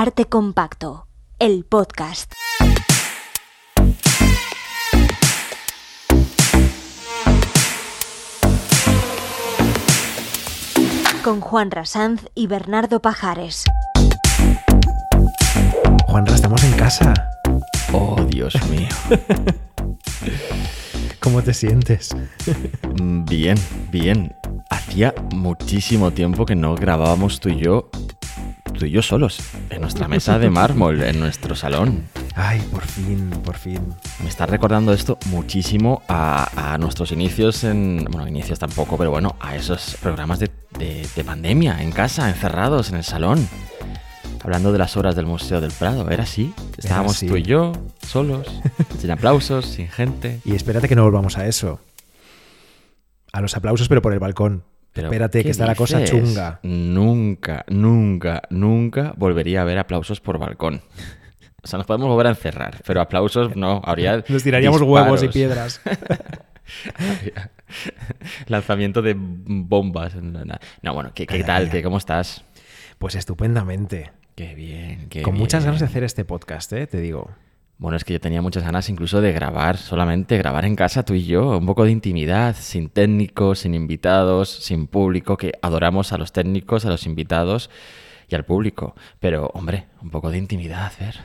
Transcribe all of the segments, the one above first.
Arte Compacto, el podcast. Con Juan Rasanz y Bernardo Pajares. Juanra, estamos en casa. Oh, Dios mío. ¿Cómo te sientes? Bien, bien. Hacía muchísimo tiempo que no grabábamos tú y yo, tú y yo solos, en nuestra mesa de mármol, en nuestro salón. Ay, por fin, por fin. Me está recordando esto muchísimo a, a nuestros inicios en... Bueno, inicios tampoco, pero bueno, a esos programas de, de- de pandemia, en casa, encerrados, en el salón. Hablando de las obras del Museo del Prado, ¿era así? Estábamos así. tú y yo, solos, sin aplausos, sin gente. Y espérate que no volvamos a eso. A los aplausos, pero por el balcón. Pero, espérate, ¿qué que está la cosa chunga. Nunca, nunca, nunca volvería a haber aplausos por balcón. O sea, nos podemos volver a encerrar, pero aplausos no. Habría Nos tiraríamos disparos. huevos y piedras. Lanzamiento de bombas. No, bueno, ¿qué, tal? ¿Qué. ¿Cómo estás? Pues estupendamente. Qué bien, qué Con muchas ganas de hacer este podcast, ¿eh? Te digo. Bueno, es que yo tenía muchas ganas incluso de grabar, solamente grabar en casa tú y yo, un poco de intimidad, sin técnicos, sin invitados, sin público, que adoramos a los técnicos, a los invitados y al público. Pero, hombre, un poco de intimidad, ver.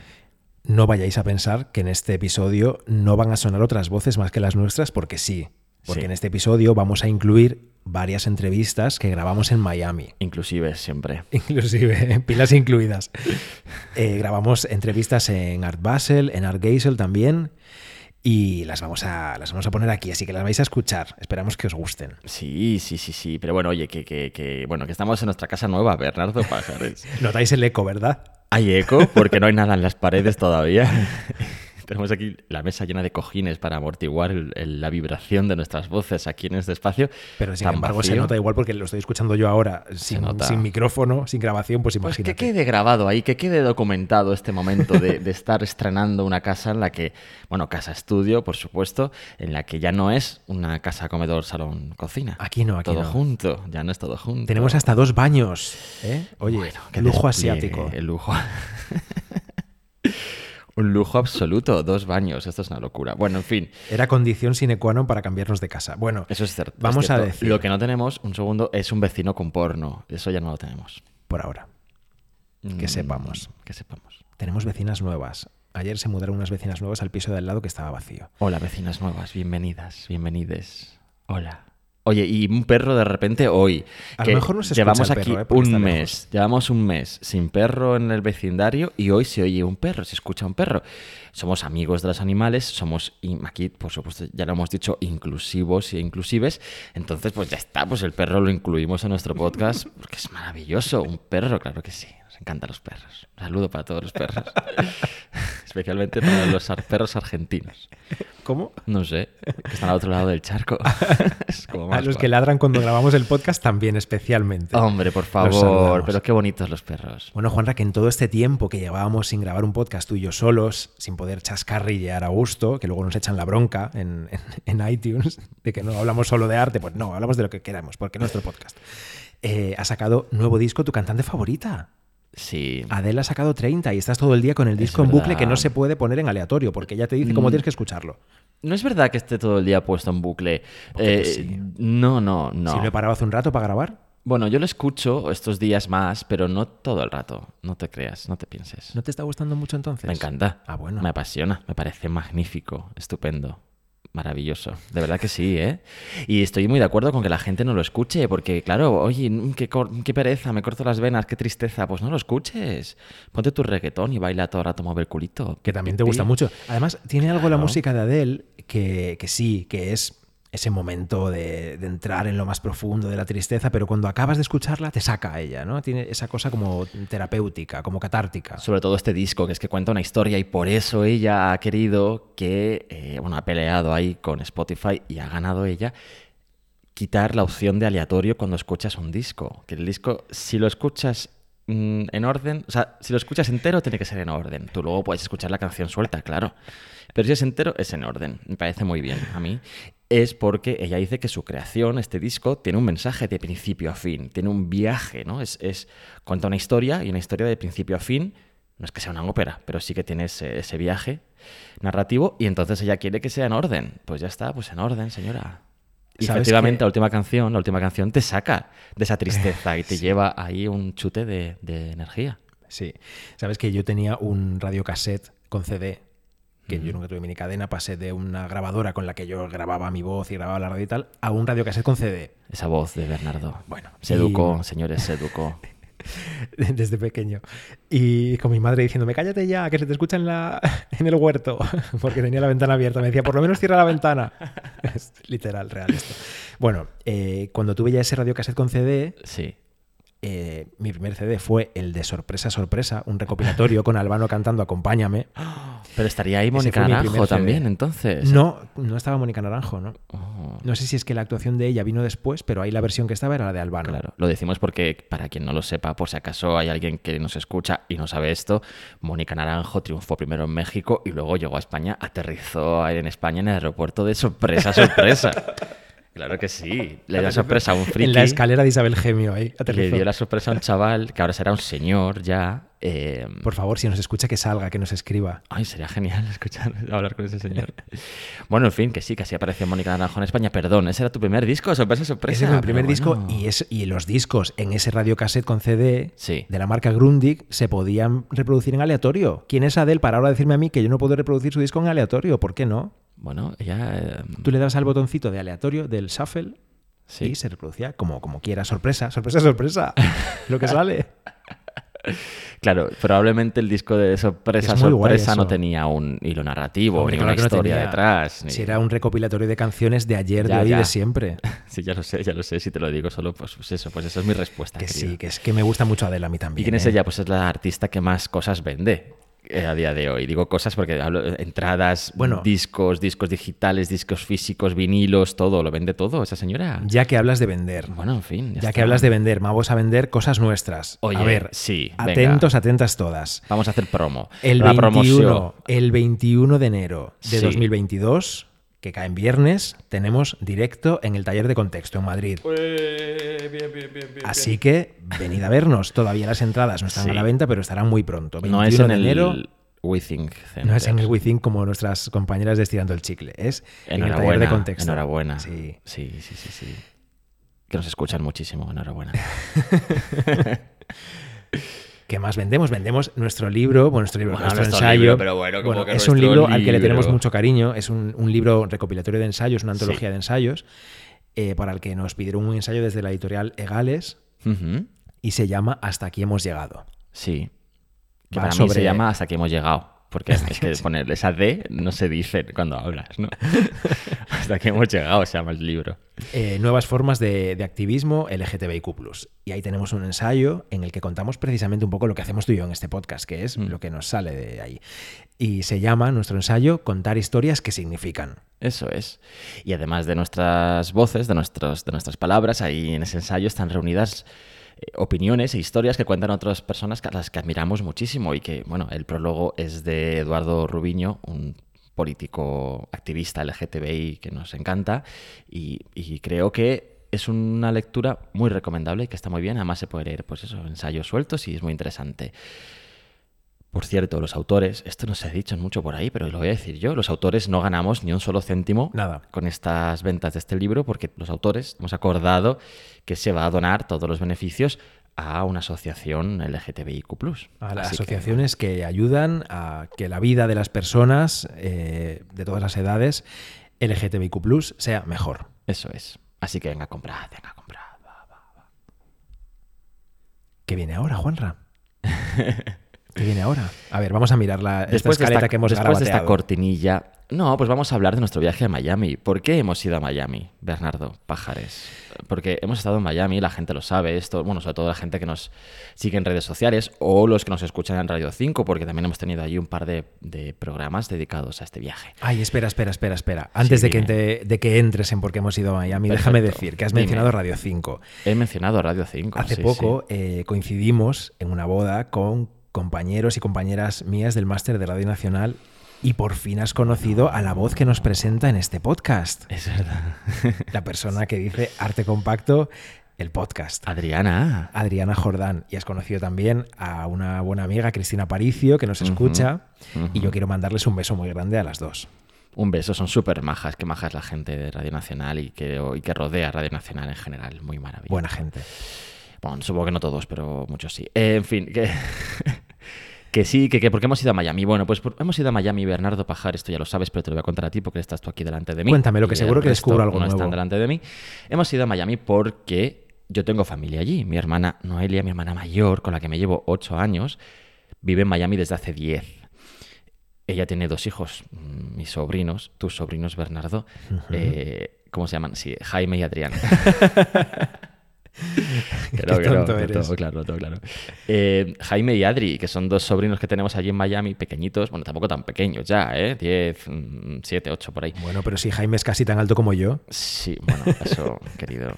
No vayáis a pensar que en este episodio no van a sonar otras voces más que las nuestras, porque sí. Porque Sí. en este episodio vamos a incluir varias entrevistas que grabamos en Miami. Inclusive siempre. Inclusive, pilas incluidas. Eh, grabamos entrevistas en Art Basel, en Art Geisel también. Y las vamos, a, las vamos a poner aquí, así que las vais a escuchar. Esperamos que os gusten. Sí, sí, sí, sí. Pero bueno, oye, que, que, que, bueno, que estamos en nuestra casa nueva, Bernardo Pájares. Notáis el eco, ¿verdad? Hay eco porque no hay nada en las paredes todavía. Tenemos aquí la mesa llena de cojines para amortiguar el- el- la vibración de nuestras voces aquí en este espacio. Pero sin embargo se nota igual porque lo estoy escuchando yo ahora sin, sin micrófono, sin grabación, pues Pues imagínate. que quede grabado ahí, que quede documentado este momento de, de estar estrenando una casa en la que, bueno, casa estudio, por supuesto, en la que ya no es una casa comedor, salón, cocina. Aquí no, aquí todo no. junto, ya no es todo junto. Tenemos hasta dos baños. ¿eh? Oye, Bueno, qué lujo despliegue, asiático. El lujo. Un lujo absoluto, dos baños, esto es una locura. Bueno, en fin, Era condición sine qua non para cambiarnos de casa. Bueno, eso es cierto. es Vamos a decir- Lo que no tenemos, un segundo, es un vecino con porno. Eso ya no lo tenemos. por ahora. Que Mm, sepamos. Que sepamos. Tenemos vecinas nuevas. Ayer se mudaron unas vecinas nuevas al piso de al lado que estaba vacío. Hola, vecinas nuevas, bienvenidas, bienvenides. Hola. Oye, y un perro de repente hoy. A lo que mejor no se llevamos aquí perro, ¿eh? Un mes, llevamos un mes sin perro en el vecindario y hoy se oye un perro, se escucha un perro. Somos amigos de los animales, somos aquí, por supuesto, ya lo hemos dicho, inclusivos e inclusives. Entonces, pues ya está, pues el perro lo incluimos en nuestro podcast porque es maravilloso. Un perro, claro que sí. Encantan los perros. Un saludo para todos los perros. Especialmente para los ar- perros argentinos. ¿Cómo? No sé, que están al otro lado del charco. Es como A más los que ladran cuando grabamos el podcast también, especialmente. Hombre, por favor, pero qué bonitos los perros. Bueno, Juanra, que en todo este tiempo que llevábamos sin grabar un podcast tú y yo solos, sin poder chascarrillear a gusto, que luego nos echan la bronca en, en- en iTunes, de que no hablamos solo de arte, pues no, hablamos de lo que queramos, porque es nuestro podcast. Eh, ha sacado nuevo disco tu cantante favorita. Sí. Adele ha sacado 30 y estás todo el día con el Es disco en bucle que no se puede poner en aleatorio, porque ya te dice cómo Mm. tienes que escucharlo. No es verdad que esté todo el día puesto en bucle. Eh, sí. No, no, no. Si lo he parado hace un rato para grabar, Bueno, yo lo escucho estos días más, pero no todo el rato. No te creas, no te pienses. ¿no te está gustando mucho entonces? Me encanta. Ah, bueno. Me apasiona, me parece magnífico, estupendo. Maravilloso, de verdad que sí, ¿eh? Y estoy muy de acuerdo con que la gente no lo escuche, porque claro, oye, mm, qué, qué pereza, me corto las venas, qué tristeza, pues no lo escuches. Ponte tu reggaetón y baila todo el rato, mueve el culito. Que también te gusta mucho. Además, tiene algo la música de Adele que, que sí, que es ese momento de, entrar en lo más profundo de la tristeza, pero cuando acabas de escucharla te saca a ella, ¿no? Tiene esa cosa como terapéutica, como catártica. Sobre todo este disco, que es que cuenta una historia y por eso ella ha querido que, eh, bueno, ha peleado ahí con Spotify y ha ganado ella, quitar la opción de aleatorio cuando escuchas un disco. Que el disco, si lo escuchas mm, en orden, o sea, si lo escuchas entero, tiene que ser en orden. Tú luego puedes escuchar la canción suelta, claro. Pero si es entero, es en orden. Me parece muy bien a mí. Es porque ella dice que su creación, este disco, tiene un mensaje de principio a fin, tiene un viaje, ¿no? Es, es cuenta una historia y una historia de principio a fin no es que sea una ópera, pero sí que tiene ese, ese viaje narrativo y entonces ella quiere que sea en orden. Pues ya está, pues en orden, señora. Y ¿Sabes efectivamente, que- la última canción, la última canción te saca de esa tristeza y te lleva ahí un chute de, de energía. Sí. Sabes que yo tenía un radiocassette con CD, que yo nunca tuve mini cadena, pasé de una grabadora con la que yo grababa mi voz y grababa la radio y tal, a un radiocassette con CD. Esa voz de Bernardo. Bueno, Se y- educó, señores, se educó. desde pequeño. Y con mi madre diciéndome, cállate ya, que se te escucha en, la, en el huerto, porque tenía la ventana abierta. Me decía, por lo menos cierra la ventana. Es literal, real esto. Bueno, eh, cuando tuve ya ese radiocassette con CD, Sí. Eh, mi primer CD fue el de Sorpresa, Sorpresa, un recopilatorio con Albano cantando Acompáñame. Pero estaría ahí Mónica Naranjo también, entonces. No, no estaba Mónica Naranjo, ¿no? Oh, No sé si es que la actuación de ella vino después, pero ahí la versión que estaba era la de Albano. Claro, lo decimos porque, para quien no lo sepa, por si acaso hay alguien que nos escucha y no sabe esto, Mónica Naranjo triunfó primero en México y luego llegó a España, aterrizó en España en el aeropuerto de sorpresa, sorpresa. claro que sí, le dio sorpresa a un friki. En la escalera de Isabel Gemio ahí. le dio la sorpresa a un chaval que ahora será un señor ya. eh, Por favor, si nos escucha, que salga, que nos escriba. Ay, sería genial escuchar hablar con ese señor. bueno, en fin, que sí, que así apareció Mónica Naranjo en España. Perdón, ese era tu primer disco, sorpresa, sorpresa. Ese fue mi primer disco y, es, y los discos en ese radiocassette con CD Sí. de la marca Grundig se podían reproducir en aleatorio. ¿Quién es Adele para ahora decirme a mí que yo no puedo reproducir su disco en aleatorio? ¿Por qué no? Bueno, ella. eh, Tú le dabas al botoncito de aleatorio del shuffle sí. y se reproducía como, como quiera. Sorpresa, sorpresa, sorpresa. Lo que sale. Claro, probablemente el disco de sorpresa, sorpresa no tenía un hilo narrativo, Hombre, ni claro una no historia detrás. ni- Si era un recopilatorio de canciones de ayer, Ya, de hoy y de siempre. Sí, ya lo sé, ya lo sé. Si te lo digo solo, pues, pues eso, pues eso es mi respuesta. Que querido. sí, que es que me gusta mucho Adele a mí también. ¿Y quién es ¿eh? ella? Pues es la artista que más cosas vende a día de hoy. Digo cosas porque hablo de entradas, Bueno. discos, discos digitales, discos físicos, vinilos, todo. Lo vende todo esa señora. Ya que hablas de vender. Bueno, en fin. Ya que hablas de vender, vamos a vender cosas nuestras. Oye, a ver, sí, venga. atentos, atentas todas. Vamos a hacer promo. El la 21, promoción. el 21 de enero de Sí. 2022, que cae en viernes, tenemos directo en el taller de contexto en Madrid. Así que venid a vernos. Todavía las entradas no están Sí. a la venta, pero estarán muy pronto. 21 No es en de enero. el WeThink Center. No es en el WeThink como nuestras compañeras de Estirando el Chicle. Es en el taller de contexto. Enhorabuena. Sí. sí, sí, sí, sí. Que nos escuchan muchísimo. Enhorabuena. ¿Qué más vendemos? Vendemos nuestro libro, bueno, nuestro libro, Bueno, nuestro, nuestro ensayo. libro, pero bueno, como que es un libro al que le tenemos mucho cariño. Es un, un libro recopilatorio de ensayos, una antología Sí. de ensayos, eh, para el que nos pidieron un ensayo desde la editorial Egales y se llama Hasta aquí hemos llegado. Sí. Que Va para mí se llama hasta que hemos llegado. Porque es que poner esa D no se dice cuando hablas, ¿no? hasta que hemos llegado se llama el libro. Eh, nuevas formas de, de activismo LGTBIQ. Y ahí tenemos un ensayo en el que contamos precisamente un poco lo que hacemos tú y yo en este podcast, que es Mm. lo que nos sale de ahí. Y se llama nuestro ensayo Contar historias que significan. Eso es. Y además de nuestras voces, de, nuestros, de nuestras palabras, ahí en ese ensayo están reunidas opiniones e historias que cuentan otras personas a las que admiramos muchísimo y que, bueno, el prólogo es de Eduardo Rubiño, un político activista LGTBI que nos encanta y, y creo que es una lectura muy recomendable y que está muy bien. Además se puede leer, pues eso, ensayos sueltos y es muy interesante. Por cierto, los autores, esto no se ha dicho mucho por ahí, pero lo voy a decir yo, los autores no ganamos ni un solo céntimo Nada. con estas ventas de este libro porque los autores hemos acordado que se va a donar todos los beneficios a una asociación LGTBIQ+. A las Así asociaciones que, ayudan a que la vida de las personas eh, de todas las edades LGTBIQ sea mejor. eso es. Así que venga, comprad, venga, comprad. va, va. ¿Qué viene ahora, Juanra? ¿Qué viene ahora? A ver, vamos a mirar la, esta Después, de esta, que hemos después de esta cortinilla, no, pues vamos a hablar de nuestro viaje a Miami. ¿Por qué hemos ido a Miami, Bernardo Pájares? Porque hemos estado en Miami, la gente lo sabe, esto, bueno, sobre todo la gente que nos sigue en redes sociales o los que nos escuchan en Radio 5, porque también hemos tenido allí un par de, de programas dedicados a este viaje. Ay, espera, espera, espera, espera. Antes de, que dime. de que entres en por qué hemos ido a Miami, déjame decir que has Dime. mencionado Radio 5. He mencionado Radio 5. Hace sí, poco eh, coincidimos en una boda con compañeros y compañeras mías del máster de Radio Nacional y por fin has conocido a la voz que nos presenta en este podcast. Es verdad. La persona que dice arte compacto el podcast. Adriana. Adriana Jordán. Y has conocido también a una buena amiga, Cristina Paricio, que nos escucha. Y yo quiero mandarles un beso muy grande a las dos. Un beso, son súper majas, que majas la gente de Radio Nacional y que, y que rodea Radio Nacional en general. Muy maravilloso. Buena gente. Bueno, supongo que no todos, pero muchos sí. Eh, en fin, que, que sí, que, que porque hemos ido a Miami. Bueno, pues por- hemos ido a Miami, Bernardo Pajar, esto ya lo sabes, pero te lo voy a contar a ti porque estás tú aquí delante de mí. Cuéntamelo, que Y seguro que descubro algo no están delante de mí. Hemos ido a Miami porque yo tengo familia allí. Mi hermana Noelia, mi hermana mayor, con la que me llevo ocho años, vive en Miami desde hace diez. Ella tiene dos hijos, mm, mis sobrinos, tus sobrinos Bernardo. eh, ¿Cómo se llaman? Sí, Jaime y Adrián. Que no, que no, eres. tengo claro, tengo claro. Eh, Jaime y Adri, que son dos sobrinos que tenemos allí en Miami, pequeñitos, bueno, tampoco tan pequeños ya, ¿eh? 10, 7, 8 por ahí. Bueno, pero si Jaime es casi tan alto como yo. Sí, bueno, eso, querido.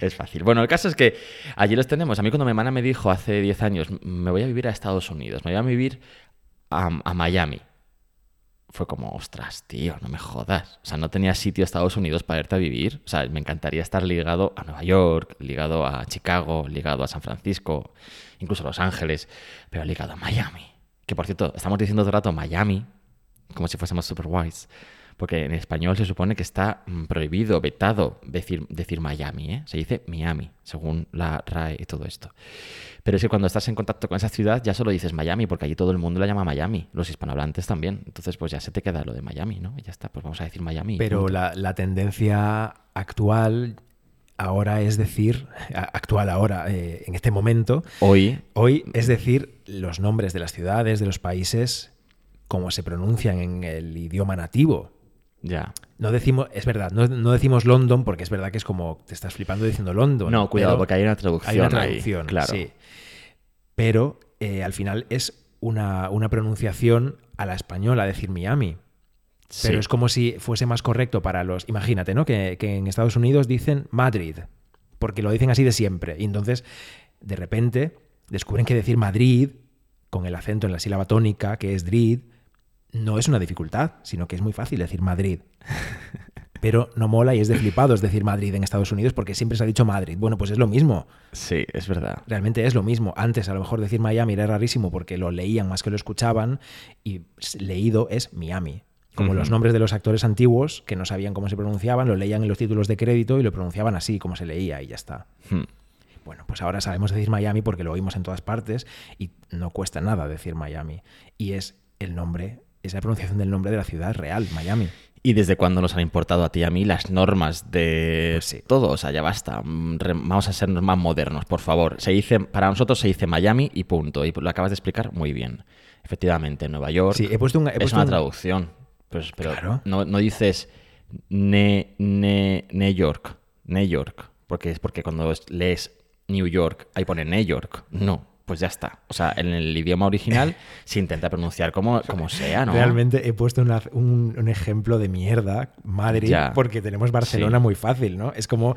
Es fácil. Bueno, el caso es que allí los tenemos. A mí cuando mi hermana me dijo hace 10 años, me voy a vivir a Estados Unidos, me voy a vivir a, a Miami. Fue como, ostras, tío, no me jodas. O sea, no tenía sitio a Estados Unidos para irte a vivir. O sea, me encantaría estar ligado a Nueva York, ligado a Chicago, ligado a San Francisco, incluso a Los Ángeles, pero ligado a Miami. Que por cierto, estamos diciendo todo rato Miami, como si fuésemos super wise. Porque en español se supone que está mm, prohibido, vetado decir, decir Miami, ¿eh? Se dice Miami, según la RAE y todo esto. Pero es que cuando estás en contacto con esa ciudad ya solo dices Miami, porque allí todo el mundo la llama Miami, los hispanohablantes también. Entonces pues ya se te queda lo de Miami, ¿no? Y ya está, pues vamos a decir Miami. Pero la, la tendencia actual ahora es decir, actual ahora, eh, en este momento, Hoy, hoy es decir los nombres de las ciudades, de los países, como se pronuncian en el idioma nativo. Ya. No decimos, es verdad, no, no decimos London porque es verdad que es como te estás flipando diciendo London. No, cuidado, pero porque hay una traducción. hay una ahí, traducción, claro. sí. Pero eh, al final es una, una pronunciación a la española decir Miami. Pero Sí. es como si fuese más correcto para los. Imagínate, ¿no? Que, que en Estados Unidos dicen Madrid, porque lo dicen así de siempre. Y entonces, de repente, descubren que decir Madrid, con el acento en la sílaba tónica, que es Drid, no es una dificultad, sino que es muy fácil decir Madrid. Pero no mola y es de flipados decir Madrid en Estados Unidos porque siempre se ha dicho Madrid. Bueno, pues es lo mismo. Sí, es verdad. Realmente es lo mismo. Antes a lo mejor decir Miami era rarísimo porque lo leían más que lo escuchaban y leído es Miami. Como los nombres de los actores antiguos que no sabían cómo se pronunciaban, lo leían en los títulos de crédito y lo pronunciaban así, como se leía y ya está. Hmm. Bueno, pues ahora sabemos decir Miami porque lo oímos en todas partes y no cuesta nada decir Miami. Y es el nombre, es la pronunciación del nombre de la ciudad real, Miami. ¿Y desde cuándo nos han importado a ti y a mí las normas de Pues sí. todo? O sea, ya basta. Mm, Vamos a ser más modernos, por favor. Se dice, para nosotros se dice Miami y punto. Y lo acabas de explicar muy bien. Efectivamente, Nueva York Sí, he puesto un- he es una un- traducción. Pues, pero Claro. no, no dices ne, ne, New York, New York, porque es porque cuando es- lees New York ahí pone New York. No, pues ya está. O sea, en el idioma original se intenta pronunciar como, como sea, ¿no? Realmente he puesto una- un, un ejemplo de mierda, Madrid, Ya. porque tenemos Barcelona Sí. muy fácil, ¿no? Es como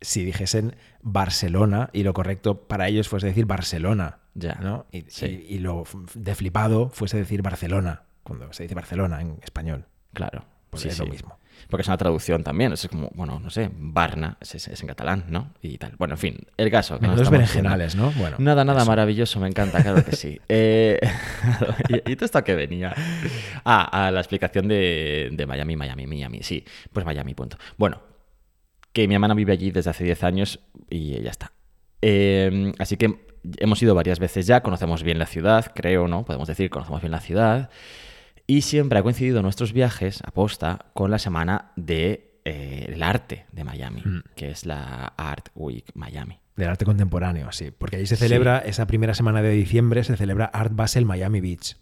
si dijesen Barcelona y lo correcto para ellos fuese decir Barcelona, Ya. ¿no? Y, Sí. y- y lo de flipado fuese decir Barcelona, cuando se dice Barcelona en español. Claro. Pues sí, es lo mismo. Porque es una traducción también. Es como, bueno, no sé, Barna es, en catalán, ¿no? Y tal. Bueno, en fin, el caso. que Los berenjenales, ¿no? Bueno. Nada, nada eso. maravilloso, me encanta, claro que sí. Eh, ¿Y, y todo esto a qué venía? Ah, a la explicación de, de Miami, Miami, Miami. Sí, pues Miami, punto. Bueno, que mi hermana vive allí desde hace 10 años y ya está. Eh, así que hemos ido varias veces ya, conocemos bien la ciudad, creo, ¿no? Podemos decir, conocemos bien la ciudad. Y siempre ha coincidido nuestros viajes, aposta, con la semana del de, el arte de Miami, Mm. que es la Art Week Miami. Del arte contemporáneo, sí. Porque ahí se celebra, esa primera semana de diciembre, se celebra Art Basel Miami Beach.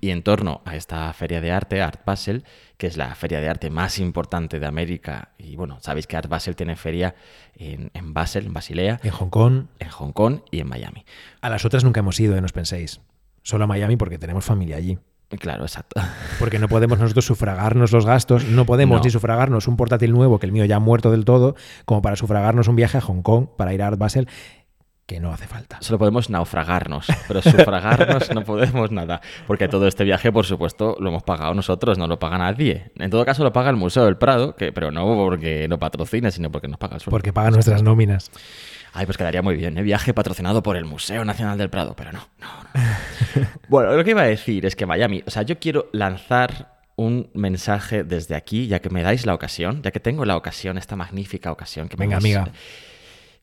Y en torno a esta feria de arte, Art Basel, que es la feria de arte más importante de América, y bueno, sabéis que Art Basel tiene feria en, en Basel, en Basilea, En Hong Kong, en Hong Kong y en Miami. a las otras nunca hemos ido, eh, no os penséis. Solo a Miami porque tenemos familia allí. Claro, exacto. Porque no podemos nosotros sufragarnos los gastos, no podemos No. ni sufragarnos un portátil nuevo, que el mío ya ha muerto del todo, como para sufragarnos un viaje a Hong Kong para ir a Art Basel, que no hace falta. Solo podemos naufragarnos, pero sufragarnos no podemos nada. Porque todo este viaje, por supuesto, lo hemos pagado nosotros, no lo paga nadie. En todo caso, lo paga el Museo del Prado, que, pero no porque no patrocina, sino porque nos paga el sueldo. Porque paga nuestras nóminas. Ay, pues quedaría muy bien, ¿eh? Viaje patrocinado por el Museo Nacional del Prado, pero no, no, no. bueno, lo que iba a decir es que Miami, o sea, yo quiero lanzar un mensaje desde aquí, ya que me dais la ocasión, ya que tengo la ocasión, esta magnífica ocasión que me Venga, amiga.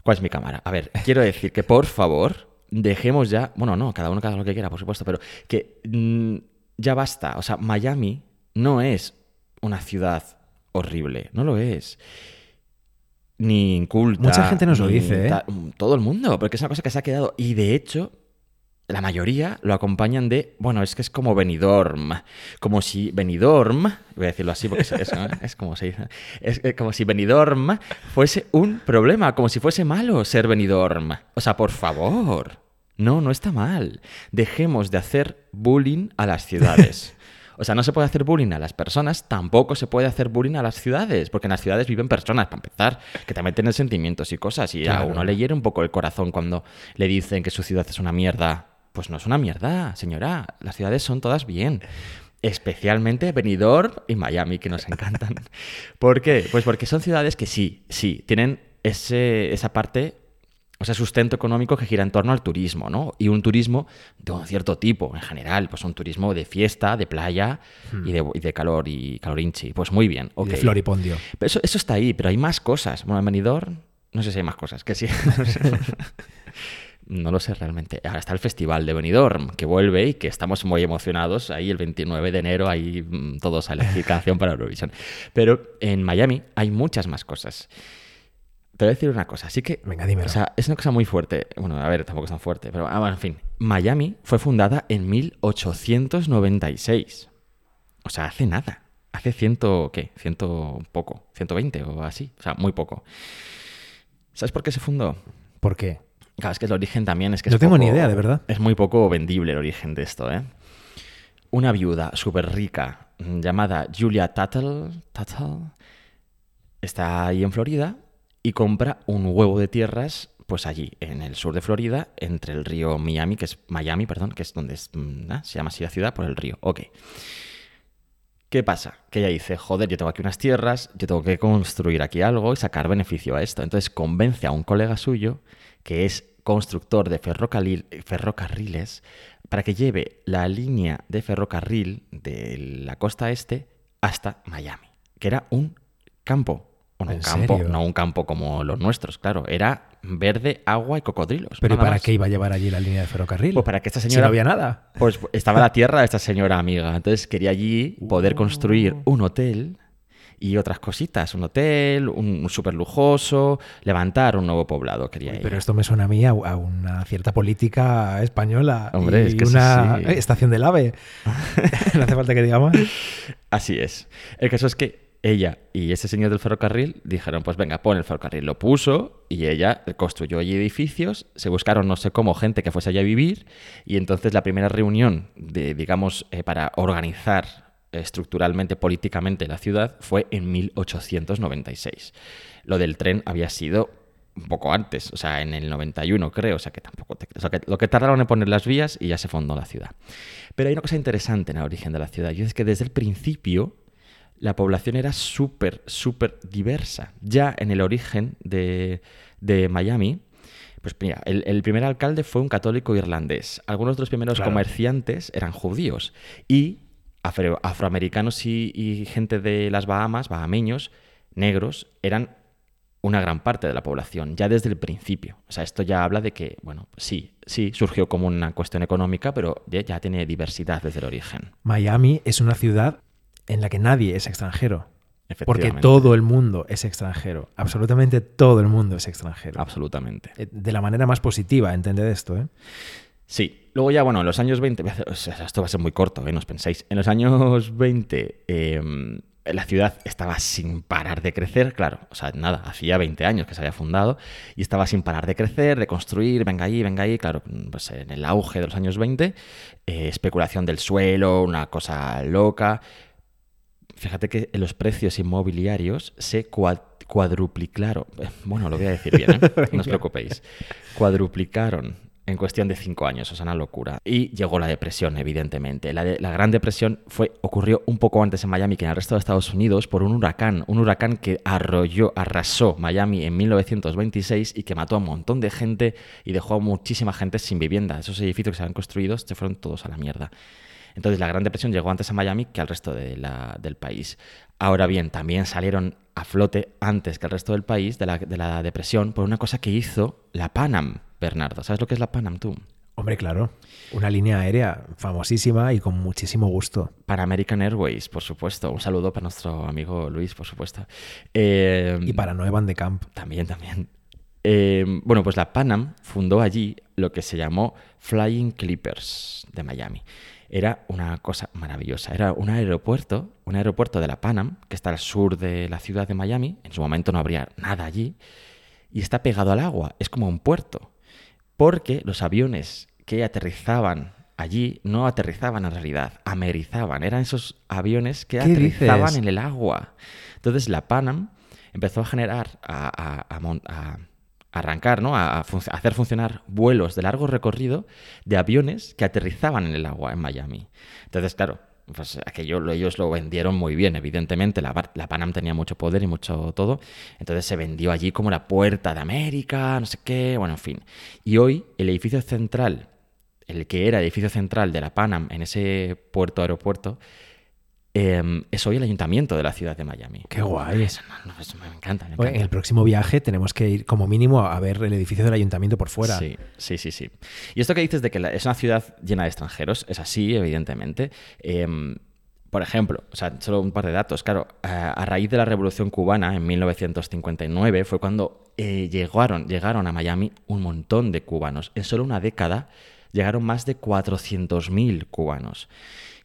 ¿Cuál es mi cámara? A ver, quiero decir que por favor dejemos ya, bueno, no, cada uno que haga lo que quiera, por supuesto, pero que mm, ya basta. O sea, Miami no es una ciudad horrible, no lo es. Ni inculta. Mucha gente nos lo dice, ¿eh? Todo el mundo, porque es una cosa que se ha quedado. Y de hecho, la mayoría lo acompañan de, bueno, es que es como Benidorm, como si Benidorm, voy a decirlo así porque es, es, como si es eh, como si Benidorm fuese un problema, como si fuese malo ser Benidorm. O sea, por favor. No, no está mal. Dejemos de hacer bullying a las ciudades. O sea, no se puede hacer bullying a las personas, tampoco se puede hacer bullying a las ciudades, porque en las ciudades viven personas, para empezar, que también tienen sentimientos y cosas, y a uno le hiere un poco el corazón cuando le dicen que su ciudad es una mierda. Pues no es una mierda, señora. Las ciudades son todas bien. Especialmente Benidorm y Miami, que nos encantan. ¿Por qué? Pues porque son ciudades que sí, sí, tienen ese, esa parte, o sea, sustento económico que gira en torno al turismo, ¿no? Y un turismo de un cierto tipo, en general, pues un turismo de fiesta, de playa y, de, y de calor y calorinchi. Pues muy bien, Hmm. Y ok. de floripondio. Pero eso, eso está ahí, pero hay más cosas. Bueno, en Benidorm, no sé si hay más cosas, que sí. No lo sé realmente. Ahora está el festival de Benidorm, que vuelve y que estamos muy emocionados. Ahí el 29 de enero, ahí mm, todos a elegir canción para Eurovisión. Pero en Miami hay muchas más cosas. Te voy a decir una cosa, así que... Venga, dímelo. O sea, es una cosa muy fuerte. Bueno, a ver, tampoco es tan fuerte, pero ah, bueno, en fin. Miami fue fundada en 1896. O sea, hace nada. Hace ciento, ¿qué? Ciento poco. 120 o así. O sea, muy poco. ¿Sabes por qué se fundó? ¿Por qué? Claro, es que el origen también es que No es tengo ni idea, de verdad. Es muy poco vendible el origen de esto, ¿eh? Una viuda súper rica llamada Julia Tuttle, Tuttle está ahí en Florida y compra un huevo de tierras pues allí, en el sur de Florida, entre el río Miami, que es Miami, perdón, que es donde es, mm, ah, se llama así la ciudad, por el río. Ok. ¿Qué pasa? Que ella dice, joder, yo tengo aquí unas tierras, yo tengo que construir aquí algo y sacar beneficio a esto. Entonces convence a un colega suyo, que es constructor de ferrocarril- ferrocarriles, para que lleve la línea de ferrocarril de la costa este hasta Miami, que era un campo. Bueno, un ¿En campo, serio? no un campo como los nuestros, claro. Era verde, agua y cocodrilos. ¿Pero ¿y para más. qué iba a llevar allí la línea de ferrocarril? Pues para que esta Si señora no había nada. pues estaba la tierra de esta señora amiga. Entonces quería allí poder construir Uh. un hotel y otras cositas. Un hotel, un súper lujoso, levantar un nuevo poblado, quería. Pero esto me suena a mí a, a una cierta política española. Hombre, y es que una sí. estación del AVE. no hace falta que diga más. Así es. El caso es que ella y ese señor del ferrocarril dijeron, pues venga, pon el ferrocarril. Lo puso y ella construyó allí edificios, se buscaron no sé cómo gente que fuese allí a vivir y entonces la primera reunión de, digamos, eh, para organizar estructuralmente, políticamente la ciudad fue en 1896. Lo del tren había sido un poco antes, o sea, en el 91 creo, o sea que tampoco... te- lo que tardaron en poner las vías y ya se fundó la ciudad. Pero hay una cosa interesante en el origen de la ciudad y es que desde el principio la población era súper, súper diversa. Ya en el origen de, de Miami, pues mira, el, el primer alcalde fue un católico irlandés. Algunos de los primeros Claro. comerciantes eran judíos. Y afro- afroamericanos y, y gente de las Bahamas, bahameños, negros, eran una gran parte de la población, ya desde el principio. O sea, esto ya habla de que, bueno, sí, sí, surgió como una cuestión económica, pero ya, ya tiene diversidad desde el origen. Miami es una ciudad en la que nadie es extranjero. Porque todo el mundo es extranjero. Absolutamente todo el mundo es extranjero. Absolutamente. Eh, De la manera más positiva, entended esto, ¿eh? Sí. Luego ya, bueno, en los años 20, voy a hacer- o sea, esto va a ser muy corto, ¿eh? no os penséis. En los años 20 eh, la ciudad estaba sin parar de crecer, claro, o sea, nada, hacía 20 años que se había fundado y estaba sin parar de crecer, de construir, venga ahí, venga ahí, claro, pues en el auge de los años 20, eh, especulación del suelo, una cosa loca. Fíjate que los precios inmobiliarios se cua- cuadruplicaron, bueno, lo voy a decir bien, ¿eh? no os preocupéis, cuadruplicaron en cuestión de cinco años, o sea, una locura. Y llegó la depresión, evidentemente. La, la, Gran Depresión fue, ocurrió un poco antes en Miami que en el resto de Estados Unidos por un huracán, un huracán que arrolló, arrasó Miami en 1926 y que mató a un montón de gente y dejó a muchísima gente sin vivienda. Esos edificios que se habían construido se fueron todos a la mierda. Entonces la Gran Depresión llegó antes a Miami que al resto de la, del país. Ahora bien, también salieron a flote antes que el resto del país de la, de la depresión por una cosa que hizo la Panam, Bernardo. ¿Sabes lo que es la Panam tú? Hombre, claro. Una línea aérea famosísima y con muchísimo gusto. Para American Airways, por supuesto. Un saludo para nuestro amigo Luis, por supuesto. Eh, y para Noevan de Camp. También, también. Eh, bueno, pues la Panam fundó allí lo que se llamó Flying Clippers de Miami era una cosa maravillosa. Era un aeropuerto, un aeropuerto de la Panam, que está al sur de la ciudad de Miami. En su momento no habría nada allí. Y está pegado al agua. Es como un puerto. Porque los aviones que aterrizaban allí no aterrizaban en realidad, amerizaban. Eran esos aviones que aterrizaban en el agua. Entonces la Panam empezó a generar, a, a, a arrancar, ¿no? A, hacer funcionar vuelos de largo recorrido de aviones que aterrizaban en el agua en Miami. Entonces, claro, pues aquello ellos lo vendieron muy bien, evidentemente. La, la, Panam tenía mucho poder y mucho todo. Entonces se vendió allí como la puerta de América, no sé qué, bueno, en fin. Y hoy el edificio central, el que era edificio central de la Panam en ese puerto aeropuerto, eh, es hoy el ayuntamiento de la ciudad de Miami. Qué guay. Eso, no, eso me, encanta, me encanta. En el próximo viaje tenemos que ir como mínimo a ver el edificio del ayuntamiento por fuera. Sí, sí, sí. sí. Y esto que dices de que la, es una ciudad llena de extranjeros, es así, evidentemente. Eh, por ejemplo, o sea, solo un par de datos. Claro, a, a raíz de la Revolución Cubana en 1959 fue cuando eh, llegaron, llegaron a Miami un montón de cubanos. En solo una década llegaron más de 400.000 cubanos.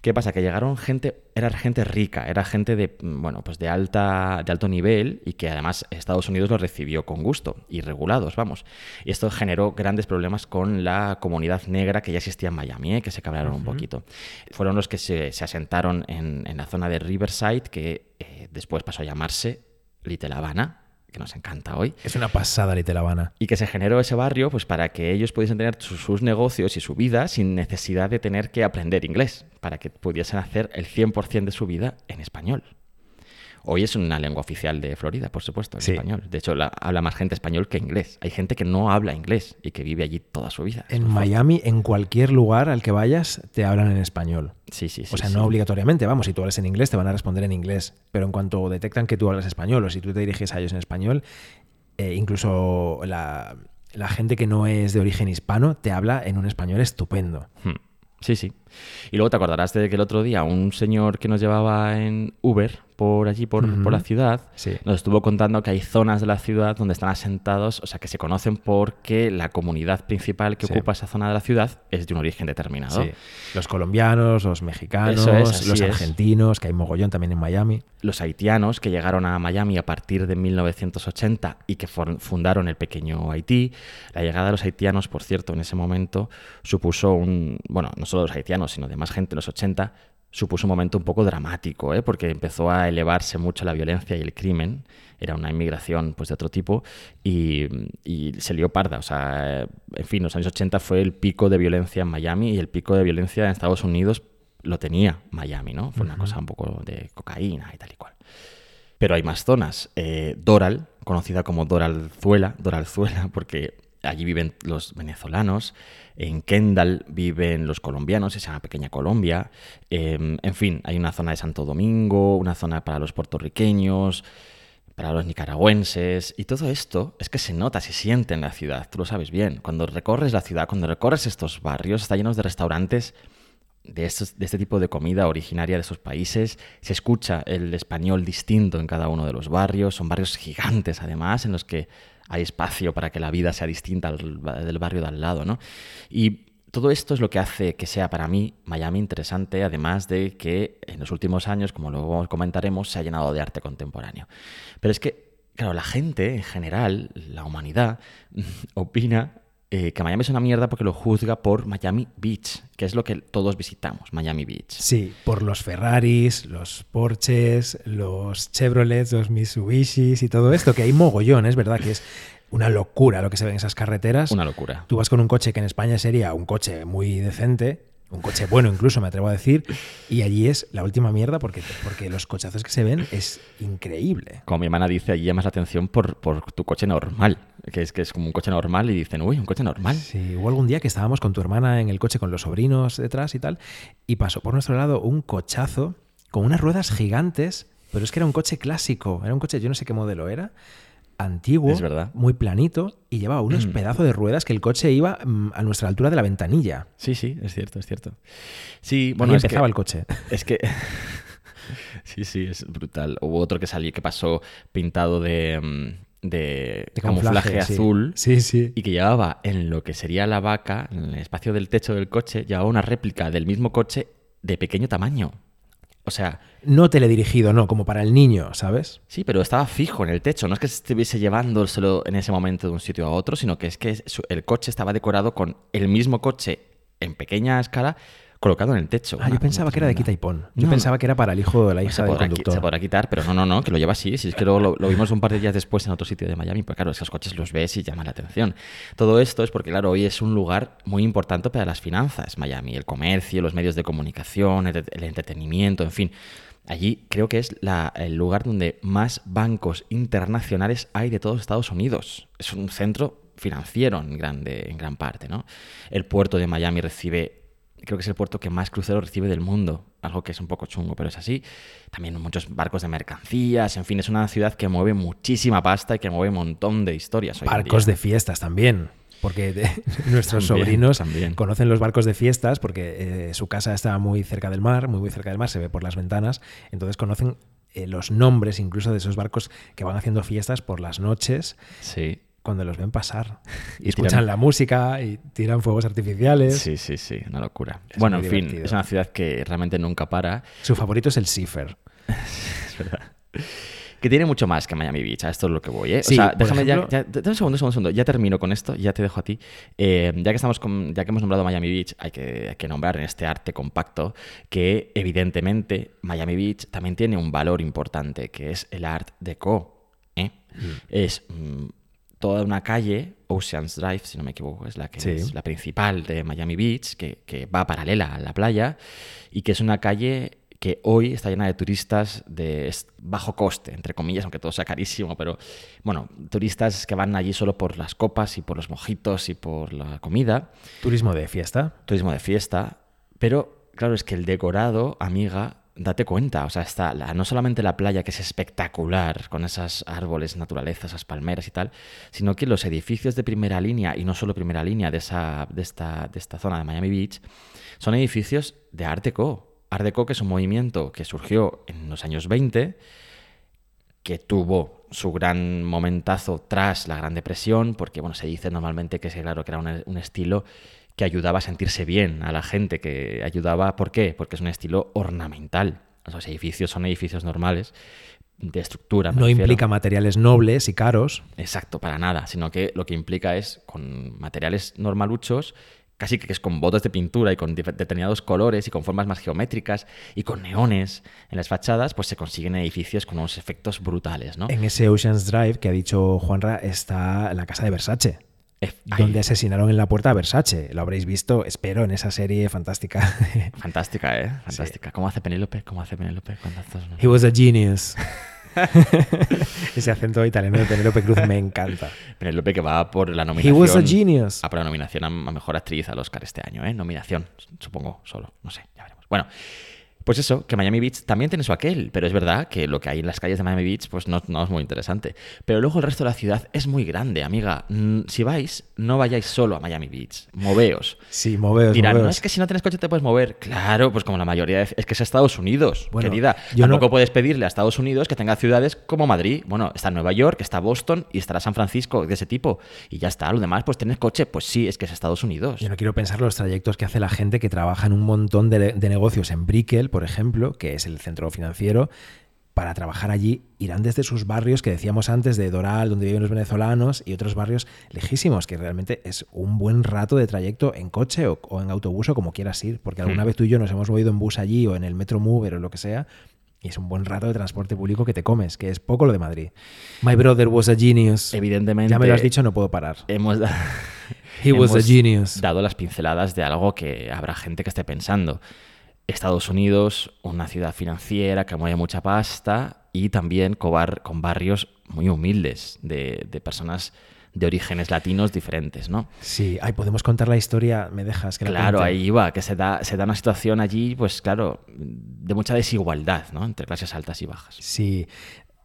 ¿Qué pasa? Que llegaron gente, era gente rica, era gente de, bueno, pues de, alta, de alto nivel y que además Estados Unidos lo recibió con gusto y regulados, vamos. Y esto generó grandes problemas con la comunidad negra que ya existía en Miami, ¿eh? que se cabrearon uh -huh. un poquito. Fueron los que se, se asentaron en, en, la zona de Riverside, que eh, después pasó a llamarse Little Havana, que nos encanta hoy. Es una pasada Little Habana. Y que se generó ese barrio pues para que ellos pudiesen tener sus, sus, negocios y su vida sin necesidad de tener que aprender inglés, para que pudiesen hacer el 100% de su vida en español. Hoy es una lengua oficial de Florida, por supuesto, el sí. español. De hecho, la, habla más gente español que inglés. Hay gente que no habla inglés y que vive allí toda su vida. En Miami, en cualquier lugar al que vayas, te hablan en español. Sí, sí, sí. O sea, sí. no obligatoriamente, vamos, si tú hablas en inglés, te van a responder en inglés. Pero en cuanto detectan que tú hablas español o si tú te diriges a ellos en español, eh, incluso la, la, gente que no es de origen hispano te habla en un español estupendo. Hmm. Sí, sí. Y luego te acordarás de que el otro día un señor que nos llevaba en Uber por allí, por, uh -huh. por la ciudad, sí. nos estuvo contando que hay zonas de la ciudad donde están asentados, o sea, que se conocen porque la comunidad principal que sí. ocupa esa zona de la ciudad es de un origen determinado. Sí. Los colombianos, los mexicanos, es, los argentinos, es. que hay mogollón también en Miami. Los haitianos que llegaron a Miami a partir de 1980 y que fundaron el pequeño Haití. La llegada de los haitianos, por cierto, en ese momento supuso un, bueno, no solo los haitianos, sino de más gente en los 80, supuso un momento un poco dramático, ¿eh? porque empezó a elevarse mucho la violencia y el crimen. Era una inmigración pues, de otro tipo y, y, se lió parda. O sea, en fin, los años 80 fue el pico de violencia en Miami y el pico de violencia en Estados Unidos lo tenía Miami, ¿no? Fue una uh -huh. cosa un poco de cocaína y tal y cual. Pero hay más zonas. Eh, Doral, conocida como Doralzuela, Doralzuela, porque allí viven los venezolanos, en Kendall viven los colombianos, es una pequeña Colombia, eh, en fin, hay una zona de Santo Domingo, una zona para los puertorriqueños, para los nicaragüenses, y todo esto es que se nota, se siente en la ciudad, tú lo sabes bien, cuando recorres la ciudad, cuando recorres estos barrios, está llenos de restaurantes de, este tipo de comida originaria de esos países. Se escucha el español distinto en cada uno de los barrios. Son barrios gigantes, además, en los que hay espacio para que la vida sea distinta del barrio de al lado, ¿no? Y todo esto es lo que hace que sea para mí Miami interesante, además de que en los últimos años, como luego comentaremos, se ha llenado de arte contemporáneo. Pero es que, claro, la gente en general, la humanidad, opina eh, que Miami es una mierda porque lo juzga por Miami Beach, que es lo que todos visitamos, Miami Beach. Sí, por los Ferraris, los Porsches, los Chevrolets, los Mitsubishis y todo esto, que hay mogollón, es verdad que es una locura lo que se ve en esas carreteras. Una locura. Tú vas con un coche que en España sería un coche muy decente, un coche bueno incluso me atrevo a decir, y allí es la última mierda porque, porque los cochazos que se ven es increíble. Como mi hermana dice, allí llamas la atención por, por tu coche normal, que es que es como un coche normal y dicen, uy, un coche normal. Sí, hubo algún día que estábamos con tu hermana en el coche con los sobrinos detrás y tal, y pasó por nuestro lado un cochazo con unas ruedas gigantes, pero es que era un coche clásico, era un coche, yo no sé qué modelo era, antiguo, Es verdad. muy planito, y llevaba unos pedazos de ruedas que el coche iba mm, a nuestra altura de la ventanilla. Sí, sí, es cierto, es cierto. Sí, Bueno, es empezaba que, el coche. Es que. sí, sí, es brutal. Hubo otro que salió que pasó pintado de. mm, de, De camuflaje, sí. azul. Sí, sí. Y que llevaba en lo que sería la vaca, en el espacio del techo del coche, llevaba una réplica del mismo coche de pequeño tamaño. O sea, No teledirigido, no, como para el niño, ¿sabes? sí, pero estaba fijo en el techo. No es que estuviese llevándoselo en ese momento de un sitio a otro, sino que es que el coche estaba decorado con el mismo coche en pequeña escala colocado en el techo. Ah, yo pensaba cosa que era de quita y pon. Yo No, pensaba que era para el hijo o la Se hija del conductor. se podrá quitar, pero no, no, no, que lo lleva así. Si es que luego lo, lo vimos un par de días después en otro sitio de Miami, pues claro, esos coches los ves y llaman la atención. Todo esto es porque, claro, hoy es un lugar muy importante para las finanzas, Miami, el comercio, los medios de comunicación, el, el entretenimiento, en fin. Allí creo que es la- el lugar donde más bancos internacionales hay de todos Estados Unidos. Es un centro financiero en, grande, en gran parte, ¿no? El puerto de Miami recibe creo que es el puerto que más cruceros recibe del mundo, algo que es un poco chungo, pero es así. También muchos barcos de mercancías, en fin, es una ciudad que mueve muchísima pasta y que mueve un montón de historias. hoy en Barcos de fiestas también. Porque de- nuestros También, sobrinos también. conocen los barcos de fiestas porque eh, su casa está muy cerca del mar, muy muy cerca del mar, se ve por las ventanas, entonces conocen eh, los nombres incluso de esos barcos que van haciendo fiestas por las noches Sí. Cuando los ven pasar. Y, Y escuchan tiran- la música y tiran fuegos artificiales. Sí, sí, sí, una locura. Es bueno, en fin, divertido. es una ciudad que realmente nunca para. Su favorito es el Cifer. Es verdad. Que tiene mucho más que Miami Beach, a esto es lo que voy, ¿eh? Sí, o sea, déjame ya, ejemplo- ya- un segundo, un segundo, un segundo, ya termino con esto, ya te dejo a ti. Eh, ya que estamos con, ya que hemos nombrado Miami Beach, hay que, hay que nombrar en este arte compacto que evidentemente Miami Beach también tiene un valor importante, que es el Art Deco. ¿eh? Es mm, toda una calle, Oceans Drive, si no me equivoco, es la que Sí. es la principal de Miami Beach, que, que va paralela a la playa y que es una calle que hoy está llena de turistas de bajo coste, entre comillas, aunque todo sea carísimo, pero bueno, turistas que van allí solo por las copas y por los mojitos y por la comida, Turismo de fiesta. turismo de fiesta, pero claro, es que el decorado, amiga, date cuenta, o sea, está la- no solamente la playa que es espectacular, con esos árboles, naturaleza, esas palmeras y tal, sino que los edificios de primera línea, y no solo primera línea de, esa, de, esta, de esta zona de Miami Beach, son edificios de Art Deco. Art Deco, que es un movimiento que surgió en los años 20, que tuvo su gran momentazo tras la Gran Depresión, porque bueno, se dice normalmente que, claro, que era un estilo que ayudaba a sentirse bien a la gente, que ayudaba, ¿por qué? Porque es un estilo ornamental. Los edificios son edificios normales, de estructura. me No refiero. implica materiales nobles y caros. Exacto, para nada, sino que lo que implica es con materiales normaluchos, casi que es con botes de pintura y con determinados colores y con formas más geométricas y con neones en las fachadas, pues se consiguen edificios con unos efectos brutales, ¿no? En ese Oceans Drive que ha dicho Juanra está la casa de Versace. Donde asesinaron en la puerta a Versace. Lo habréis visto, espero, en esa serie fantástica. Fantástica, ¿eh? Fantástica. ¿Cómo hace Penélope? ¿Cómo hace Penélope? He was a genius. Ese acento italiano de Penélope Cruz me encanta. Penélope que va por la He nominación. was a genius. a por la nominación a Mejor Actriz al Oscar este año, ¿eh? Nominación, supongo, solo. No sé, ya veremos. Bueno, pues eso, que Miami Beach también tiene su aquel, pero es verdad que lo que hay en las calles de Miami Beach pues no, no es muy interesante. Pero luego el resto de la ciudad es muy grande, amiga. Mm, Si vais, no vayáis solo a Miami Beach. Moveos. Sí, moveos, Dirán, no es que si no tienes coche te puedes mover. Claro, pues como la mayoría de... Es que es Estados Unidos, Bueno, querida. yo no- Tampoco puedes pedirle a Estados Unidos que tenga ciudades como Madrid. Bueno, está Nueva York, está Boston y estará San Francisco de ese tipo. Y ya está. Lo demás, pues tienes coche. Pues sí, es que es Estados Unidos. Yo no quiero pensar los trayectos que hace la gente que trabaja en un montón de, de negocios en Brickell, por ejemplo, que es el centro financiero, para trabajar allí irán desde sus barrios que decíamos antes de Doral, donde viven los venezolanos, y otros barrios lejísimos, que realmente es un buen rato de trayecto en coche o, o en autobús o como quieras ir, porque alguna Hmm. vez tú y yo nos hemos movido en bus allí o en el Metro Mover o lo que sea, y es un buen rato de transporte público que te comes, que es poco lo de Madrid. My brother was a genius. Evidentemente. Ya me lo has dicho, no puedo parar. Hemos, da- He was a hemos genius. dado las pinceladas de algo que habrá gente que esté pensando. Estados Unidos, una ciudad financiera que mueve mucha pasta y también cobar- con barrios muy humildes de, de personas de orígenes latinos diferentes, ¿no? Sí, ay, podemos contar la historia, me dejas que la Claro, ahí va, que se da, se da una situación allí, pues claro, de mucha desigualdad, ¿no? Entre clases altas y bajas. Sí,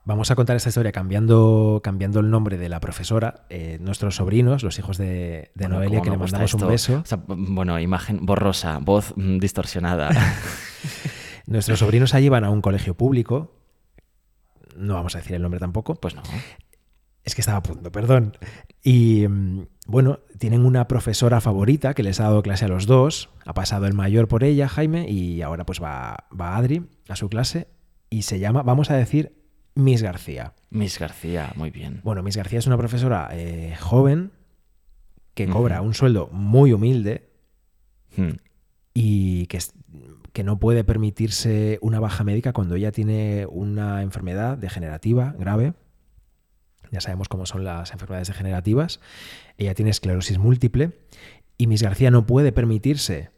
vamos a contar esta historia cambiando, cambiando el nombre de la profesora. Eh, nuestros sobrinos, los hijos de, de Bueno, Noelia, que le mandamos un beso. O sea, bueno, imagen borrosa, voz mm, distorsionada. Nuestros sobrinos allí van a un colegio público. No vamos a decir el nombre tampoco. Pues no. Es que estaba a punto, perdón. Y mm, bueno, tienen una profesora favorita que les ha dado clase a los dos. Ha pasado el mayor por ella, Jaime, y ahora pues va, va Adri a su clase. Y se llama, vamos a decir, Miss García. Miss García, muy bien. Bueno, Miss García es una profesora eh, joven que cobra un sueldo muy humilde Hmm. y que, que no puede permitirse una baja médica cuando ella tiene una enfermedad degenerativa grave. Ya sabemos cómo son las enfermedades degenerativas. Ella tiene esclerosis múltiple y Miss García no puede permitirse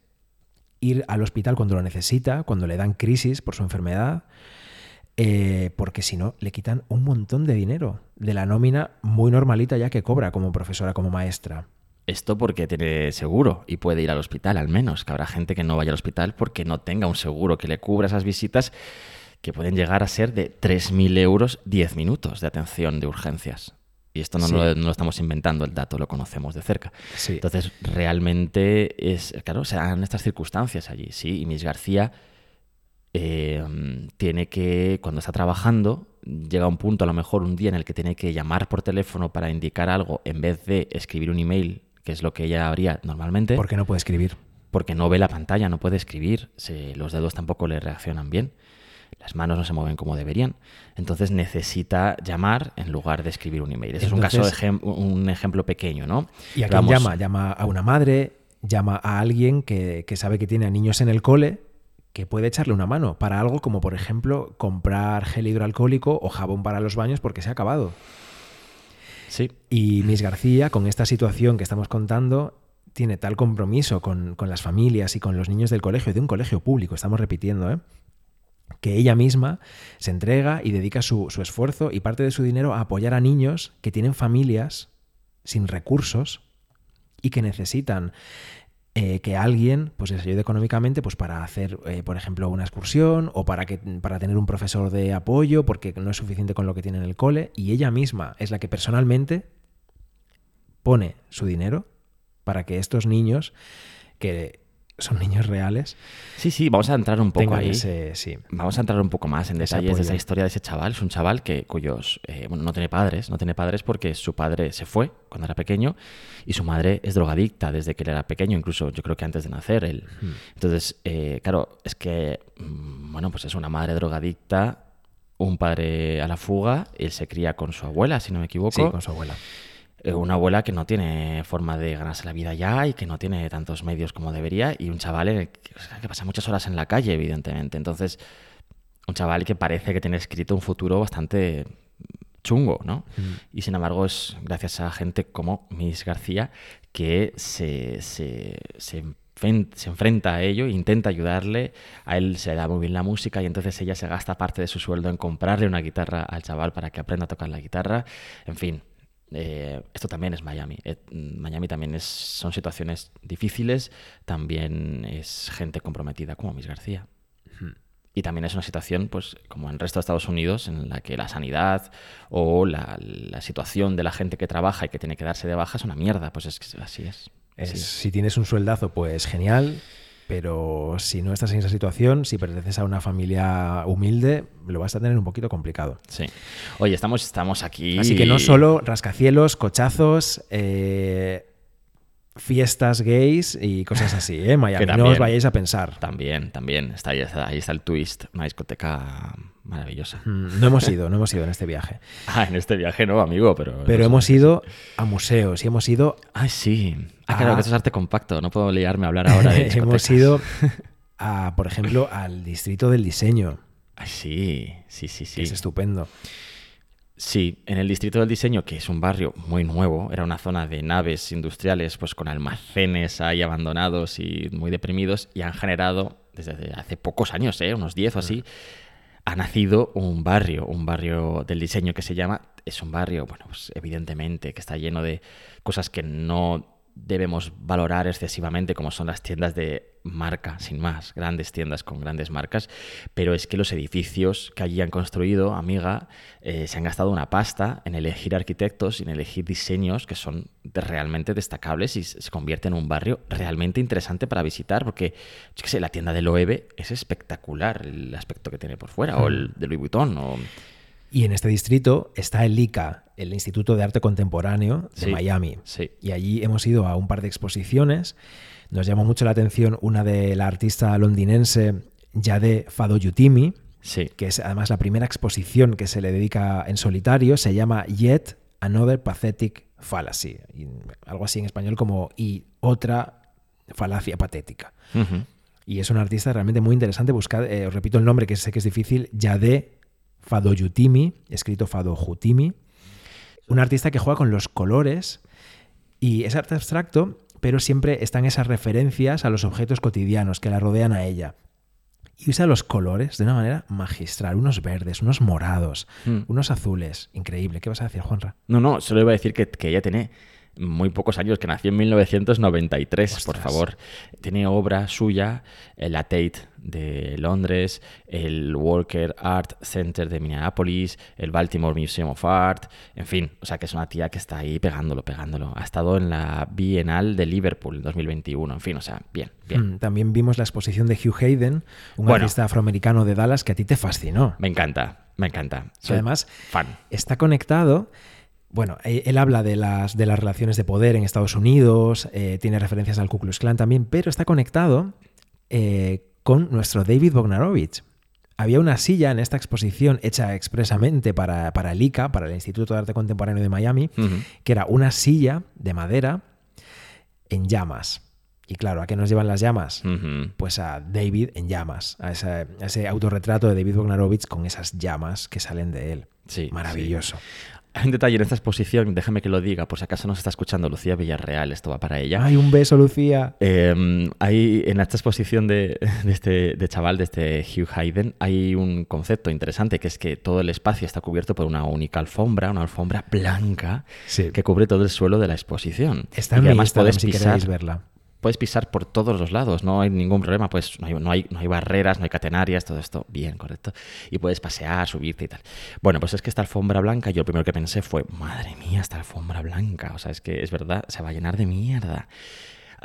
ir al hospital cuando lo necesita, cuando le dan crisis por su enfermedad, eh, porque si no, le quitan un montón de dinero de la nómina muy normalita ya que cobra como profesora, como maestra. Esto porque tiene seguro y puede ir al hospital, al menos. Que habrá gente que no vaya al hospital porque no tenga un seguro que le cubra esas visitas que pueden llegar a ser de 3.000 euros 10 minutos de atención de urgencias. Y esto no, Sí. lo, no lo estamos inventando, el dato lo conocemos de cerca. Sí. Entonces, realmente es, claro, se dan estas circunstancias allí, sí. Y Miss García eh, tiene que, cuando está trabajando, llega un punto, a lo mejor un día en el que tiene que llamar por teléfono para indicar algo en vez de escribir un email, que es lo que ella haría normalmente, porque no puede escribir. porque no ve la pantalla, no puede escribir, se- los dedos tampoco le reaccionan bien, las manos no se mueven como deberían. Entonces necesita llamar en lugar de escribir un email. Ese es un caso, ejem- un ejemplo pequeño, ¿no? ¿Y a quién vamos, llama? Llama a una madre, llama a alguien que, que sabe que tiene a niños en el cole que puede echarle una mano para algo como, por ejemplo, comprar gel hidroalcohólico o jabón para los baños porque se ha acabado. Sí, Y Miss García, con esta situación que estamos contando, tiene tal compromiso con, con las familias y con los niños del colegio, de un colegio público, estamos repitiendo, ¿eh? que ella misma se entrega y dedica su, su esfuerzo y parte de su dinero a apoyar a niños que tienen familias sin recursos y que necesitan eh, que alguien pues les ayude económicamente pues para hacer eh, por ejemplo una excursión o para que para tener un profesor de apoyo porque no es suficiente con lo que tiene en el cole y ella misma es la que personalmente pone su dinero para que estos niños que son niños reales sí, sí, vamos a entrar un poco ahí. ese sí Vamos a entrar un poco más en Ese detalles de esa historia de ese chaval. Es un chaval que cuyos eh, bueno, no tiene padres, no tiene padres porque su padre se fue cuando era pequeño y su madre es drogadicta desde que él era pequeño, incluso yo creo que antes de nacer él. Hmm. Entonces, eh, claro, es que mm, bueno, pues es una madre drogadicta, un padre a la fuga, él se cría con su abuela, si no me equivoco. sí con su abuela una abuela que no tiene forma de ganarse la vida ya y que no tiene tantos medios como debería y un chaval que, pasa muchas horas en la calle, evidentemente. Entonces, un chaval que parece que tiene escrito un futuro bastante chungo, ¿no? Y sin embargo es gracias a gente como Miss García que se, se, se se enfrenta a ello e intenta ayudarle. A él se le da muy bien la música y entonces ella se gasta parte de su sueldo en comprarle una guitarra al chaval para que aprenda a tocar la guitarra. En fin, eh, esto también es Miami. Eh, Miami también es, son situaciones difíciles, también es gente comprometida como Miss García. Y también es una situación, pues, como en el resto de Estados Unidos, en la que la sanidad o la, la situación de la gente que trabaja y que tiene que darse de baja es una mierda. Pues es que así es. Es. si tienes un sueldazo, pues genial. Pero si no estás en esa situación, si perteneces a una familia humilde, lo vas a tener un poquito complicado. Sí. Oye, estamos, estamos aquí. Así que no solo rascacielos, cochazos, eh, fiestas gays y cosas así, ¿eh? Miami, Que no os también. vayáis a pensar. También, también. Está ahí, está, ahí está el twist. Una discoteca maravillosa. Mm, No hemos ido, no hemos ido en este viaje. Ah, en este viaje no, amigo, pero... Pero hemos ido a museos y hemos ido, Ah, sí. Ah, claro, que eso es arte compacto. No puedo liarme a hablar ahora de hemos ido a, por ejemplo, al distrito del diseño, Ah, sí, sí, sí, sí. es estupendo. Sí, en el distrito del diseño, que es un barrio muy nuevo, era una zona de naves industriales, pues con almacenes ahí abandonados y muy deprimidos, y han generado, desde hace pocos años, ¿eh? unos 10 o así, ha nacido un barrio, un barrio del diseño que se llama, es un barrio, bueno, pues evidentemente que está lleno de cosas que no debemos valorar excesivamente, como son las tiendas de marca, sin más, grandes tiendas con grandes marcas, pero es que los edificios que allí han construido, amiga, eh, se han gastado una pasta en elegir arquitectos y en elegir diseños que son de- realmente destacables y se se convierte en un barrio realmente interesante para visitar, porque, yo qué sé, la tienda de Loewe es espectacular el aspecto que tiene por fuera, o el de Louis Vuitton, o... Y en este distrito está el ICA, el Instituto de Arte Contemporáneo de Sí, Miami. sí. Y allí hemos ido a un par de exposiciones. Nos llamó mucho la atención una de la artista londinense Yade Fadoyutimi, Sí, que es además la primera exposición que se le dedica en solitario. Se llama Yet Another Pathetic Fallacy. Y algo así en español como y otra falacia patética. Y es una artista realmente muy interesante. Buscad, eh, os repito el nombre que sé que es difícil, Yade Fadoyutimi, escrito Fadoyutimi. Un artista que juega con los colores y es arte abstracto, pero siempre están esas referencias a los objetos cotidianos que la rodean a ella. Y usa los colores de una manera magistral, unos verdes, unos morados, Mm. unos azules. Increíble. ¿Qué vas a decir, Juanra? No, no, solo iba a decir que, que ella tiene muy pocos años, que nació en 1993, por favor. Tiene obra suya, eh, la Tate de Londres, el Walker Art Center de Minneapolis, el Baltimore Museum of Art, en fin, o sea que es una tía que está ahí pegándolo, pegándolo. Ha estado en la Bienal de Liverpool en 2021, en fin, o sea, bien, bien. Mm, También vimos la exposición de Hugh Hayden, un Bueno. artista afroamericano de Dallas que a ti te fascinó. Me encanta, me encanta. Soy además, fan. está conectado. Bueno, eh, él habla de las, de las relaciones de poder en Estados Unidos, eh, tiene referencias al Ku Klux Klan también, pero está conectado eh, con nuestro David Bognarovich. Había una silla en esta exposición hecha expresamente para, para el ICA, para el Instituto de Arte Contemporáneo de Miami, que era una silla de madera en llamas. Y claro, ¿a qué nos llevan las llamas? Pues a David en llamas, a ese, a ese autorretrato de David Bognarovich con esas llamas que salen de él. Sí, Maravilloso. Hay un detalle en esta exposición, déjame que lo diga, por si acaso nos está escuchando Lucía Villarreal, esto va para ella. Ay, un beso, Lucía. Eh, hay en esta exposición de, de este de chaval, de este Hugh Hayden, hay un concepto interesante que es que todo el espacio está cubierto por una única alfombra, una alfombra blanca Sí. que cubre todo el suelo de la exposición. Está Y en mi además Instagram si pisar, queréis verla. Puedes pisar por todos los lados, no hay ningún problema, pues no hay, no, hay, barreras, no hay catenarias, todo esto bien, correcto. Y puedes pasear, subirte y tal. Bueno, pues es que esta alfombra blanca, yo lo primero que pensé fue, madre mía, esta alfombra blanca, o sea, es que es verdad, se va a llenar de mierda.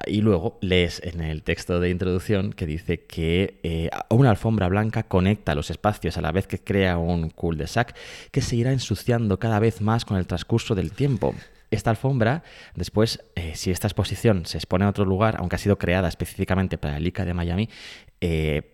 Y luego lees en el texto de introducción que dice que eh, una alfombra blanca conecta los espacios a la vez que crea un cul-de-sac que se irá ensuciando cada vez más con el transcurso del tiempo. Esta alfombra, después, eh, si esta exposición se expone a otro lugar, aunque ha sido creada específicamente para el ICA de Miami, eh,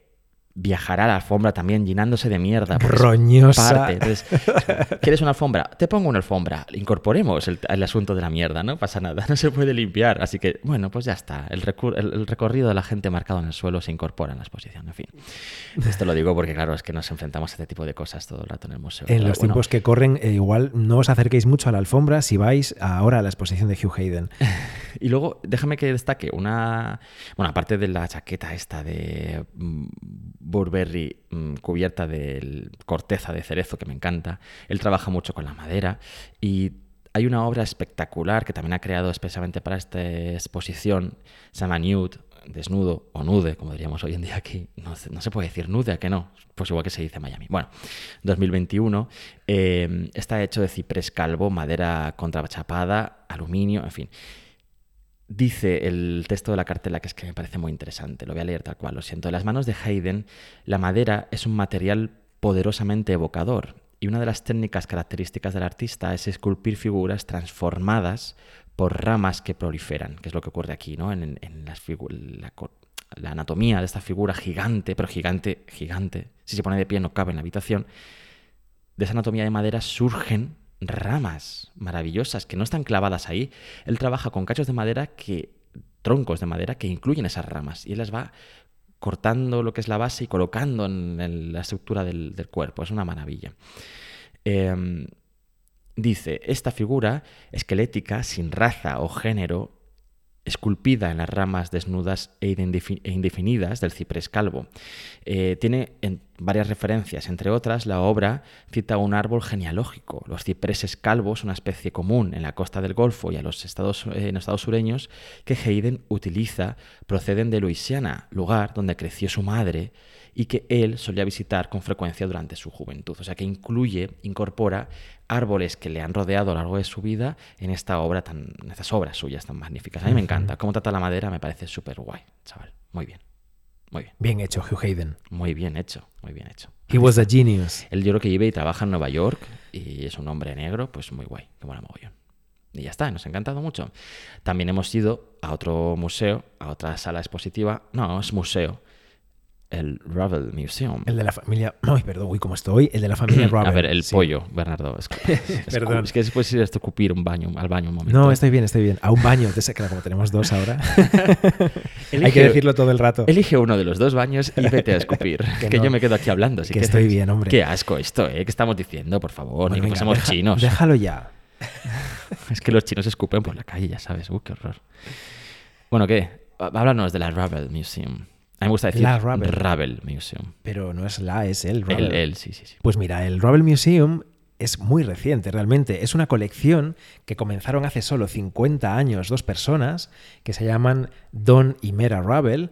viajará la alfombra también llenándose de mierda. Roñosa. parte. Entonces, ¿quieres una alfombra? Te pongo una alfombra. Incorporemos el, el asunto de la mierda, no pasa nada, no se puede limpiar. Así que, bueno, pues ya está. El, recur- el- el recorrido de la gente marcado en el suelo se incorpora en la exposición. En fin, esto lo digo porque, claro, es que nos enfrentamos a este tipo de cosas todo el rato en el museo. En los bueno, tiempos que corren, eh, igual no os acerquéis mucho a la alfombra si vais ahora a la exposición de Hugh Hayden. Y luego, déjame que destaque una. Bueno, aparte de la chaqueta esta de mm, Burberry mm, cubierta de corteza de cerezo, que me encanta, él trabaja mucho con la madera y. Hay una obra espectacular que también ha creado expresamente para esta exposición, se llama Nude, desnudo o nude, como diríamos hoy en día aquí. No, se- puede decir nude, ¿a que no? Pues igual que se dice Miami. Bueno, 2021. eh, está hecho de ciprés calvo, madera contrachapada, aluminio, en fin. Dice el texto de la cartela que es que me parece muy interesante, lo voy a leer tal cual, lo siento. En las manos de Haydn, la madera es un material poderosamente evocador y una de las técnicas características del artista es esculpir figuras transformadas por ramas que proliferan, que es lo que ocurre aquí, ¿no? En, la anatomía de esta figura gigante, pero gigante, gigante, si se pone de pie no cabe en la habitación, de esa anatomía de madera surgen ramas maravillosas que no están clavadas ahí. Él trabaja con cachos de madera que, troncos de madera que incluyen esas ramas y él las va cortando lo que es la base y colocando en la estructura del, del cuerpo. Es una maravilla. Em, dice, esta figura esquelética sin raza o género, esculpida en las ramas desnudas e e indefinidas del ciprés calvo. Eh, tiene en varias referencias, entre otras, la obra cita un árbol genealógico. Los cipreses calvos, una especie común en la costa del Golfo y a los estados, eh, en los estados sureños, que Hayden utiliza, proceden de Luisiana, lugar donde creció su madre y que él solía visitar con frecuencia durante su juventud. O sea que incluye, incorpora árboles que le han rodeado a lo largo de su vida en esta obra tan, en estas obras suyas tan magníficas. A mí me encanta. Cómo trata la madera me parece súper guay, chaval. Muy bien. Muy bien. Bien hecho, Hugh Hayden. Muy bien hecho. Muy bien hecho. He was a genius. Él yo creo que vive y trabaja en Nueva York y es un hombre negro, pues muy guay, que mola mogollón. Y ya está, nos ha encantado mucho. También hemos ido a otro museo, a otra sala expositiva. No, es museo. El Ravel Museum. El de la familia. Ay, perdón, uy, ¿cómo estoy? El de la familia Robert. a ver, el sí. pollo, Bernardo. Es, es- Perdón. Es que después ir a escupir un baño, al baño un momento. No, estoy bien, estoy bien. A un baño, entonces, claro, como tenemos dos ahora. Hay que decirlo todo el rato. Elige uno de los dos baños y vete a escupir. Que que no. yo me quedo aquí hablando. si Que quieres. estoy bien, hombre. Qué asco esto, ¿eh? ¿Qué estamos diciendo, por favor? Bueno, Ni que deja- chinos. Déjalo ya. Es que los chinos escupen por la calle, ya sabes. Uy, qué horror. Bueno, ¿qué? Háblanos de la Ravel Museum. A mí me gusta decir La Ravel. Ravel Museum. Pero no es la, es el El, Robert. el, sí, sí, sí. Pues mira, el Ravel Museum es muy reciente realmente. Es una colección que comenzaron hace solo 50 años dos personas que se llaman Don y Mera Ravel,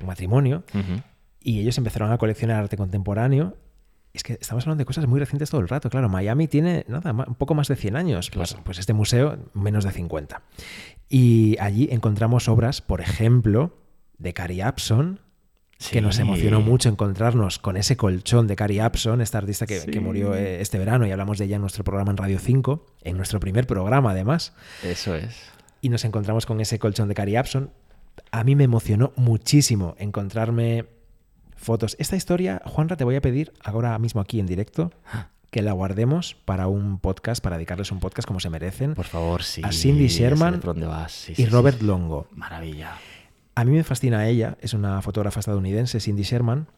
un matrimonio, y ellos empezaron a coleccionar arte contemporáneo. Es que estamos hablando de cosas muy recientes todo el rato. Claro, Miami tiene nada, un poco más de 100 años. Pues, pues este museo, menos de 50. Y allí encontramos obras, por ejemplo, de Carrie Upson, que nos emocionó mucho encontrarnos con ese colchón de Carrie Upson, esta artista que, que murió eh, este verano y hablamos de ella en nuestro programa en Radio 5, en nuestro primer programa además, Eso es. y nos encontramos con ese colchón de Carrie Upson. A mí me emocionó muchísimo encontrarme fotos. Esta historia, Juanra, te voy a pedir ahora mismo aquí en directo que la guardemos para un podcast, para dedicarles un podcast como se merecen, Por favor, sí. A Cindy Sherman vas. Sí, y sí, Robert. Longo. Maravilla. A mí me fascina ella, es una fotógrafa estadounidense, Cindy Sherman,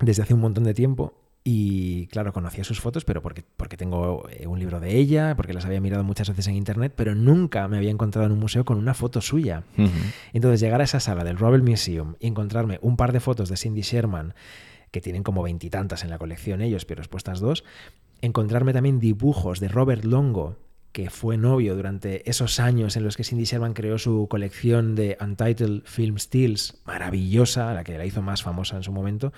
desde hace un montón de tiempo. Y claro, conocía sus fotos, pero porque, porque tengo eh, un libro de ella, porque las había mirado muchas veces en internet, pero nunca me había encontrado en un museo con una foto suya. Entonces llegar a esa sala del Robert Museum y encontrarme un par de fotos de Cindy Sherman, que tienen como veintitantas en la colección ellos, pero expuestas dos, encontrarme también dibujos de Robert Longo, que fue novio durante esos años en los que Cindy Sherman creó su colección de Untitled Film Stills, maravillosa, la que la hizo más famosa en su momento,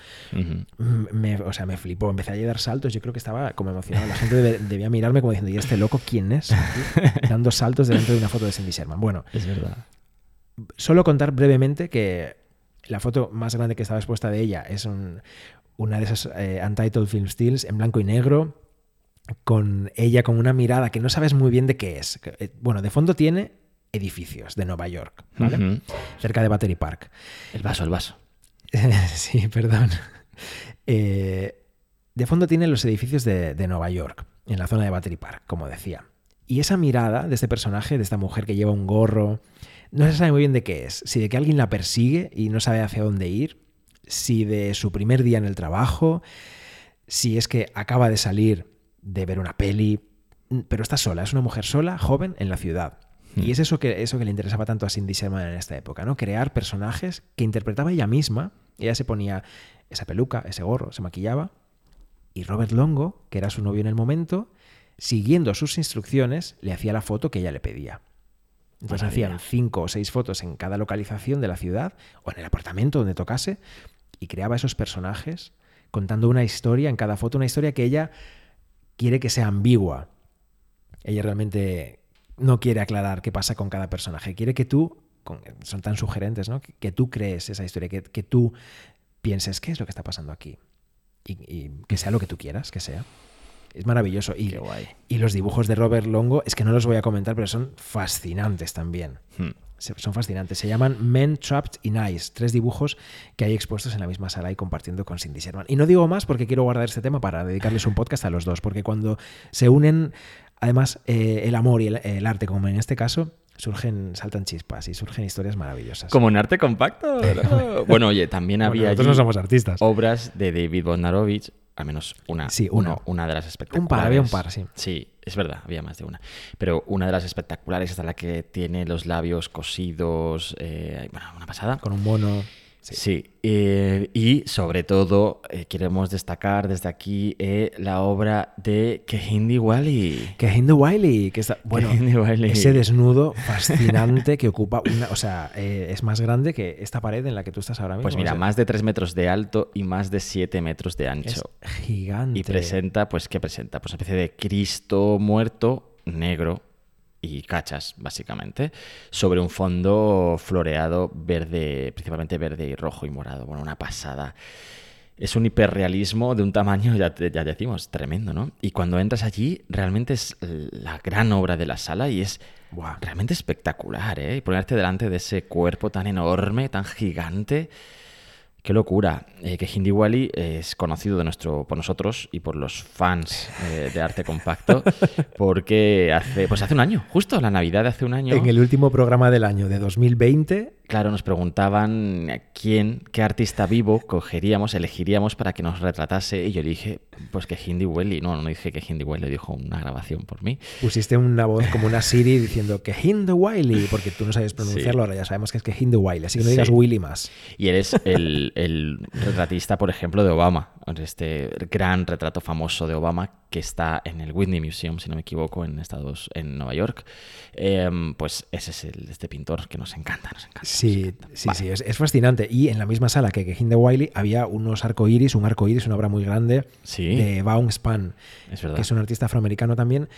me, o sea, me flipó, empecé a dar saltos, yo creo que estaba como emocionado, la gente debe- debía mirarme como diciendo, ¿y este loco quién es? Dando saltos delante de una foto de Cindy Sherman. Bueno, Es verdad. Solo contar brevemente que la foto más grande que estaba expuesta de ella es un- una de esas eh, Untitled Film Stills en blanco y negro, con ella con una mirada que no sabes muy bien de qué es. Eh, Bueno, de fondo tiene edificios de Nueva York, ¿vale? Cerca de Battery Park. El vaso, el vaso. sí, perdón. Eh, de fondo tiene los edificios de, de Nueva York, en la zona de Battery Park, como decía. Y esa mirada de este personaje, de esta mujer que lleva un gorro, no se sabe muy bien de qué es. Si de que alguien la persigue y no sabe hacia dónde ir, si de su primer día en el trabajo, si es que acaba de salir de ver una peli, pero está sola, es una mujer sola, joven, en la ciudad. Y es eso que, eso que le interesaba tanto a Cindy Sherman en esta época, ¿no? Crear personajes que interpretaba ella misma. Ella se ponía esa peluca, ese gorro, se maquillaba. Y Robert Longo, que era su novio en el momento, siguiendo sus instrucciones, le hacía la foto que ella le pedía. Entonces Maravilla. hacían cinco o seis fotos en cada localización de la ciudad o en el apartamento donde tocase y creaba esos personajes contando una historia en cada foto, una historia que ella quiere que sea ambigua. Ella realmente no quiere aclarar qué pasa con cada personaje. Quiere que tú, con- son tan sugerentes, ¿no? Que, que tú crees esa historia, que, que tú pienses qué es lo que está pasando aquí. Y, y que sea lo que tú quieras que sea. Es maravilloso. Y los dibujos de Robert Longo, es que no los voy a comentar, pero son fascinantes también. Hmm. Son fascinantes. Se llaman Men Trapped in Ice. Tres dibujos que hay expuestos en la misma sala y compartiendo con Cindy Sherman. Y no digo más porque quiero guardar este tema para dedicarles un podcast a los dos. Porque cuando se unen, además, eh, el amor y el, el arte, como en este caso, surgen, saltan chispas y surgen historias maravillosas. Como en arte compacto. ¿no? bueno, oye, también Bueno, había nosotros allí no somos artistas. obras de David Bondarovich, al menos una, Sí, una. uno- una de las espectaculares. Un par, había un par, sí. Sí, es verdad, había más de una. Pero una de las espectaculares es la que tiene los labios cosidos, eh, bueno, una pasada. Con un mono. Sí, eh, y sobre todo eh, queremos destacar desde aquí eh, la obra de Kehinde Wally. Que Hindu Wiley, que está. Bueno, Kehinde Wiley. ese desnudo fascinante que ocupa una. O sea, es más grande que esta pared en la que tú estás ahora mismo. Pues mira, o sea, más de 3 metros de alto y más de 7 metros de Es ancho. gigante. Y presenta, pues, ¿qué presenta? Pues una especie de Cristo muerto, negro y cachas, básicamente, sobre un fondo floreado verde, principalmente verde y rojo y morado. Bueno, una pasada. Es un hiperrealismo de un tamaño, ya, ya decimos, tremendo, ¿no? Y cuando entras allí, realmente es la gran obra de la sala y es Buah. realmente espectacular, ¿eh? Y ponerte delante de ese cuerpo tan enorme, tan gigante. Qué locura. Eh, que Hindi Wally es conocido de nuestro, por nosotros y por los fans eh, de arte compacto, porque hace, pues hace un año, justo la Navidad de hace un año, En el último programa del año de 2020, claro, nos preguntaban quién, qué artista vivo cogeríamos, elegiríamos para que nos retratase, y yo le dije, pues que Hindi Wally, no, no dije que Hindi Wally, dijo una grabación por mí. pusiste una voz como una Siri diciendo que Hindu Wiley, porque tú no sabes pronunciarlo, ahora ya sabemos que es que Hindu Wiley, así que no digas Sí. Willy más. Y eres el, el retratista, por ejemplo, de Obama. Este gran retrato famoso de Obama que está en el Whitney Museum, si no me equivoco, en Estados, en Nueva York. Em, pues ese es el, este pintor que nos encanta, nos encanta. nos Sí, sí, Vale. sí, es, es fascinante. Y en la misma sala que, que Hindu Wiley había unos arcoíris, un arcoíris, una obra muy grande Sí. de Baum Span, Es verdad. que es un artista afroamericano también,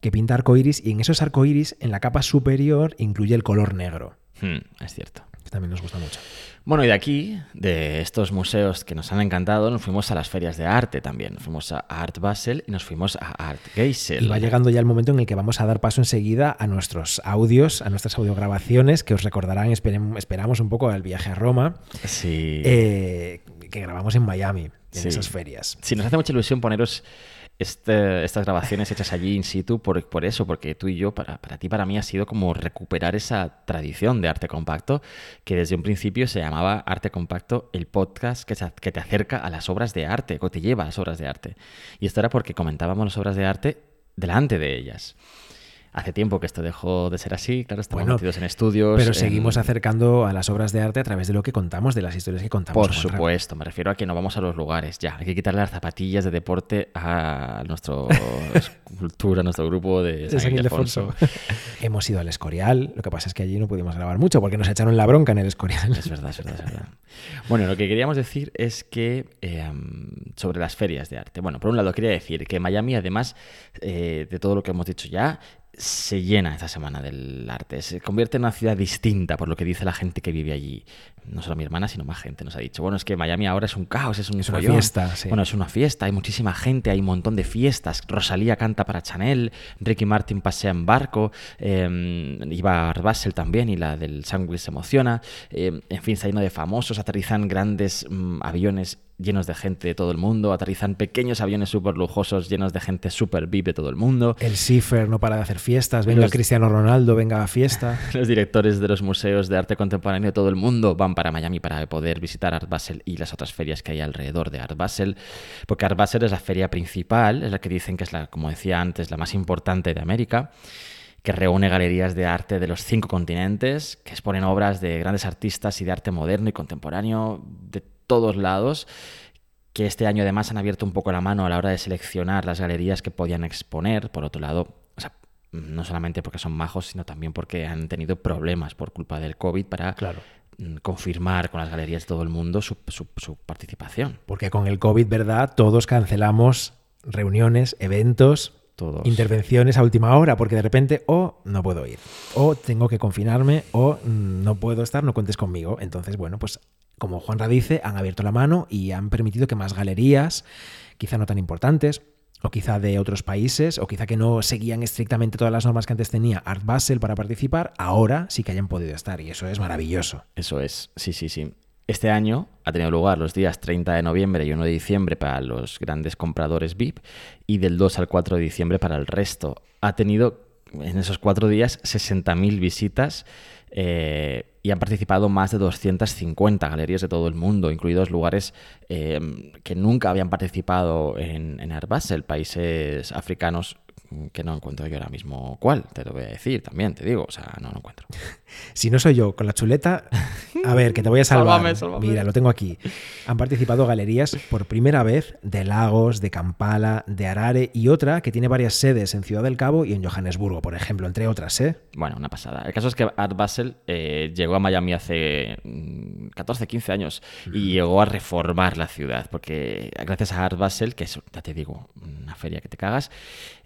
que pinta arcoíris y en esos arcoíris, en la capa superior, incluye el color negro, Hmm, es cierto. Que también nos gusta mucho. Bueno, y de aquí, de estos museos que nos han encantado, nos fuimos a las ferias de arte también. Nos fuimos a Art Basel y nos fuimos a Art Geisel. Y va llegando ya el momento en el que vamos a dar paso enseguida a nuestros audios, a nuestras audiograbaciones, que os recordarán, esperamos un poco al viaje a Roma, Sí. eh, que grabamos en Miami, en Sí. esas ferias. Sí, nos hace mucha ilusión poneros este- estas grabaciones hechas allí in situ por, por eso, porque tú y yo, para, para ti, para mí, ha sido como recuperar esa tradición de arte compacto que desde un principio se llamaba Arte Compacto, el podcast que, se- que te acerca a las obras de arte, o te lleva a las obras de arte. Y esto era porque comentábamos las obras de arte delante de ellas. Hace tiempo que esto dejó de ser así, claro, estamos Bueno, metidos en estudios. Pero en- seguimos acercando a las obras de arte a través de lo que contamos, de las historias que contamos. Por supuesto, me refiero a que no vamos a los lugares ya. Hay que quitarle las zapatillas de deporte a nuestro cultura, a nuestro grupo de San San. Ildefonso. Hemos ido al Escorial, lo que pasa es que allí no pudimos grabar mucho porque nos echaron la bronca en el Escorial. Es verdad, es verdad, es verdad. Bueno, lo que queríamos decir es que eh, sobre las ferias de arte. Bueno, por un lado quería decir que Miami, además eh, de todo lo que hemos dicho ya, se llena esta semana del arte. Se convierte en una ciudad distinta por lo que dice la gente que vive allí. No solo mi hermana, sino más gente nos ha dicho. Bueno, es que Miami ahora es un caos, es un Es una fiesta, sí. Bueno, es una fiesta, hay muchísima gente, hay un montón de fiestas. Rosalía canta para Chanel, Ricky Martin pasea en barco, eh, iba a Basel también y la del sándwich se emociona. eh, en fin, está lleno de famosos, aterrizan grandes mm, aviones llenos de gente de todo el mundo, aterrizan pequeños aviones súper lujosos llenos de gente súper VIP de todo el mundo. El Cifer no para de hacer fiestas, venga Los- Cristiano Ronaldo, venga a fiesta. Los directores de los museos de arte contemporáneo de todo el mundo van para Miami para poder visitar Art Basel y las otras ferias que hay alrededor de Art Basel, porque Art Basel es la feria principal, es la que dicen que es la, como decía antes, la más importante de América, que reúne galerías de arte de los cinco continentes, que exponen obras de grandes artistas y de arte moderno y contemporáneo de todos lados que este año además han abierto un poco la mano a la hora de seleccionar las galerías que podían exponer. Por otro lado, o sea, no solamente porque son majos, sino también porque han tenido problemas por culpa del COVID para Claro. mm, confirmar con las galerías de todo el mundo su, su- su participación. Porque con el COVID, ¿verdad? Todos cancelamos reuniones, eventos, Todos. intervenciones a última hora, porque de repente o no puedo ir, o tengo que confinarme, o mm, no puedo estar, no cuentes conmigo. Entonces, bueno, pues como Juanra dice, han abierto la mano y han permitido que más galerías, quizá no tan importantes, o quizá de otros países, o quizá que no seguían estrictamente todas las normas que antes tenía Art Basel para participar, ahora sí que hayan podido estar y eso es maravilloso. Eso es, sí, sí, sí. Este año ha tenido lugar los días 30 de noviembre y 1 de diciembre para los grandes compradores VIP y del 2 al 4 de diciembre para el resto. Ha tenido en esos cuatro días 60.000 visitas eh, y han participado más de 250 galerías de todo el mundo, incluidos lugares eh, que nunca habían participado en, en Basel, países africanos que no encuentro yo ahora mismo cuál, te lo voy a decir también, te digo, o sea, no lo encuentro. Si no soy yo con la chuleta, a ver, que te voy a salvar. Mira, lo tengo aquí. Han participado galerías por primera vez de Lagos, de Kampala, de Harare y otra que tiene varias sedes en Ciudad del Cabo y en Johannesburgo, por ejemplo, entre otras, ¿eh? Bueno, una pasada. El caso es que Art Basel eh, llegó a Miami hace 14, mm, 15 años y llegó a reformar la ciudad, porque gracias a Art Basel, que es, ya te digo, una feria que te cagas,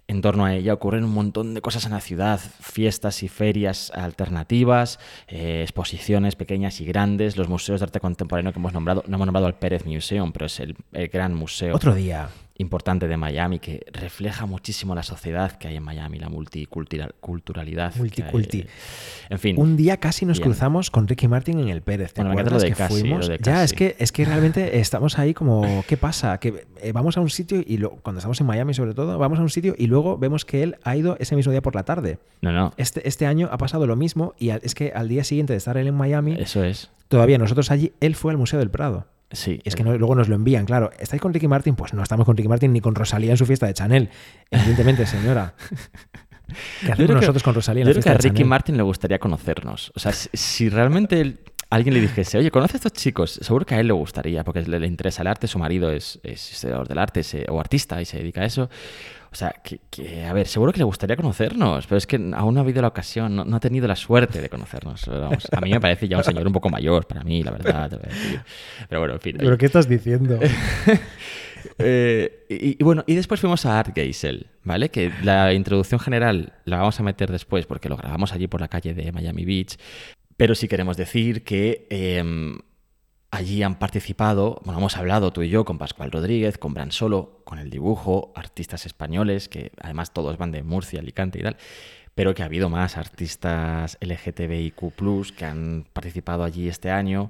en torno a ella ocurren un montón de cosas en la ciudad, fiestas y ferias alternativas, eh, exposiciones pequeñas y grandes, los museos de arte contemporáneo que hemos nombrado, no hemos nombrado al Pérez Museum, pero es el, el gran museo. Otro día importante de Miami que refleja muchísimo la sociedad que hay en Miami, la multiculturalidad. Multiculti. En fin. Un día casi nos cruzamos con Ricky Martin en el Pérez. ¿Te acuerdas que fuimos? Ya, es que, es que realmente estamos ahí como, ¿qué pasa? Que eh, vamos a un sitio y lo, cuando estamos en Miami sobre todo, vamos a un sitio y luego vemos que él ha ido ese mismo día por la tarde. No, no. Este, este año ha pasado lo mismo y es que al día siguiente de estar él en Miami, eso es. Todavía nosotros allí, él fue al Museo del Prado. Sí. Es que luego nos lo envían, claro. ¿Estáis con Ricky Martin? Pues no estamos con Ricky Martin ni con Rosalía en su fiesta de Chanel. Evidentemente, señora. ¿Qué hacemos nosotros con Rosalía en la fiesta Yo creo que a Ricky Martin le gustaría conocernos. O sea, si, realmente alguien le dijese, oye, conoce a estos chicos, seguro que a él le gustaría, porque le, interesa el arte, su marido es, es historiador del arte o artista y se dedica a eso. O sea, que, a ver, seguro que le gustaría conocernos, pero es que aún no ha habido la ocasión, no, ha tenido la suerte de conocernos. a mí me parece ya un señor un poco mayor, para mí, la verdad. Pero bueno, en fin. ¿Pero qué estás diciendo? Eh, y, bueno, y después fuimos a Art Geisel, ¿vale? Que la introducción general la vamos a meter después porque lo grabamos allí por la calle de Miami Beach. Pero sí queremos decir que em, Allí han participado, bueno, hemos hablado tú y yo con Pascual Rodríguez, con Bran Solo, con el dibujo, artistas españoles, que además todos van de Murcia, Alicante y tal, pero que ha habido más artistas LGTBIQ, que han participado allí este año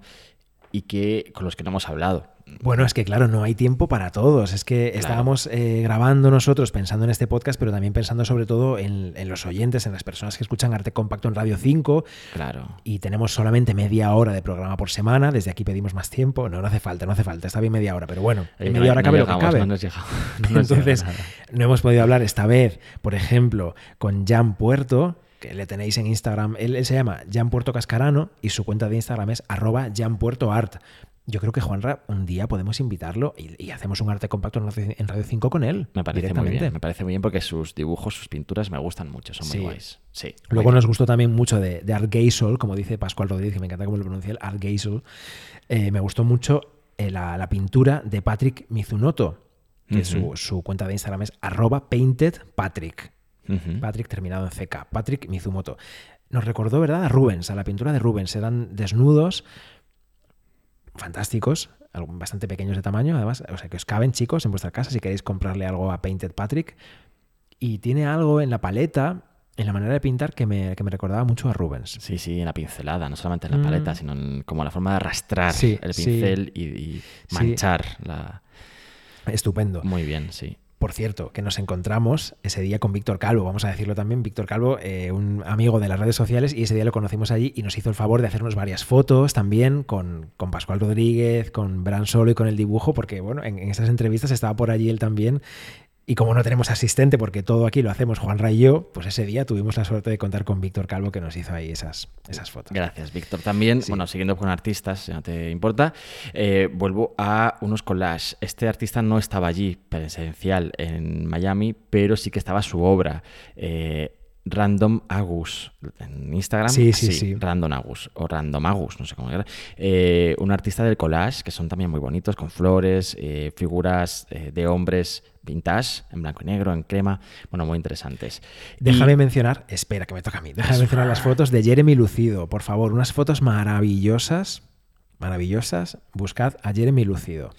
y que con los que no hemos hablado. Bueno, es que claro, no hay tiempo para todos. Es que estábamos eh, grabando nosotros pensando en este podcast, pero también pensando sobre todo en, los oyentes, en las personas que escuchan Arte Compacto en Radio 5. Claro. Y tenemos solamente media hora de programa por semana. Desde aquí pedimos más tiempo. No, no hace falta, no hace falta. Está bien media hora, pero bueno, en media hora cabe lo que cabe. Entonces, no hemos podido hablar esta vez, por ejemplo, con Jan Puerto que le tenéis en Instagram. Él, se llama Jan Puerto Cascarano y su cuenta de Instagram es arroba Jan Puerto Art. Yo creo que Juanra, un día podemos invitarlo y, hacemos un arte compacto en Radio 5 con él. Me parece muy bien. Me parece muy bien porque sus dibujos, sus pinturas me gustan mucho, son muy guays. Sí, Luego nos gustó también mucho de, de Art Geisel, como dice Pascual Rodríguez, que me encanta cómo lo pronuncia el Art Geisel. Eh, me gustó mucho eh, la, pintura de Patrick Mizunoto, que su, cuenta de Instagram es arroba paintedpatrick. Patrick terminado en CK. Patrick Mizumoto. Nos recordó, ¿verdad? A Rubens, a la pintura de Rubens. Eran desnudos, fantásticos, bastante pequeños de tamaño, además, o sea, que os caben, chicos, en vuestra casa si queréis comprarle algo a Painted Patrick. Y tiene algo en la paleta, en la manera de pintar, que me, recordaba mucho a Rubens. Sí, sí, en la pincelada, no solamente en la paleta, mm. sino en, como la forma de arrastrar el pincel y, manchar la... Estupendo. Muy bien, sí. Por cierto, que nos encontramos ese día con Víctor Calvo, vamos a decirlo también, Víctor Calvo, eh, un amigo de las redes sociales, y ese día lo conocimos allí y nos hizo el favor de hacernos varias fotos también con, con Pascual Rodríguez, con Bran Solo y con el dibujo, porque bueno, en, en estas entrevistas estaba por allí él también y como no tenemos asistente, porque todo aquí lo hacemos Juan Ray y yo, pues ese día tuvimos la suerte de contar con Víctor Calvo que nos hizo ahí esas, esas fotos. Gracias, Víctor. También, bueno, siguiendo con artistas, si no te importa, eh, vuelvo a unos collages. Este artista no estaba allí presencial en Miami, pero sí que estaba su obra. Eh, Random Agus en Instagram. Sí, sí, sí. Random Agus o Random Agus, no sé cómo era. Eh, un artista del collage que son también muy bonitos, con flores, figuras de hombres vintage, en blanco y negro, en crema, bueno, muy interesantes. Déjame mencionar, espera, que me toca a mí, déjame mencionar las fotos de Jeremy Lucido, por favor, unas fotos maravillosas, maravillosas, buscad a Jeremy Lucido.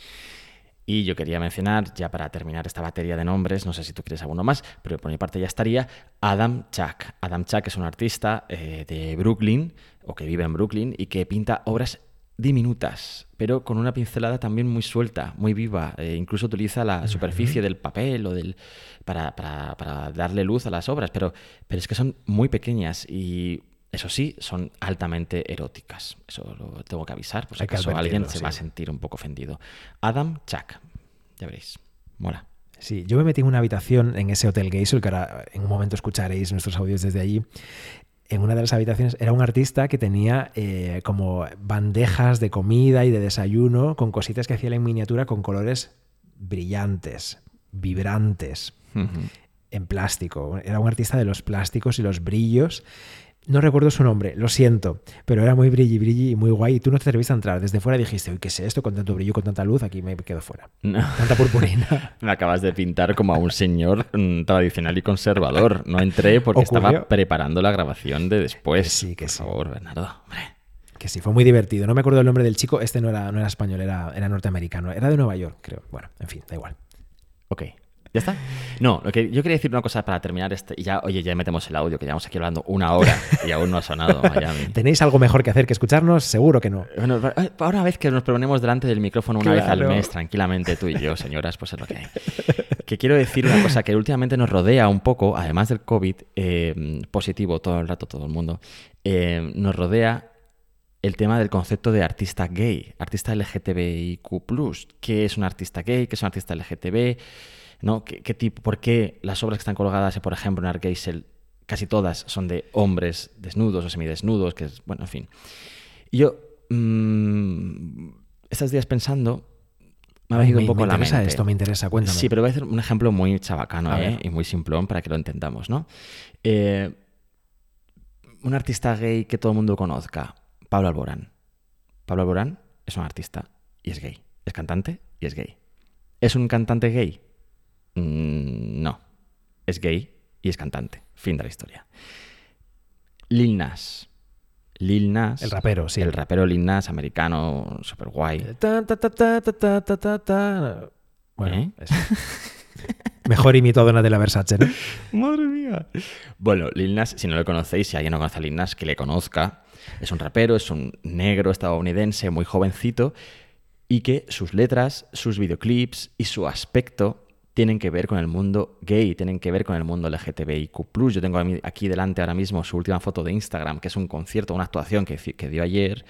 Y yo quería mencionar, ya para terminar esta batería de nombres, no sé si tú quieres alguno más, pero por mi parte ya estaría, Adam Chuck. Adam Chuck es un artista eh, de Brooklyn, o que vive en Brooklyn, y que pinta obras diminutas, pero con una pincelada también muy suelta, muy viva. Eh, incluso utiliza la superficie del papel o del, para, para, para, darle luz a las obras, pero, pero es que son muy pequeñas y eso sí, son altamente eróticas. Eso lo tengo que avisar, por si acaso alguien se sí. va a sentir un poco ofendido. Adam Chuck, ya veréis, mola. Sí, yo me metí en una habitación en ese Hotel Geisel, que ahora en un momento escucharéis nuestros audios desde allí, en una de las habitaciones era un artista que tenía eh, como bandejas de comida y de desayuno con cositas que hacía en miniatura con colores brillantes, vibrantes, uh -huh. en plástico. Era un artista de los plásticos y los brillos. No recuerdo su nombre, lo siento, pero era muy brilli, brilli y muy guay. Y tú no te atreviste a entrar. Desde fuera dijiste, uy, ¿qué es esto? Con tanto brillo, con tanta luz, aquí me quedo fuera. No. Tanta purpurina. me acabas de pintar como a un señor mm, tradicional y conservador. No entré porque ¿Ocurrió? estaba preparando la grabación de después. Que sí, que Por sí. favor, Bernardo, hombre. Que sí, fue muy divertido. No me acuerdo el nombre del chico. Este no era, no era español, era, era norteamericano. Era de Nueva York, creo. Bueno, en fin, da igual. Ok. ¿Ya está? No, lo que yo quería decir una cosa para terminar este. Y ya, oye, ya metemos el audio, que llevamos aquí hablando una hora y aún no ha sonado Miami. ¿Tenéis algo mejor que hacer que escucharnos? Seguro que no. Bueno, ahora vez que nos ponemos delante del micrófono una claro. vez al mes, tranquilamente, tú y yo, señoras, pues es lo que hay. Que quiero decir una cosa que últimamente nos rodea un poco, además del COVID, eh, positivo todo el rato, todo el mundo, eh, nos rodea el tema del concepto de artista gay, artista LGTBIQ. ¿Qué es un artista gay? ¿Qué es un artista LGTB? ¿No? ¿Qué, qué tipo, ¿Por qué las obras que están colgadas, por ejemplo, en Art Geisel, casi todas son de hombres desnudos o semidesnudos? Que es, bueno, en fin. Y yo, mmm, estos días pensando, me ha venido un poco me la mente. interesa esto, me interesa, cuéntame. Sí, pero voy a hacer un ejemplo muy chabacano ¿eh? y muy simplón para que lo entendamos, ¿no? Eh, un artista gay que todo el mundo conozca, Pablo Alborán. Pablo Alborán es un artista y es gay. Es cantante y es gay. ¿Es un cantante gay? Mm, no. Es gay y es cantante. Fin de la historia. Lil Nas. Lil Nas. El rapero, sí. El rapero Lil Nas, americano, super guay. Ta, ta, ta, ta. Bueno, ¿Eh? Mejor imitado una de la Versace, ¿no? Madre mía. Bueno, Lil Nas, si no lo conocéis, si alguien no conoce a Lil Nas, que le conozca. Es un rapero, es un negro estadounidense muy jovencito y que sus letras, sus videoclips y su aspecto tienen que ver con el mundo gay, tienen que ver con el mundo LGTBIQ. Yo tengo aquí delante ahora mismo su última foto de Instagram, que es un concierto, una actuación que, que dio ayer.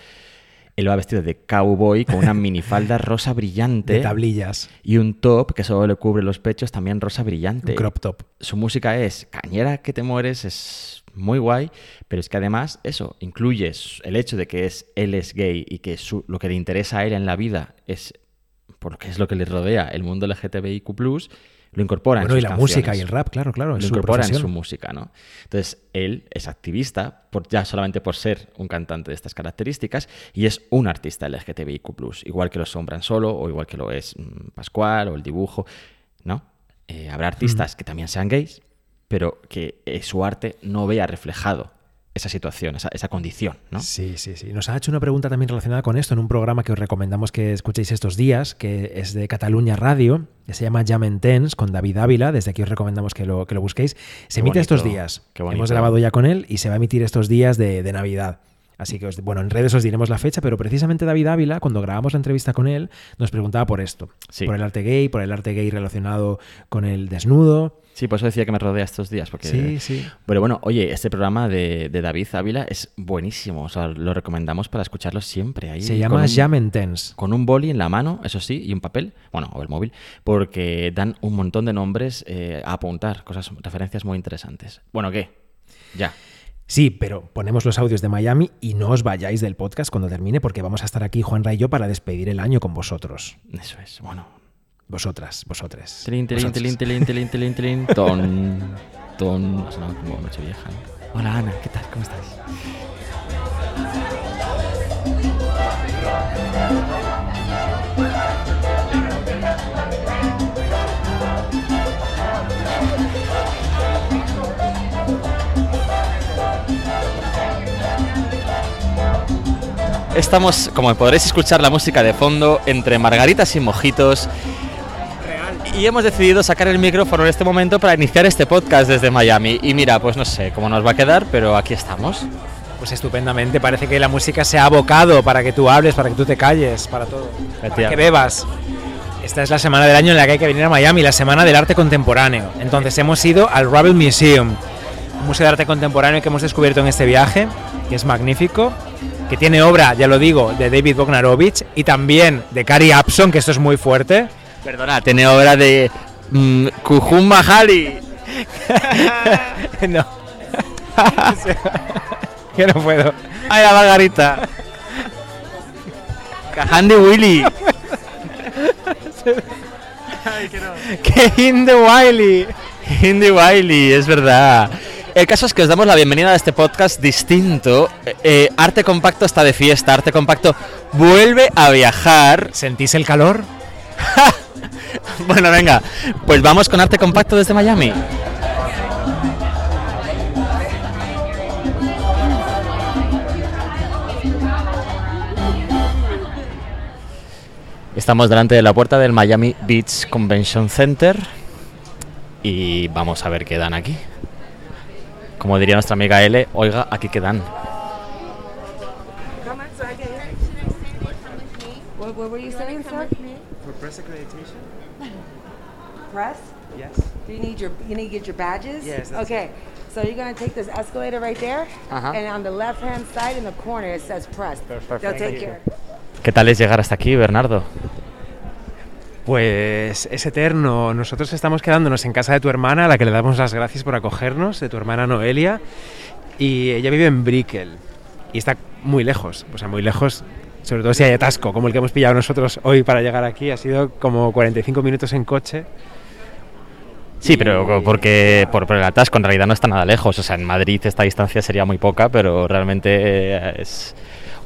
Él va vestido de cowboy con una minifalda rosa brillante. De tablillas. Y un top que solo le cubre los pechos, también rosa brillante. Un crop top. Su música es cañera que te mueres, es muy guay, pero es que además eso incluye el hecho de que es, él es gay y que su, lo que le interesa a él en la vida es porque es lo que le rodea el mundo LGTBIQ+, lo incorpora bueno, en sus y la canciones. música y el rap, claro, claro. Lo incorpora en su música, ¿no? Entonces, él es activista, por, ya solamente por ser un cantante de estas características, y es un artista LGTBIQ+, igual que lo sombran solo, o igual que lo es mmm, Pascual, o el dibujo, ¿no? Eh, habrá artistas mm. que también sean gays, pero que eh, su arte no vea reflejado esa situación, esa, esa, condición, ¿no? Sí, sí, sí. Nos ha hecho una pregunta también relacionada con esto en un programa que os recomendamos que escuchéis estos días, que es de Cataluña Radio, que se llama Jam Tense, con David Ávila. Desde aquí os recomendamos que lo, que lo busquéis. Se qué emite bonito, estos días. Hemos grabado ya con él y se va a emitir estos días de, de Navidad. Así que, os, bueno, en redes os diremos la fecha, pero precisamente David Ávila, cuando grabamos la entrevista con él, nos preguntaba por esto. Sí. Por el arte gay, por el arte gay relacionado con el desnudo. Sí, por eso decía que me rodea estos días. Porque... Sí, sí. Pero bueno, oye, este programa de, de, David Ávila es buenísimo. O sea, lo recomendamos para escucharlo siempre. Ahí Se llama Jam Tense. Con un boli en la mano, eso sí, y un papel, bueno, o el móvil, porque dan un montón de nombres eh, a apuntar, cosas, referencias muy interesantes. Bueno, ¿qué? Ya. Sí, pero ponemos los audios de Miami y no os vayáis del podcast cuando termine porque vamos a estar aquí, Juan y yo, para despedir el año con vosotros. Eso es, bueno. Vosotras, vosotras. Tilín, tilín, tilín, tilín, tilín, tilín, tilín, ton, ton. Ha sonado como noche vieja. ¿no? Hola Ana, ¿qué tal? ¿Cómo estás? Estamos, como podréis escuchar la música de fondo, entre margaritas y mojitos, y hemos decidido sacar el micrófono en este momento para iniciar este podcast desde Miami. Y mira, pues no sé cómo nos va a quedar, pero aquí estamos. Pues estupendamente, parece que la música se ha abocado para que tú hables, para que tú te calles, para todo. Para que bebas. Esta es la semana del año en la que hay que venir a Miami, la semana del arte contemporáneo. Entonces hemos ido al Rubble Museum, un museo de arte contemporáneo que hemos descubierto en este viaje, que es magnífico, que tiene obra, ya lo digo, de David Bognarovich y también de Cary Upson, que esto es muy fuerte. Perdona, tiene obra de mm, Kuhun Mahali. no. que no puedo. Ay, la Margarita. Kahandi Willy. ¡Qué Hindi Wiley! Hindi Wiley, es verdad. El caso es que os damos la bienvenida a este podcast distinto. Eh, eh, Arte Compacto está de fiesta. Arte Compacto vuelve a viajar. ¿Sentís el calor? bueno, venga, pues vamos con Arte Compacto desde Miami. Estamos delante de la puerta del Miami Beach Convention Center y vamos a ver qué dan aquí. Como diría nuestra amiga L, oiga, aquí qué dan. What, were you saying, sir? For press accreditation? Press? Yes. Do you need your you need to get your badges? Yes, Okay. So you're gonna take this escalator right there, Uh-huh. and on the left hand side in the corner it says press. Perfect. They'll Thank take you. ¿Qué tal es llegar hasta aquí, Bernardo? Pues es eterno. Nosotros estamos quedándonos en casa de tu hermana, a la que le damos las gracias por acogernos, de tu hermana Noelia. Y ella vive en Brickell. Y está muy lejos, o sea, muy lejos, sobre todo si hay atasco, como el que hemos pillado nosotros hoy para llegar aquí. Ha sido como 45 minutos en coche. Sí, pero porque por, por el atasco en realidad no está nada lejos. O sea, en Madrid esta distancia sería muy poca, pero realmente eh, es,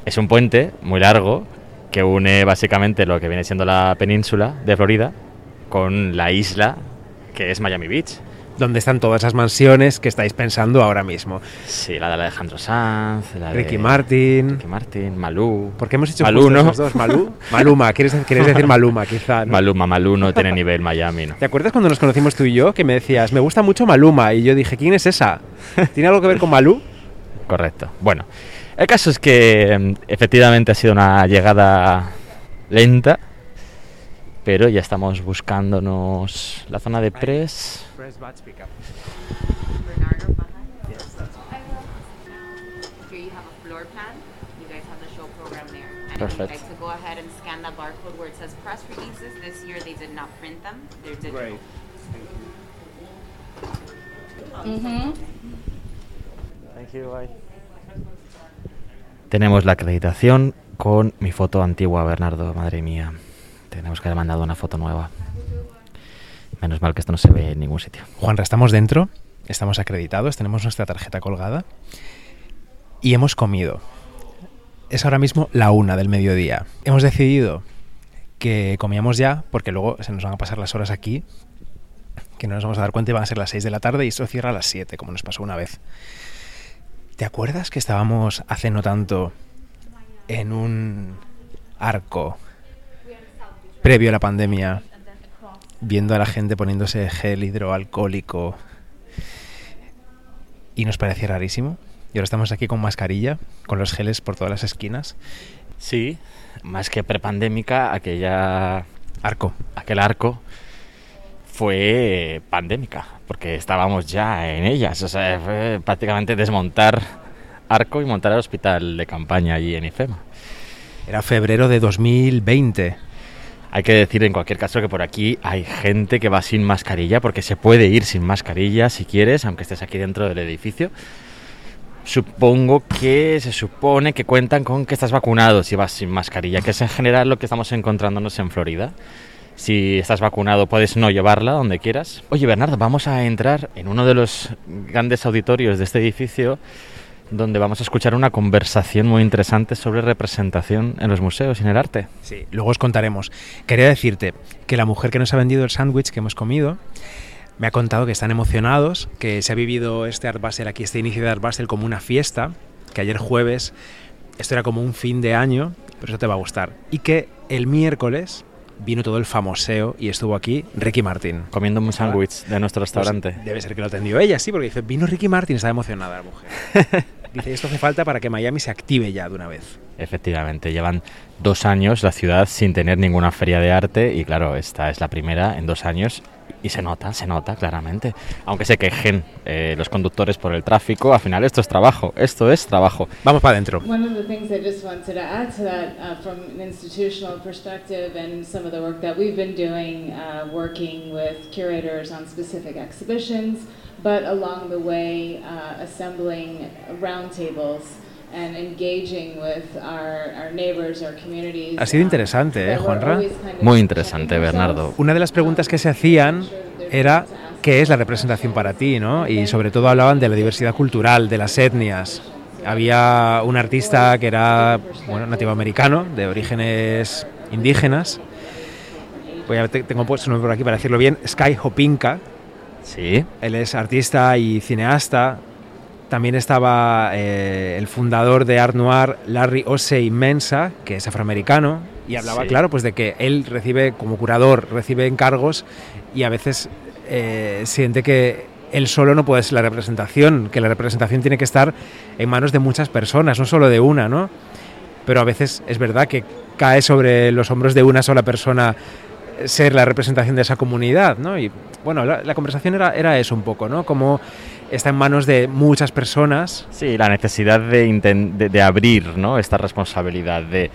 es un puente muy largo que une básicamente lo que viene siendo la península de Florida con la isla que es Miami Beach. Donde están todas las mansiones que estáis pensando ahora mismo. Sí, la de Alejandro Sanz, la de Ricky Martin. Ricky Martin, Malú. ¿Por qué hemos hecho Malú, ¿no? esos dos? ¿Malú? Maluma. ¿Quieres, quieres decir Maluma, quizá? ¿no? Maluma, Malú no tiene nivel Miami, ¿no? ¿Te acuerdas cuando nos conocimos tú y yo que me decías, me gusta mucho Maluma? Y yo dije, ¿quién es esa? ¿Tiene algo que ver con Malú? Correcto. Bueno, el caso es que mm, efectivamente ha sido una llegada lenta, pero ya estamos buscándonos la zona de press. Bernardo behind? Yes, that's Here you have a floor plan. You guys have the show program there. And Perfect. I'd like to go ahead and scan that barcode where it says press releases. This year they did not print them. They're digital. Tenemos la acreditación con mi foto antigua, Bernardo, madre mía. Tenemos que haber mandado una foto nueva. Menos mal que esto no se ve en ningún sitio. Juanra, estamos dentro, estamos acreditados, tenemos nuestra tarjeta colgada y hemos comido. Es ahora mismo la una del mediodía. Hemos decidido que comíamos ya porque luego se nos van a pasar las horas aquí, que no nos vamos a dar cuenta y van a ser las 6 de la tarde y esto cierra a las 7, como nos pasó una vez. ¿Te acuerdas que estábamos hace no tanto en un arco previo a la pandemia viendo a la gente poniéndose gel hidroalcohólico y nos parecía rarísimo? Y ahora estamos aquí con mascarilla, con los geles por todas las esquinas. Sí, más que prepandémica, aquella, Arco. aquel arco fue pandémica, porque estábamos ya en ellas. O sea, fue prácticamente desmontar arco y montar el hospital de campaña allí en IFEMA. Era febrero de 2020. Hay que decir en cualquier caso que por aquí hay gente que va sin mascarilla, porque se puede ir sin mascarilla si quieres, aunque estés aquí dentro del edificio. Supongo que se supone que cuentan con que estás vacunado si vas sin mascarilla, que es en general lo que estamos encontrándonos en Florida. Si estás vacunado puedes no llevarla donde quieras. Oye Bernardo, vamos a entrar en uno de los grandes auditorios de este edificio donde vamos a escuchar una conversación muy interesante sobre representación en los museos y en el arte. Sí, luego os contaremos. Quería decirte que la mujer que nos ha vendido el sándwich que hemos comido me ha contado que están emocionados, que se ha vivido este Art Basel aquí, este inicio de Art Basel como una fiesta, que ayer jueves esto era como un fin de año, pero eso te va a gustar. Y que el miércoles vino todo el famoseo y estuvo aquí Ricky Martin. Comiendo un sándwich de nuestro Pues restaurante. debe ser que lo atendió ella, sí, porque dice, vino Ricky Martin, estaba emocionada la mujer. dice, esto hace falta para que Miami se active ya de una vez. Efectivamente, llevan dos años la ciudad sin tener ninguna feria de arte y claro, esta es la primera en dos años y se nota, se nota claramente. Aunque se quejen eh, los conductores por el tráfico, al final esto es trabajo, esto es trabajo. Vamos para adentro. One of the things I just wanted to add to that uh, from an institutional perspective and some of the work that we've been doing, uh, working with curators on specific exhibitions, but along the way uh, assembling roundtables and engaging with our, our neighbors, our communities. Ha sido um, interesante, ¿eh, Juanra? Muy interesante. Bernardo. Una de las preguntas que se hacían era qué es la representación para ti, ¿no? Y sobre todo hablaban de la diversidad cultural, de las etnias. Había un artista que era bueno, nativo americano, de orígenes indígenas. Voy a, te- tengo puesto su nombre por aquí para decirlo bien, Sky Hopinka. Sí, Él es artista y cineasta. También estaba eh, el fundador de Art Noir, Larry Osei Mensa, que es afroamericano, y hablaba, Sí. claro, pues de que él recibe, como curador, recibe encargos y a veces eh, siente que él solo no puede ser la representación, que la representación tiene que estar en manos de muchas personas, no solo de una, ¿no? Pero a veces es verdad que cae sobre los hombros de una sola persona ser la representación de esa comunidad, ¿no? Y bueno, la, la conversación era, era eso un poco, ¿no? Como está en manos de muchas personas. Sí, la necesidad de, de, abrir ¿no? esta responsabilidad, de,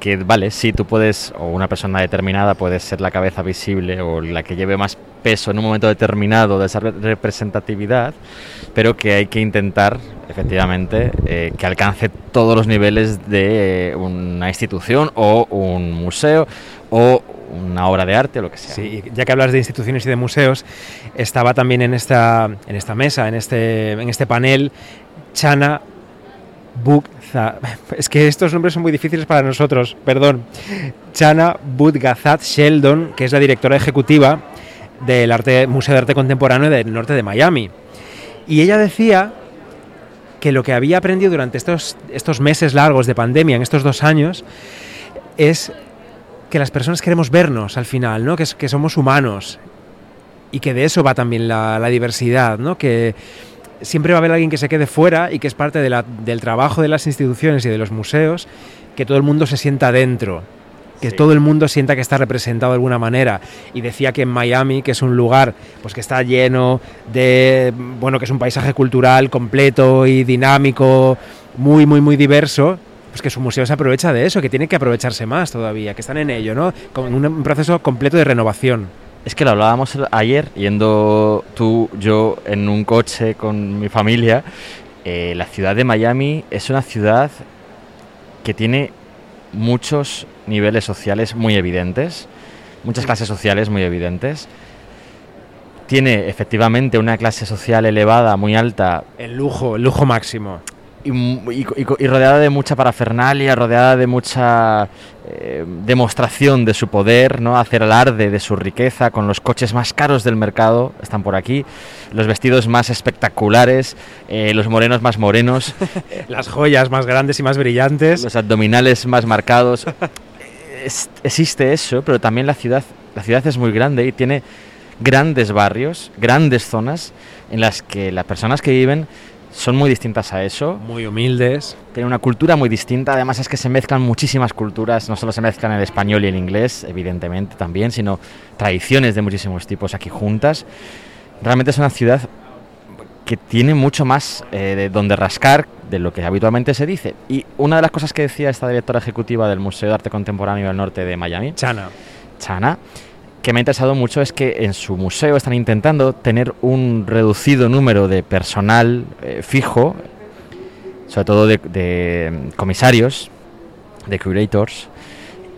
que, vale, sí, tú puedes, o una persona determinada puede ser la cabeza visible o la que lleve más peso en un momento determinado de esa re- representatividad, pero que hay que intentar, efectivamente, eh, que alcance todos los niveles de eh, una institución o un museo o una obra de arte o lo que sea. Sí, ya que hablas de instituciones y de museos, estaba también en esta, en esta mesa, en este, en este panel, Chana Bugza. Es que estos nombres son muy difíciles para nosotros, perdón. Chana Budgazat Sheldon, que es la directora ejecutiva del Museo de Arte Contemporáneo del norte de Miami. Y ella decía que lo que había aprendido durante estos, estos meses largos de pandemia, en estos dos años, es que las personas queremos vernos al final, ¿no? Que, que somos humanos y que de eso va también la, la diversidad, ¿no? Que siempre va a haber alguien que se quede fuera y que es parte de la- del trabajo de las instituciones y de los museos, que todo el mundo se sienta dentro, que Sí. todo el mundo sienta que está representado de alguna manera. Y decía que en Miami, que es un lugar pues que está lleno de, bueno, que es un paisaje cultural completo y dinámico, muy, muy, muy diverso, pues que su museo se aprovecha de eso, que tiene que aprovecharse más todavía, que están en ello, ¿no? Con un, un proceso completo de renovación. Es que lo hablábamos ayer, yendo tú, yo en un coche con mi familia. eh, la ciudad de Miami es una ciudad que tiene muchos niveles sociales muy evidentes, muchas clases sociales muy evidentes. Tiene efectivamente una clase social elevada, muy alta, El lujo, el lujo máximo. Y, y rodeada de mucha parafernalia, rodeada de mucha eh, demostración de su poder, ¿no? hacer alarde de su riqueza, con los coches más caros del mercado, están por aquí, los vestidos más espectaculares, eh, los morenos más morenos, Las joyas más grandes y más brillantes. los abdominales más marcados. Es- existe eso, pero también la ciudad, la ciudad es muy grande y tiene grandes barrios, grandes zonas en las que las personas que viven son muy distintas a eso, Muy humildes. tiene una cultura muy distinta, además es que se mezclan muchísimas culturas, no solo se mezclan el español y el inglés, evidentemente también, sino tradiciones de muchísimos tipos aquí juntas. Realmente es una ciudad que tiene mucho más eh, de donde rascar de lo que habitualmente se dice. Y una de las cosas que decía esta directora ejecutiva del Museo de Arte Contemporáneo del Norte de Miami, Chana. Chana, que me ha interesado mucho es que en su museo están intentando tener un reducido número de personal eh, fijo, sobre todo de, mm, comisarios, de curators,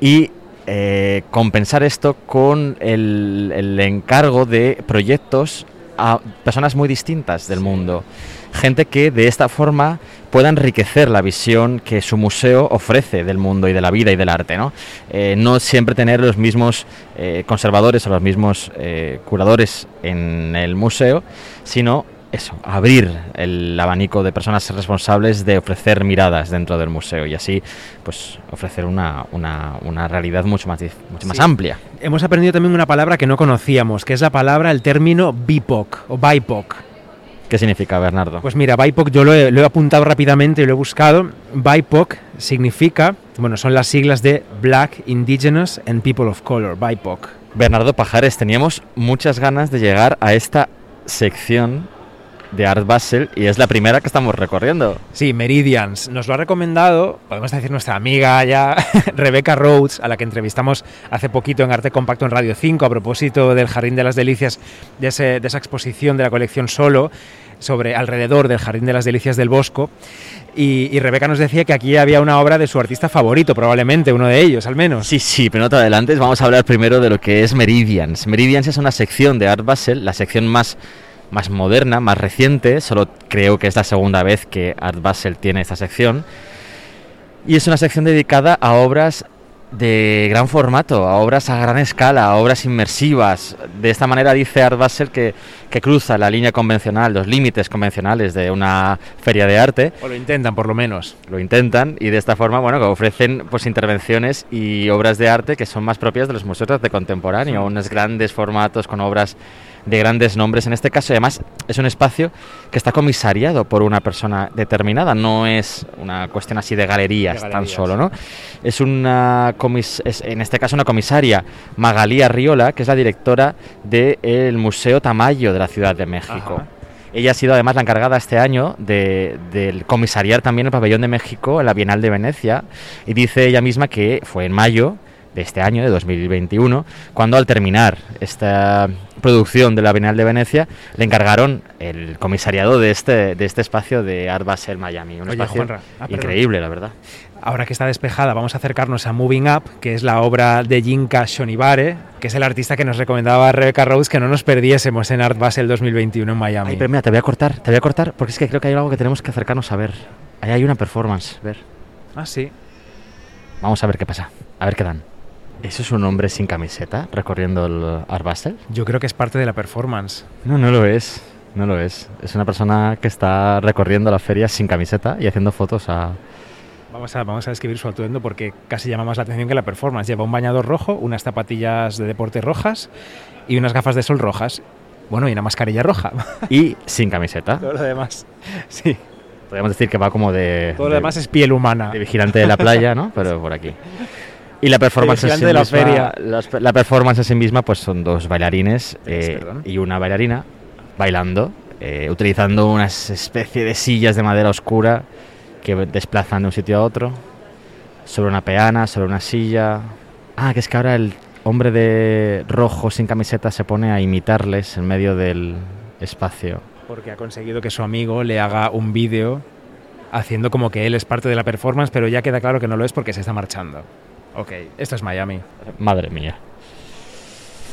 y eh, compensar esto con el, el encargo de proyectos a personas muy distintas del mundo. Gente que de esta forma pueda enriquecer la visión que su museo ofrece del mundo y de la vida y del arte. No, Eh, no siempre tener los mismos eh, conservadores o los mismos eh, curadores en el museo, sino eso, abrir el abanico de personas responsables de ofrecer miradas dentro del museo y así pues ofrecer una, una, una realidad mucho más, mucho más Sí. amplia. Hemos aprendido también una palabra que no conocíamos, que es la palabra, el término BIPOC o BIPOC. ¿Qué significa, Bernardo? Pues mira, BIPOC yo lo he, lo he apuntado rápidamente y lo he buscado. BIPOC significa, bueno, son las siglas de Black, Indigenous and People of Color, BIPOC. Bernardo Pajares, teníamos muchas ganas de llegar a esta sección de Art Basel y es la primera que estamos recorriendo. Sí, Meridians. Nos lo ha recomendado, podemos decir nuestra amiga ya, Rebecca Rhodes, a la que entrevistamos hace poquito en Arte Compacto en Radio 5 a propósito del Jardín de las Delicias, de, ese- de esa exposición de la colección Solo, sobre alrededor del Jardín de las Delicias del Bosco. Y, y Rebeca nos decía que aquí había una obra de su artista favorito, probablemente, uno de ellos al menos. Sí, sí, pero no te adelantes, vamos a hablar primero de lo que es Meridians. Meridians es una sección de Art Basel, la sección más, más moderna, más reciente, solo creo que es la segunda vez que Art Basel tiene esta sección. Y es una sección dedicada a obras de gran formato, a obras a gran escala, a obras inmersivas. De esta manera dice Art Basel que, que cruza la línea convencional, los límites convencionales de una feria de arte O lo intentan, por lo menos. lo intentan y de esta forma, bueno, que ofrecen pues intervenciones y obras de arte que son más propias de los museos de arte contemporáneo, unos grandes formatos con obras de grandes nombres en este caso, y además es un espacio que está comisariado por una persona determinada, no es una cuestión así de galerías, De tan solo, ¿no? Es una comis es, en este caso una comisaria, Magalía Riola, que es la directora del Museo Tamayo de la Ciudad de México. Ajá. Ella ha sido además la encargada este año de, del comisariar también el pabellón de México en la Bienal de Venecia y dice ella misma que fue en mayo de este año, de 2021, cuando al terminar esta producción de la Bienal de Venecia le encargaron el comisariado de este, de este espacio de Art Basel Miami. Un Oye, espacio Juanra, ah, increíble, la verdad. Ahora que está despejada, vamos a acercarnos a Moving Up, que es la obra de Jinka Shonibare, que es el artista que nos recomendaba Rebecca Rose que no nos perdiésemos en Art Basel 2021 en Miami. Ay, pero mira, te voy a cortar, te voy a cortar, porque es que creo que hay algo que tenemos que acercarnos a ver. Ahí hay una performance, ver. Ah, sí. Vamos a ver qué pasa, a ver qué dan. ¿Eso es un hombre sin camiseta recorriendo el Art Basel? Yo creo que es parte de la performance. No, no lo es. No lo es. Es una persona que está recorriendo la feria sin camiseta y haciendo fotos a... Vamos a, vamos a describir su atuendo porque casi llama más la atención que la performance. Lleva un bañador rojo, unas zapatillas de deporte rojas y unas gafas de sol rojas. Bueno, y una mascarilla roja. Y sin camiseta. Todo lo demás. Sí. Podríamos decir que va como de... Todo lo de- demás es piel humana. de vigilante de la playa, ¿no? Pero por aquí. Y la performance en sí de la misma- feria. las- la performance en sí misma, pues son dos bailarines eh, y una bailarina bailando, eh, utilizando una especie de sillas de madera oscura que desplazan de un sitio a otro, sobre una peana, sobre una silla. Ah, que es que ahora el hombre de rojo sin camiseta se pone a imitarles en medio del espacio. Porque ha conseguido que su amigo le haga un vídeo haciendo como que él es parte de la performance, pero ya queda claro que no lo es porque se está marchando. Ok, esto es Miami. Madre mía.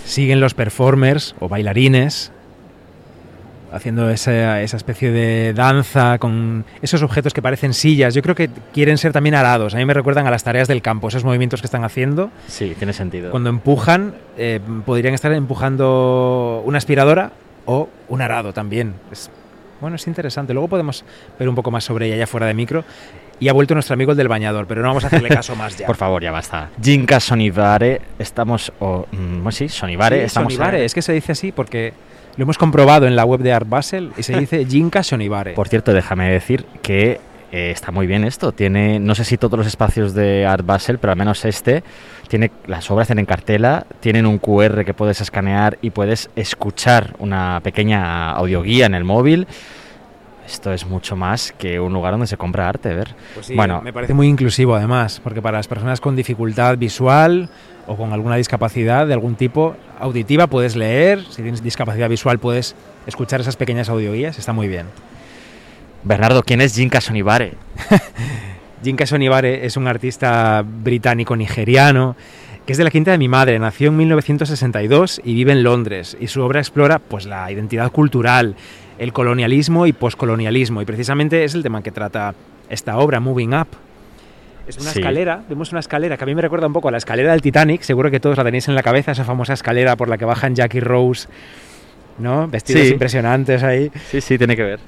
Siguen los performers o bailarines haciendo esa, esa especie de danza con esos objetos que parecen sillas. Yo creo que quieren ser también arados. A mí me recuerdan a las tareas del campo, esos movimientos que están haciendo. Sí, tiene sentido. Cuando empujan, eh, podrían estar empujando una aspiradora o un arado también. Es, bueno, es interesante. Luego podemos ver un poco más sobre ella ya fuera de micro. Y ha vuelto nuestro amigo el del bañador, pero no vamos a hacerle caso más ya. Por favor, ya basta. Jinka Sonibare, estamos. O, bueno, sí, Sonibare, Sí, estamos. Sonibare, es que se dice así porque lo hemos comprobado en la web de Art Basel y se dice Jinka Sonibare. Por cierto, déjame decir que eh, está muy bien esto. Tiene, no sé si todos los espacios de Art Basel, pero al menos este, tiene las obras tienen cartela, tienen un QR que puedes escanear y puedes escuchar una pequeña audioguía en el móvil. Esto es mucho más que un lugar donde se compra arte, ver. Pues sí, bueno, me parece muy inclusivo además, porque para las personas con dificultad visual o con alguna discapacidad de algún tipo auditiva puedes leer, si tienes discapacidad visual puedes escuchar esas pequeñas audioguías, está muy bien. Bernardo, ¿quién es Jinka Sonibare? Jinka Sonibare es un artista británico-nigeriano que es de la quinta de mi madre, nació en 1962 y vive en Londres y su obra explora pues la identidad cultural, el colonialismo y poscolonialismo y precisamente es el tema que trata esta obra, Moving Up. Es una Sí. escalera, vemos una escalera que a mí me recuerda un poco a la escalera del Titanic, seguro que todos la tenéis en la cabeza, esa famosa escalera por la que bajan Jack y Rose ¿no? Vestidos Sí. impresionantes ahí. Sí, sí, tiene que ver.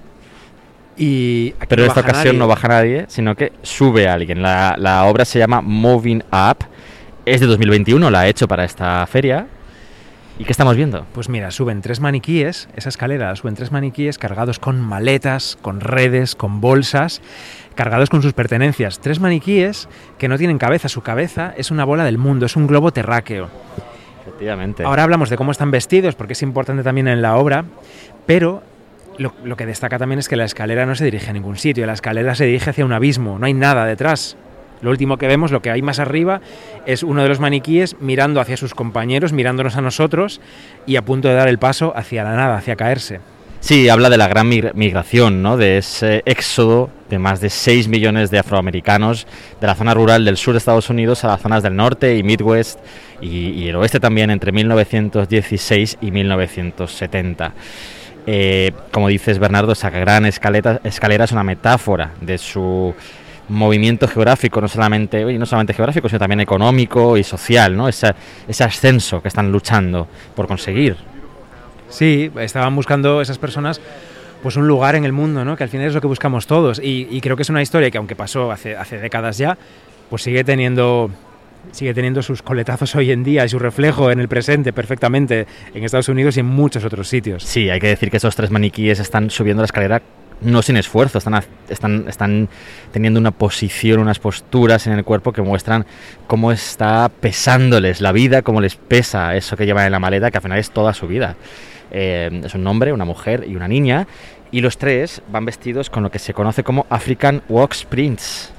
Y Pero no en esta ocasión nadie. no baja nadie, sino que sube alguien. La, la obra se llama Moving Up. Es de 2021, la ha hecho para esta feria. ¿Y qué estamos viendo? Pues mira, suben tres maniquíes, esa escalera suben tres maniquíes cargados con maletas, con redes, con bolsas, cargados con sus pertenencias. Tres maniquíes que no tienen cabeza, su cabeza es una bola del mundo, es un globo terráqueo. Efectivamente. Ahora hablamos de cómo están vestidos, porque es importante también en la obra, pero lo, lo que destaca también es que la escalera no se dirige a ningún sitio, la escalera se dirige hacia un abismo, no hay nada detrás. Lo último que vemos, lo que hay más arriba, es uno de los maniquíes mirando hacia sus compañeros, mirándonos a nosotros y a punto de dar el paso hacia la nada, hacia caerse. Sí, habla de la gran migra- migración, ¿no? De ese éxodo de más de 6 millones de afroamericanos de la zona rural del sur de Estados Unidos a las zonas del norte y Midwest y, y el oeste también entre 1916 y 1970. Eh, como dices, Bernardo, esa gran escaleta- escalera es una metáfora de su movimiento geográfico, no solamente, no solamente geográfico, sino también económico y social, ¿no? Esa- ese ascenso que están luchando por conseguir. Sí, estaban buscando esas personas pues un lugar en el mundo, ¿no? Que al final es lo que buscamos todos. Y, y creo que es una historia que aunque pasó hace, hace décadas ya, pues sigue teniendo sigue teniendo sus coletazos hoy en día y su reflejo en el presente perfectamente en Estados Unidos y en muchos otros sitios. Sí, hay que decir que esos tres maniquíes están subiendo la escalera no sin esfuerzo, están, teniendo una posición, unas posturas en el cuerpo que muestran cómo está pesándoles la vida, cómo les pesa eso que llevan en la maleta, que al final es toda su vida. Eh, es un hombre, una mujer y una niña, y los tres van vestidos con lo que se conoce como African Wax Prints.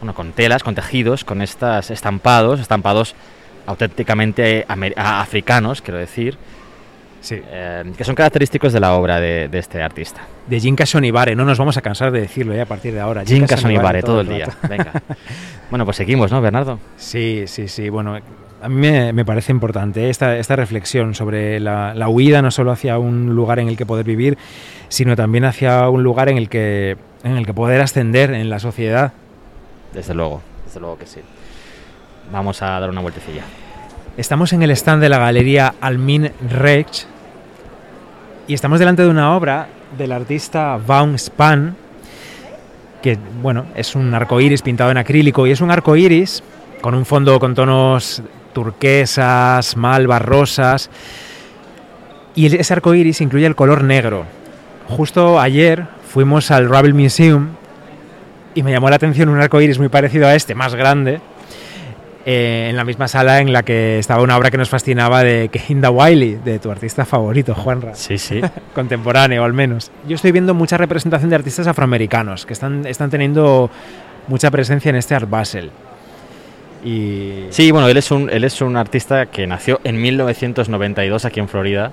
Bueno, con telas, con tejidos, con estos estampados, estampados auténticamente africanos, quiero decir, Sí. eh, que son característicos de la obra de, de este artista. De Jinka Sonibare, no nos vamos a cansar de decirlo ya a partir de ahora. Jinka Sonibare, todo el día. Venga. Bueno, pues seguimos, ¿no, Bernardo? Sí, sí, sí. Bueno, a mí me, me parece importante esta, esta reflexión sobre la, la huida no solo hacia un lugar en el que poder vivir, sino también hacia un lugar en el que, en el que poder ascender en la sociedad. Desde luego, desde luego que sí. Vamos a dar una vueltecilla. Estamos en el stand de la galería Almin Reich y estamos delante de una obra del artista Vaughan Span, que bueno, es un arco iris pintado en acrílico y es un arco iris con un fondo con tonos turquesas, malvas, rosas. Y ese arco iris incluye el color negro. Justo ayer fuimos al Ravel Museum y me llamó la atención un arco iris muy parecido a este, más grande, eh, en la misma sala en la que estaba una obra que nos fascinaba de Kehinda Wiley, de tu artista favorito, Juanra, Sí, sí. contemporáneo al menos. Yo estoy viendo mucha representación de artistas afroamericanos que están, están teniendo mucha presencia en este Art Basel. Y Sí, bueno, él es un, él es un artista que nació en 1992 aquí en Florida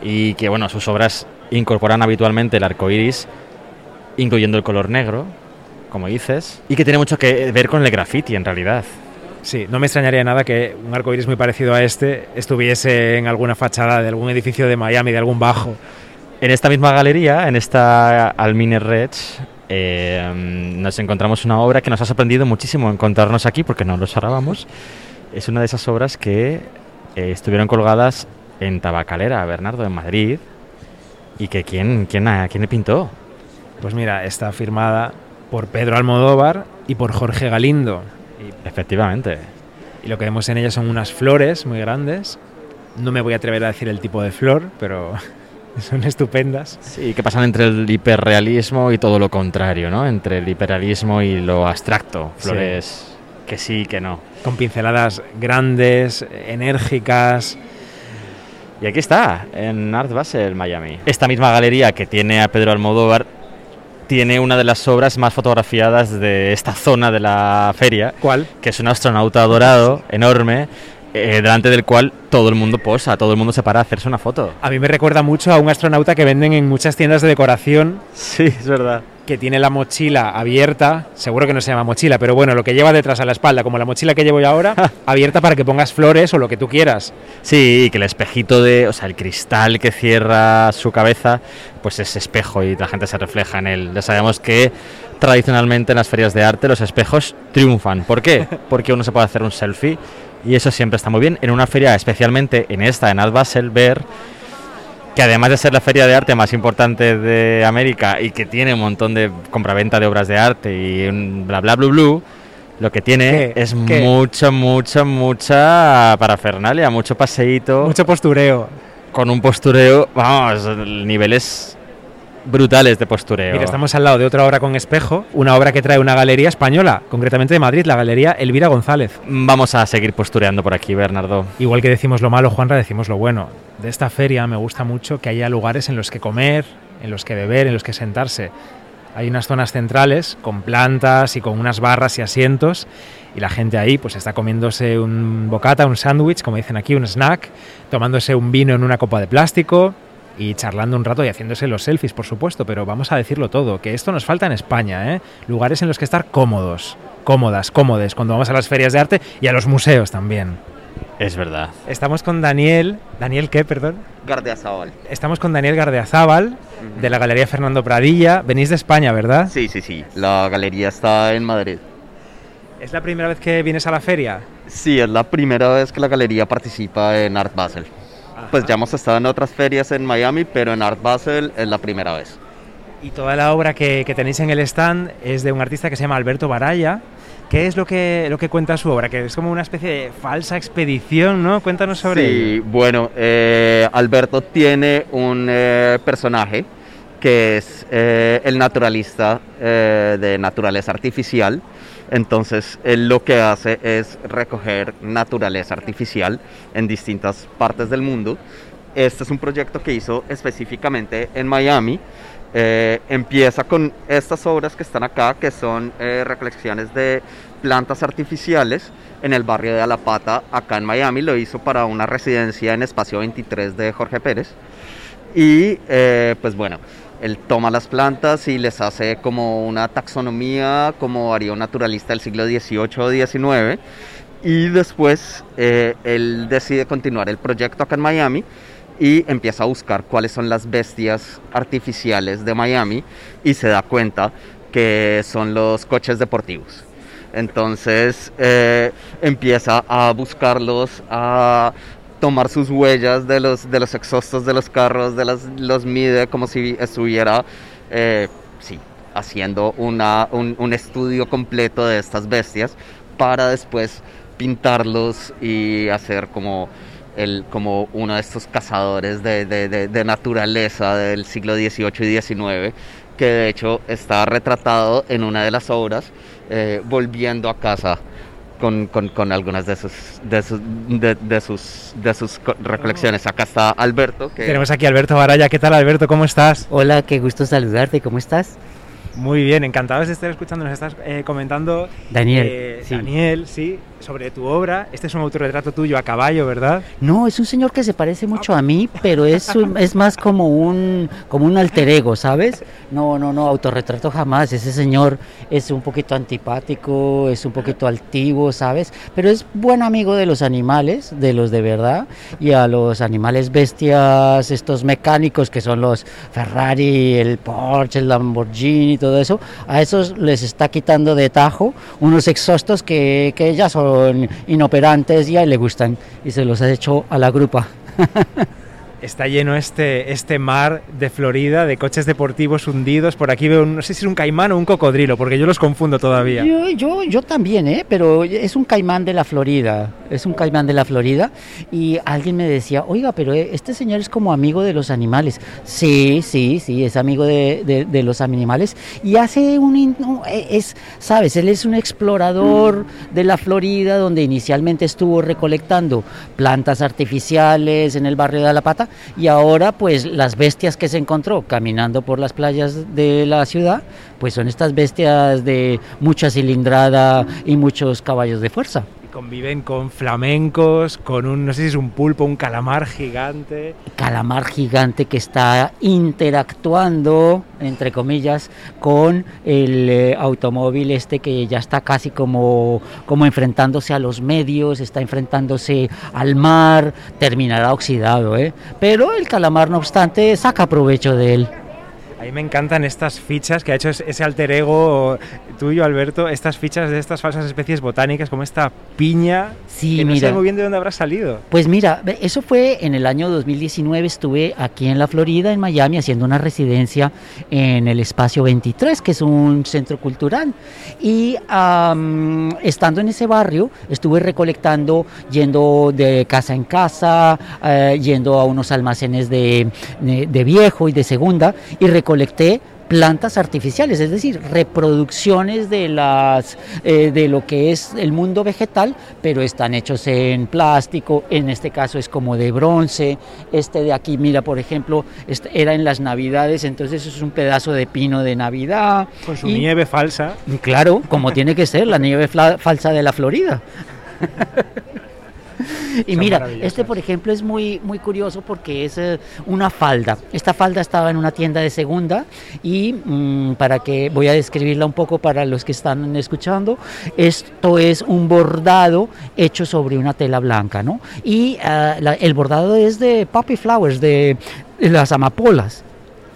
y que, bueno, sus obras incorporan habitualmente el arco iris, incluyendo el color negro, como dices, y que tiene mucho que ver con el graffiti en realidad. Sí, no me extrañaría nada que un arco iris muy parecido a este estuviese en alguna fachada de algún edificio de Miami, de algún bajo. En esta misma galería, en esta Almine Reds, eh, nos encontramos una obra que nos ha sorprendido muchísimo encontrarnos aquí porque no lo esperábamos. Es una de esas obras que eh, estuvieron colgadas en Tabacalera, Bernardo, en Madrid. Y que quién, quién, quién le pintó. Pues mira, está firmada por Pedro Almodóvar y por Jorge Galindo. Efectivamente. Y lo que vemos en ella son unas flores muy grandes. No me voy a atrever a decir el tipo de flor, pero son estupendas. Sí, que pasan entre el hiperrealismo y todo lo contrario, ¿no? Entre el hiperrealismo y lo abstracto. Sí. Flores que sí, que no. Con pinceladas grandes, enérgicas. Y aquí está, en Art Basel, Miami. Esta misma galería que tiene a Pedro Almodóvar tiene una de las obras más fotografiadas de esta zona de la feria, ¿Cuál? que es un astronauta dorado enorme, eh, delante del cual todo el mundo posa, todo el mundo se para a hacerse una foto. A mí me recuerda mucho a un astronauta que venden en muchas tiendas de decoración Sí, es verdad. Que tiene la mochila abierta, seguro que no se llama mochila, pero bueno, lo que lleva detrás a la espalda, como la mochila que llevo yo ahora, abierta para que pongas flores o lo que tú quieras. Sí, y que el espejito de, o sea, el cristal que cierra su cabeza, pues es espejo y la gente se refleja en él. Ya sabemos que tradicionalmente en las ferias de arte los espejos triunfan. ¿Por qué? Porque uno se puede hacer un selfie y eso siempre está muy bien. En una feria, especialmente en esta, en Art Basel, ver que además de ser la feria de arte más importante de América y que tiene un montón de compraventa de obras de arte y un bla bla bla bla, lo que tiene ¿Qué? es ¿Qué? mucha, mucha, mucha parafernalia, mucho paseíto, Mucho postureo. con un postureo, vamos, niveles brutales de postureo. Mira, estamos al lado de otra obra con espejo, una obra que trae una galería española, concretamente de Madrid, la galería Elvira González. Vamos a seguir postureando por aquí, Bernardo. Igual que decimos lo malo, Juanra, decimos lo bueno. De esta feria me gusta mucho que haya lugares en los que comer, en los que beber, en los que sentarse. Hay unas zonas centrales con plantas y con unas barras y asientos y la gente ahí pues está comiéndose un bocata, un sándwich, como dicen aquí, un snack, tomándose un vino en una copa de plástico y charlando un rato y haciéndose los selfies, por supuesto, pero vamos a decirlo todo, que esto nos falta en España, ¿eh? Lugares en los que estar cómodos, cómodas, cómodes, cuando vamos a las ferias de arte y a los museos también. Es verdad. Estamos con Daniel. ¿Daniel qué, perdón? Gardiazabal. Estamos con Daniel Gardeazábal, de la Galería Fernando Pradilla. Venís de España, ¿verdad? Sí, sí, sí. La galería está en Madrid. ¿Es la primera vez que vienes a la feria? Sí, es la primera vez que la galería participa en Art Basel. Pues ya hemos estado en otras ferias en Miami, pero en Art Basel es la primera vez. Y toda la obra que, que tenéis en el stand es de un artista que se llama Alberto Baraya. ¿Qué es lo que, lo que cuenta su obra? Que es como una especie de falsa expedición, ¿no? Cuéntanos sobre Sí, ello. bueno, eh, Alberto tiene un eh, personaje que es eh, el naturalista eh, de naturaleza artificial. Entonces, él lo que hace es recoger naturaleza artificial en distintas partes del mundo. Este es un proyecto que hizo específicamente en Miami. Eh, empieza con estas obras que están acá, que son eh, recolecciones de plantas artificiales en el barrio de Alapata, acá en Miami. Lo hizo para una residencia en Espacio 23 de Jorge Pérez. Y eh, pues bueno, él toma las plantas y les hace como una taxonomía, como haría un naturalista del siglo XVIII o XIX. Y después eh, él decide continuar el proyecto acá en Miami y empieza a buscar cuáles son las bestias artificiales de Miami y se da cuenta que son los coches deportivos. Entonces eh, empieza a buscarlos, a tomar sus huellas de los, de los exhaustos de los carros, de las, los mide como si estuviera eh, sí, haciendo una, un, un estudio completo de estas bestias para después pintarlos y hacer como, el, como uno de estos cazadores de, de, de, de naturaleza del siglo XVIII y XIX, que de hecho está retratado en una de las obras, eh, volviendo a casa con, con, con, algunas de sus, de sus, de, de sus, de sus recolecciones. Acá está Alberto. Que... Tenemos aquí a Alberto Baraya. ¿Qué tal, Alberto? ¿Cómo estás? Hola, qué gusto saludarte. ¿Cómo estás? Muy bien, encantados de estar escuchando. Nos estás eh, comentando. Daniel. eh, sí. Daniel, sí, sobre tu obra. Este es un autorretrato tuyo a caballo, ¿verdad? No, es un señor que se parece mucho a mí, pero es, es más como un, como un alter ego, ¿sabes? No, no, no, autorretrato jamás. Ese señor es un poquito antipático, es un poquito altivo, ¿sabes? Pero es buen amigo de los animales, de los de verdad, y a los animales bestias, estos mecánicos que son los Ferrari, el Porsche, el Lamborghini, todo eso, a esos les está quitando de tajo unos exhaustos que, que ya son inoperantes y a él le gustan y se los ha hecho a la grupa. Está lleno este, este mar de Florida de coches deportivos hundidos. Por aquí veo, un- no sé si es un caimán o un cocodrilo, porque yo los confundo todavía. Yo, yo, yo también, ¿eh? pero es un caimán de la Florida, es un caimán de la Florida y alguien me decía, oiga, pero eh, este señor es como amigo de los animales. Sí, sí, sí, es amigo de, de- los animales y hace un, eh, es, sabes, él es un explorador de la Florida donde inicialmente estuvo recolectando plantas artificiales en el barrio de Alapata y ahora pues las bestias que se encontró caminando por las playas de la ciudad pues son estas bestias de mucha cilindrada y muchos caballos de fuerza. Conviven con flamencos, con un, no sé si es un pulpo, un calamar gigante. Calamar gigante que está interactuando, entre comillas, con el eh, automóvil este que ya está casi como, como enfrentándose a los medios, está enfrentándose al mar, terminará oxidado, ¿eh? Pero el calamar, no obstante, saca provecho de él. A mí me encantan estas fichas que ha hecho es- ese alter ego tuyo, Alberto, estas fichas de estas falsas especies botánicas, como esta piña, Sí, que no mira. sé muy bien de dónde habrá salido. Pues mira, eso fue en el año 2019, estuve aquí en la Florida, en Miami, haciendo una residencia en el Espacio 23, que es un centro cultural. Y am, estando en ese barrio, estuve recolectando, yendo de casa en casa, eh, yendo a unos almacenes de, de- de viejo y de segunda, y recolecté plantas artificiales, es decir, reproducciones de las eh, de lo que es el mundo vegetal, pero están hechos en plástico, en este caso es como de bronce, este de aquí, mira, por ejemplo, este era en las navidades, entonces es un pedazo de pino de Navidad. Con su y- nieve falsa. Claro, como tiene que ser, la nieve falsa de la Florida. Y Son mira, este por ejemplo es muy, muy curioso porque es eh, una falda. Esta falda estaba en una tienda de segunda y mm, para que voy a describirla un poco para los que están escuchando, esto es un bordado hecho sobre una tela blanca, ¿no? Y ah, la- el bordado es de poppy flowers, de, de las amapolas.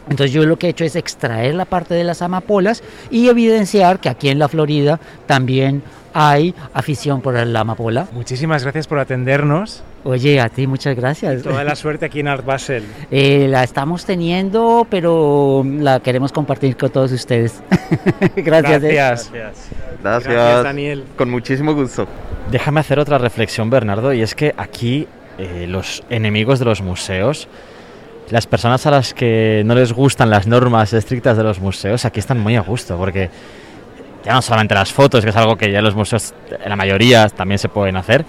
Entonces yo lo que he hecho es extraer la parte de las amapolas y evidenciar que aquí en la Florida también hay afición por la amapola. Muchísimas gracias por atendernos. Oye, a ti muchas gracias. Toda la suerte aquí en Art Basel. Eh, la estamos teniendo, pero la queremos compartir con todos ustedes. gracias. eh. Gracias. Gracias. Gracias, Daniel. Con muchísimo gusto. Déjame hacer otra reflexión, Bernardo, y es que aquí eh, los enemigos de los museos, las personas a las que no les gustan las normas estrictas de los museos, aquí están muy a gusto, porque ya no solamente las fotos, que es algo que ya los museos, en la mayoría, también se pueden hacer,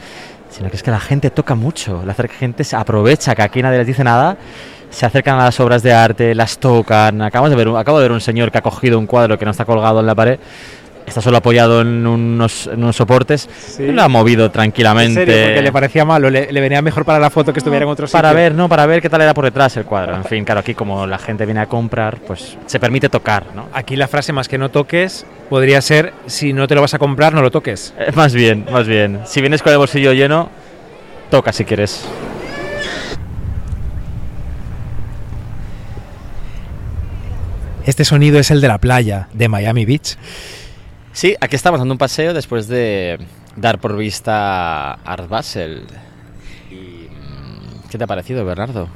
sino que es que la gente toca mucho, la gente se aprovecha que aquí nadie les dice nada, se acercan a las obras de arte, las tocan. Acabamos de ver, acabo de ver un señor que ha cogido un cuadro que no está colgado en la pared, está solo apoyado en unos, en unos soportes, y lo ha movido En tranquilamente. serio, porque le parecía malo, le, le venía mejor para la foto que estuviera en otro sitio. Para ver, no, para ver qué tal era por detrás el cuadro. En fin, claro, aquí como la gente viene a comprar, pues se permite tocar, ¿no? Aquí la frase más que no toques podría ser si no te lo vas a comprar, no lo toques. Eh, más bien, más bien. Si vienes con el bolsillo lleno, toca si quieres. Este sonido es el de la playa de Miami Beach. Sí, aquí estamos dando un paseo después de dar por vista Art Basel. Y, mm, ¿Qué te ha parecido, Bernardo?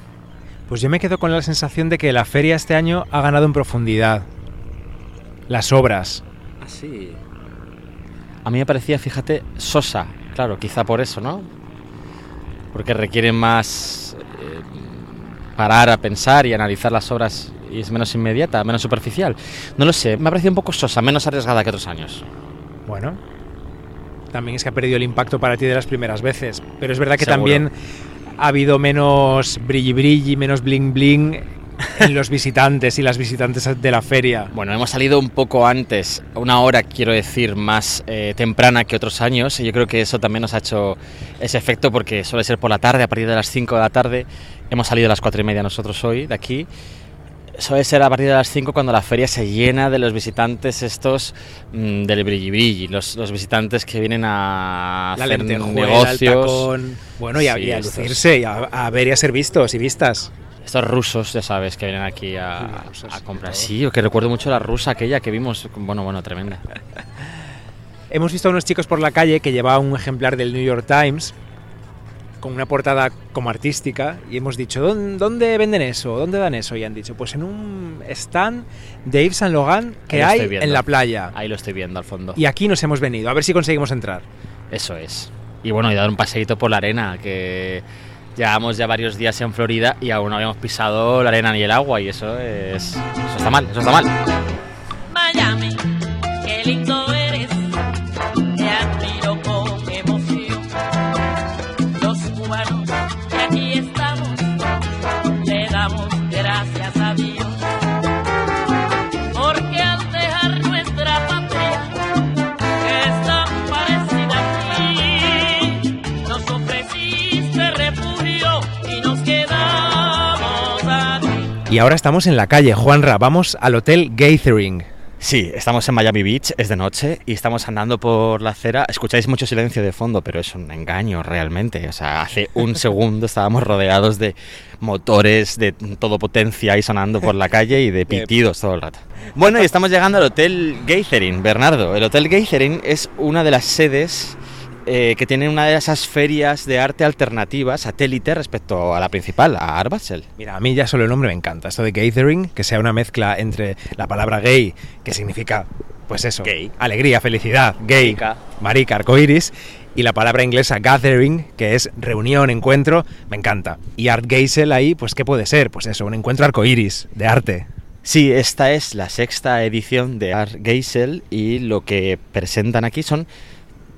Pues yo me quedo con la sensación de que la feria este año ha ganado en profundidad. Las obras. Así. A mí me parecía, fíjate, sosa. Claro, quizá por eso, ¿no? Porque requiere más eh, parar a pensar y analizar las obras y es menos inmediata, menos superficial. No lo sé, me ha parecido un poco sosa, menos arriesgada que otros años. Bueno, también es que ha perdido el impacto para ti de las primeras veces. Pero es verdad que Seguro. también ha habido menos brilli brilli, menos bling bling en los visitantes y las visitantes de la feria. Bueno, hemos salido un poco antes, una hora quiero decir más eh, temprana que otros años y yo creo que eso también nos ha hecho ese efecto porque suele ser por la tarde, a partir de las 5 de la tarde. Hemos salido a las 4 y media nosotros hoy de aquí. Suele ser a partir de las 5 cuando la feria se llena de los visitantes estos mm, del brilli brilli, los, los visitantes que vienen a La hacer negocios. el tacón. Bueno, y a, Sí, y a lucirse, y a, a ver y a ser vistos y vistas. Estos rusos, ya sabes, que vienen aquí a, Sí, rusos, a comprar. Sí, que recuerdo mucho la rusa aquella que vimos. Bueno, bueno, tremenda. Hemos visto a unos chicos por la calle que llevaban un ejemplar del New York Times con una portada como artística y hemos dicho, "¿Dón- ¿dónde venden eso? ¿Dónde dan eso? Y han dicho, pues en un stand de Yves Saint Laurent que hay viendo. en la playa. Ahí lo estoy viendo al fondo. Y aquí nos hemos venido, a ver si conseguimos entrar. Eso es. Y bueno, y dar un paseíto por la arena, que llevamos ya varios días en Florida y aún no habíamos pisado la arena ni el agua y eso es... Eso está mal, eso está mal. Miami, qué lindo Y ahora estamos en la calle, Juanra, vamos al Hotel Gathering. Sí, estamos en Miami Beach, es de noche y estamos andando por la acera. Escucháis mucho silencio de fondo, pero es un engaño realmente. O sea, hace un segundo estábamos rodeados de motores de todo potencia y sonando por la calle y de pitidos todo el rato. Bueno, y estamos llegando al Hotel Gathering, Bernardo. El Hotel Gathering es una de las sedes eh, que tiene una de esas ferias de arte alternativa, satélite, respecto a la principal, a Art Basel. Mira, a mí ya solo el nombre me encanta. Esto de gathering, que sea una mezcla entre la palabra gay, que significa, pues eso, Gay. alegría, felicidad, gay, Marica. marica, arcoiris, y la palabra inglesa gathering, que es reunión, encuentro, me encanta. Y Art Geisel ahí, pues ¿qué puede ser? Pues eso, un encuentro arcoiris, de arte. Sí, esta es la sexta edición de Art Geisel y lo que presentan aquí son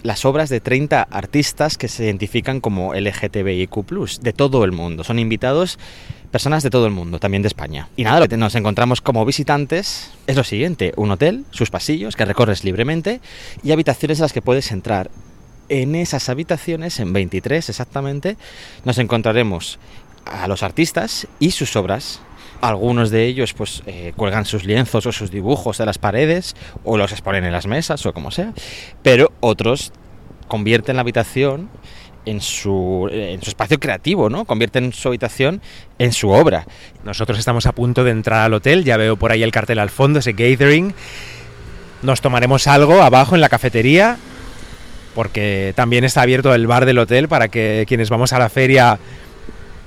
las obras de 30 artistas que se identifican como LGTBIQ, de todo el mundo. Son invitados personas de todo el mundo, también de España. Y nada, lo que nos encontramos como visitantes es lo siguiente, un hotel, sus pasillos que recorres libremente y habitaciones en las que puedes entrar. En esas habitaciones, en 23 exactamente, nos encontraremos a los artistas y sus obras. Algunos de ellos pues eh, cuelgan sus lienzos o sus dibujos de las paredes o los exponen en las mesas o como sea, pero otros convierten la habitación en su, en su espacio creativo, ¿no? Convierten su habitación en su obra. Nosotros estamos a punto de entrar al hotel, ya veo por ahí el cartel al fondo, ese gathering. Nos tomaremos algo abajo en la cafetería, porque también está abierto el bar del hotel para que quienes vamos a la feria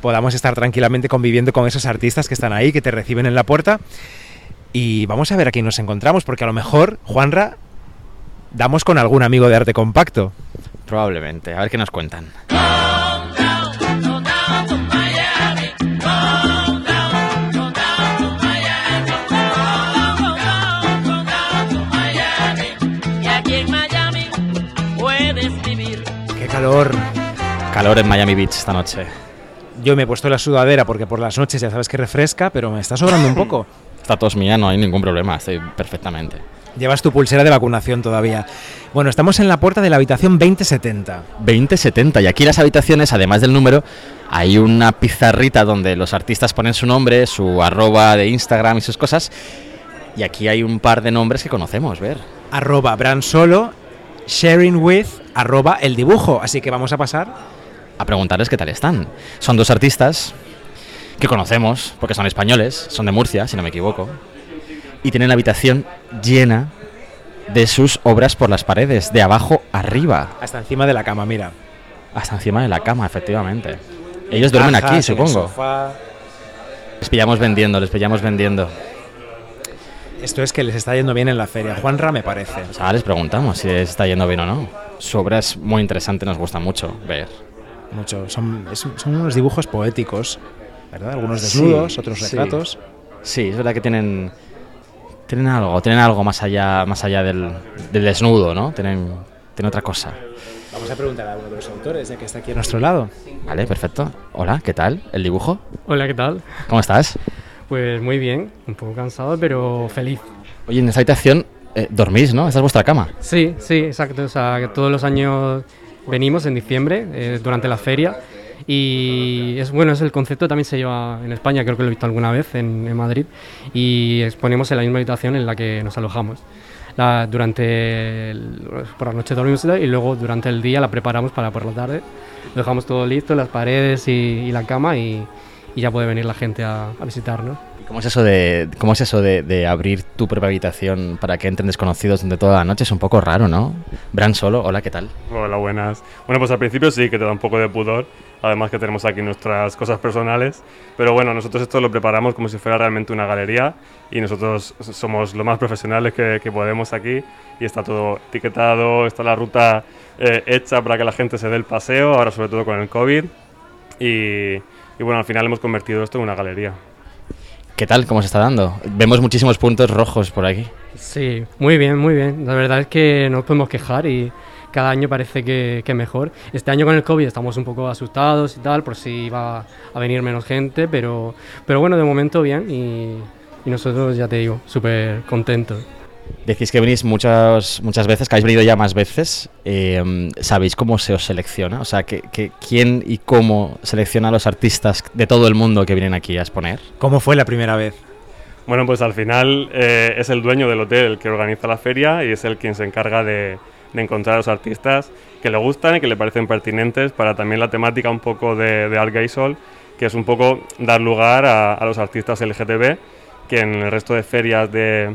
podamos estar tranquilamente conviviendo con esos artistas que están ahí, que te reciben en la puerta. Y vamos a ver a quién nos encontramos, porque a lo mejor, Juanra, damos con algún amigo de arte compacto. Probablemente. A ver qué nos cuentan. ¡Qué calor! Calor en Miami Beach esta noche. Yo me he puesto la sudadera porque por las noches ya sabes que refresca, pero me está sobrando un poco. Esta tos mía no hay ningún problema, estoy perfectamente. Llevas tu pulsera de vacunación todavía. Bueno, estamos en la puerta de la habitación 2070. 2070. Y aquí las habitaciones, además del número, hay una pizarrita donde los artistas ponen su nombre, su arroba de Instagram y sus cosas. Y aquí hay un par de nombres que conocemos, ver. Arroba brand solo, sharing with, arroba el dibujo. Así que vamos a pasar. A preguntarles qué tal están. Son dos artistas que conocemos, porque son españoles, son de Murcia, si no me equivoco. Y tienen la habitación llena de sus obras por las paredes, de abajo arriba, Hasta encima de la cama, mira. hasta encima de la cama, efectivamente. Ellos duermen aquí, supongo. Les pillamos vendiendo, les pillamos vendiendo. Esto es que les está yendo bien en la feria. Juanra me parece. Pues ahora les preguntamos si les está yendo bien o no. Su obra es muy interesante, nos gusta mucho ver. Mucho. Son, es- son unos dibujos poéticos, ¿verdad? Algunos desnudos, Sí, otros retratos. Sí, es verdad que tienen tienen algo, tienen algo más allá más allá del, del desnudo, ¿no? Tienen, tienen otra cosa. Vamos a preguntar a uno de los autores, ya que está aquí a nuestro lado. Vale, perfecto. Hola, ¿qué tal? ¿El dibujo? Hola, ¿qué tal? ¿Cómo estás? Pues muy bien, un poco cansado, pero feliz. Oye, en esta habitación eh, dormís, ¿no? Esta es vuestra cama. Sí, sí, exacto. O sea, que todos los años venimos en diciembre, eh, durante la feria. Y es bueno, es el concepto también se lleva en España, creo que lo he visto alguna vez en, en Madrid. Y exponemos en la misma habitación en la que nos alojamos. La- durante el- por la noche dormimos y luego durante el día la preparamos para por la tarde. Lo dejamos todo listo, las paredes y, y la cama y, y ya puede venir la gente a, a visitarnos. ¿Cómo es eso de, cómo es eso de, de abrir tu propia habitación para que entren desconocidos durante toda la noche? Es un poco raro, ¿no? Bran solo, hola, ¿qué tal? Hola, buenas. Bueno, pues al principio sí que te da un poco de pudor, además que tenemos aquí nuestras cosas personales, pero bueno, nosotros esto lo preparamos como si fuera realmente una galería y nosotros somos lo más profesionales que, que podemos aquí y está todo etiquetado, está la ruta eh, hecha para que la gente se dé el paseo, ahora sobre todo con el COVID y, y bueno, al final hemos convertido esto en una galería. ¿Qué tal? ¿Cómo se está dando? Vemos muchísimos puntos rojos por aquí. Sí, muy bien, muy bien. La verdad es que no nos podemos quejar y cada año parece que, que mejor. Este año con el COVID estamos un poco asustados y tal, por si iba a venir menos gente, pero, pero bueno, de momento bien y, y nosotros, ya te digo, súper contentos. Decís que venís muchas, muchas veces, que habéis venido ya más veces. eh, ¿Sabéis cómo se os selecciona? O sea, que, que- ¿quién y cómo selecciona a los artistas de todo el mundo que vienen aquí a exponer? ¿Cómo fue la primera vez? Bueno, pues al final eh, es el dueño del hotel el que organiza la feria y es el quien se encarga de, de encontrar a los artistas que le gustan y que le parecen pertinentes para también la temática un poco de, de Art Gay Sol, que es un poco dar lugar a, a los artistas LGTB que en el resto de ferias de,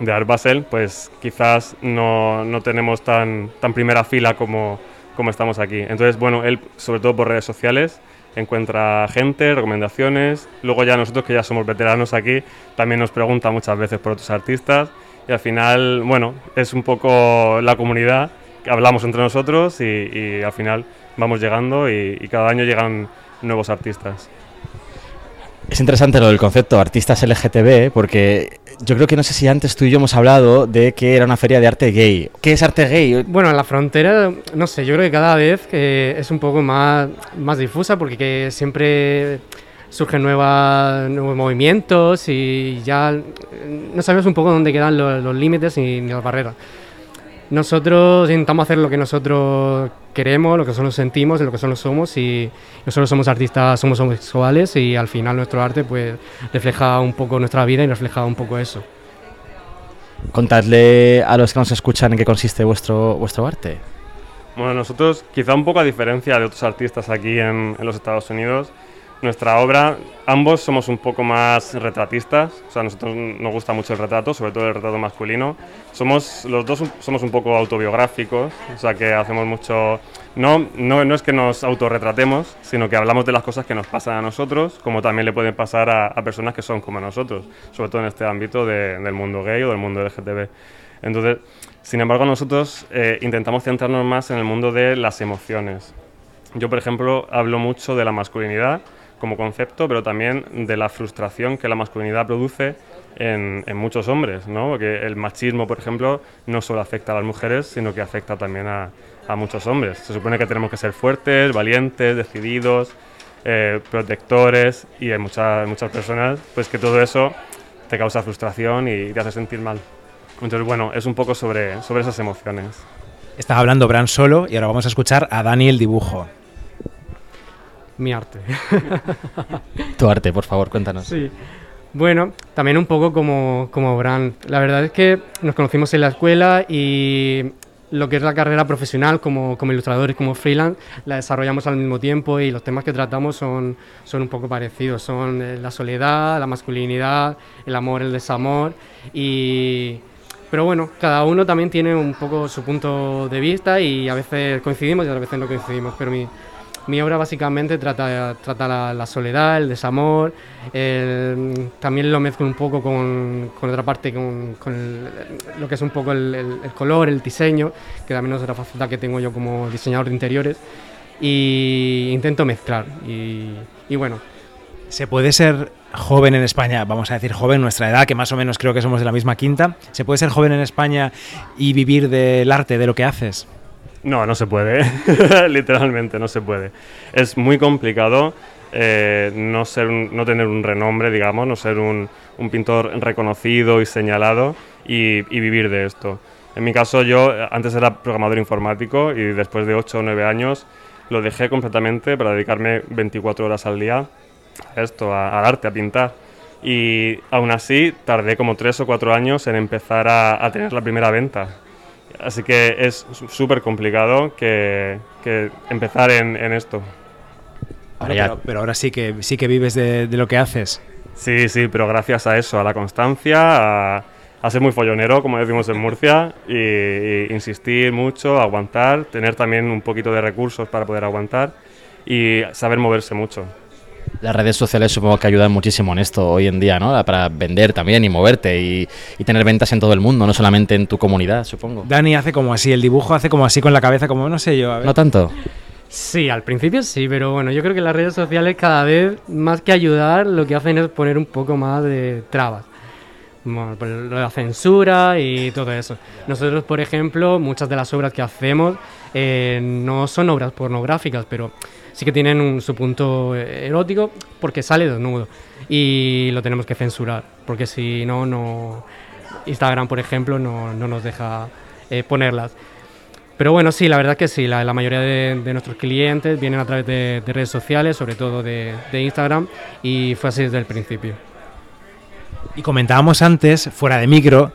de Art Basel pues quizás no, no tenemos tan, tan primera fila como, como estamos aquí. Entonces, bueno, él sobre todo por redes sociales encuentra gente, recomendaciones, luego ya nosotros que ya somos veteranos aquí también nos pregunta muchas veces por otros artistas y al final, bueno, es un poco la comunidad que hablamos entre nosotros y, al final vamos llegando y cada año llegan nuevos artistas. Es interesante lo del concepto artistas LGTB, porque yo creo que no sé si antes tú y yo hemos hablado de que era una feria de arte gay. ¿Qué es arte gay? Bueno, la frontera, no sé, yo creo que cada vez eh, es un poco más, más difusa porque que siempre surgen nuevas, nuevos movimientos y ya eh, no sabemos un poco dónde quedan los, límites y ni las barreras. Nosotros intentamos hacer lo que nosotros queremos, lo que nosotros sentimos, lo que nosotros somos y nosotros somos artistas, somos homosexuales y al final nuestro arte pues refleja un poco nuestra vida y refleja un poco eso. Contadle a los que nos escuchan en qué consiste vuestro, vuestro arte. Bueno, nosotros, quizá un poco a diferencia de otros artistas aquí en, en los Estados Unidos, nuestra obra, ambos somos un poco más retratistas, o sea, a nosotros nos gusta mucho el retrato, sobre todo el retrato masculino. Somos, los dos somos un poco autobiográficos, o sea, que hacemos mucho... No, no, no es que nos autorretratemos, sino que hablamos de las cosas que nos pasan a nosotros, como también le pueden pasar a, a personas que son como nosotros, sobre todo en este ámbito de- del mundo gay o del mundo LGTB. Entonces, sin embargo, nosotros eh, intentamos centrarnos más en el mundo de las emociones. Yo, por ejemplo, hablo mucho de la masculinidad como concepto, pero también de la frustración que la masculinidad produce en, muchos hombres, ¿no? Porque el machismo, por ejemplo, no solo afecta a las mujeres, sino que afecta también a, muchos hombres. Se supone que tenemos que ser fuertes, valientes, decididos, eh, protectores, y hay muchas, muchas personas, pues que todo eso te causa frustración y te hace sentir mal. Entonces, bueno, es un poco sobre, sobre esas emociones. Estaba hablando Bran solo y ahora vamos a escuchar a Dani el dibujo. Mi arte. Tu arte, por favor, cuéntanos. Sí. Bueno, también un poco como, como Bran. La verdad es que nos conocimos en la escuela y lo que es la carrera profesional como, como ilustradores, como freelance, la desarrollamos al mismo tiempo y los temas que tratamos son, son un poco parecidos. Son eh, la soledad, la masculinidad, el amor, el desamor y... Pero bueno, cada uno también tiene un poco su punto de vista y a veces coincidimos y a veces no coincidimos, pero mi, mi obra básicamente trata, la, soledad, el desamor, el- también lo mezclo un poco con, otra parte, con, lo que es un poco el color, el diseño, que también es otra faceta que tengo yo como diseñador de interiores, y intento mezclar. Y, y bueno, ¿Se puede ser joven en España, vamos a decir joven, nuestra edad, que más o menos creo que somos de la misma quinta, ¿se puede ser joven en España y vivir del arte, de lo que haces? No, no se puede, literalmente no se puede. Es muy complicado eh, no, ser no tener un renombre, digamos, no ser un, pintor reconocido y señalado y, vivir de esto. En mi caso yo eh, antes era programador informático y después de 8 o 9 años lo dejé completamente para dedicarme 24 horas al día a esto, a- al arte, a pintar. Y aún así tardé como 3 o 4 años en empezar a tener la primera venta. Así que es súper complicado que, que empezar en, en esto. Bueno, pero, pero ahora sí que, sí que vives de, de lo que haces. Sí, sí, pero gracias a eso, a la constancia, a, a ser muy follonero, como decimos en Murcia, y, y insistir mucho, aguantar, tener también un poquito de recursos para poder aguantar y saber moverse mucho. Las redes sociales supongo que ayudan muchísimo en esto hoy en día, ¿no? Para vender también y moverte y, y tener ventas en todo el mundo, no solamente en tu comunidad, supongo. Dani hace como así, el dibujo hace como así con la cabeza, como no sé yo. A ver. No tanto. Sí, al principio sí, pero bueno, yo creo que las redes sociales cada vez más que ayudar lo que hacen es poner un poco más de trabas. Bueno, pues lo de la censura y todo eso. Nosotros, por ejemplo, muchas de las obras que hacemos eh, no son obras pornográficas, pero sí que tienen un- su punto eh, erótico porque sale desnudo y lo tenemos que censurar, porque si no, no Instagram, por ejemplo, no, no nos deja eh, ponerlas. Pero bueno, sí, la verdad que sí, la, mayoría de, de nuestros clientes vienen a través de, de redes sociales, sobre todo de, de Instagram, y fue así desde el principio. Y comentábamos antes, fuera de micro,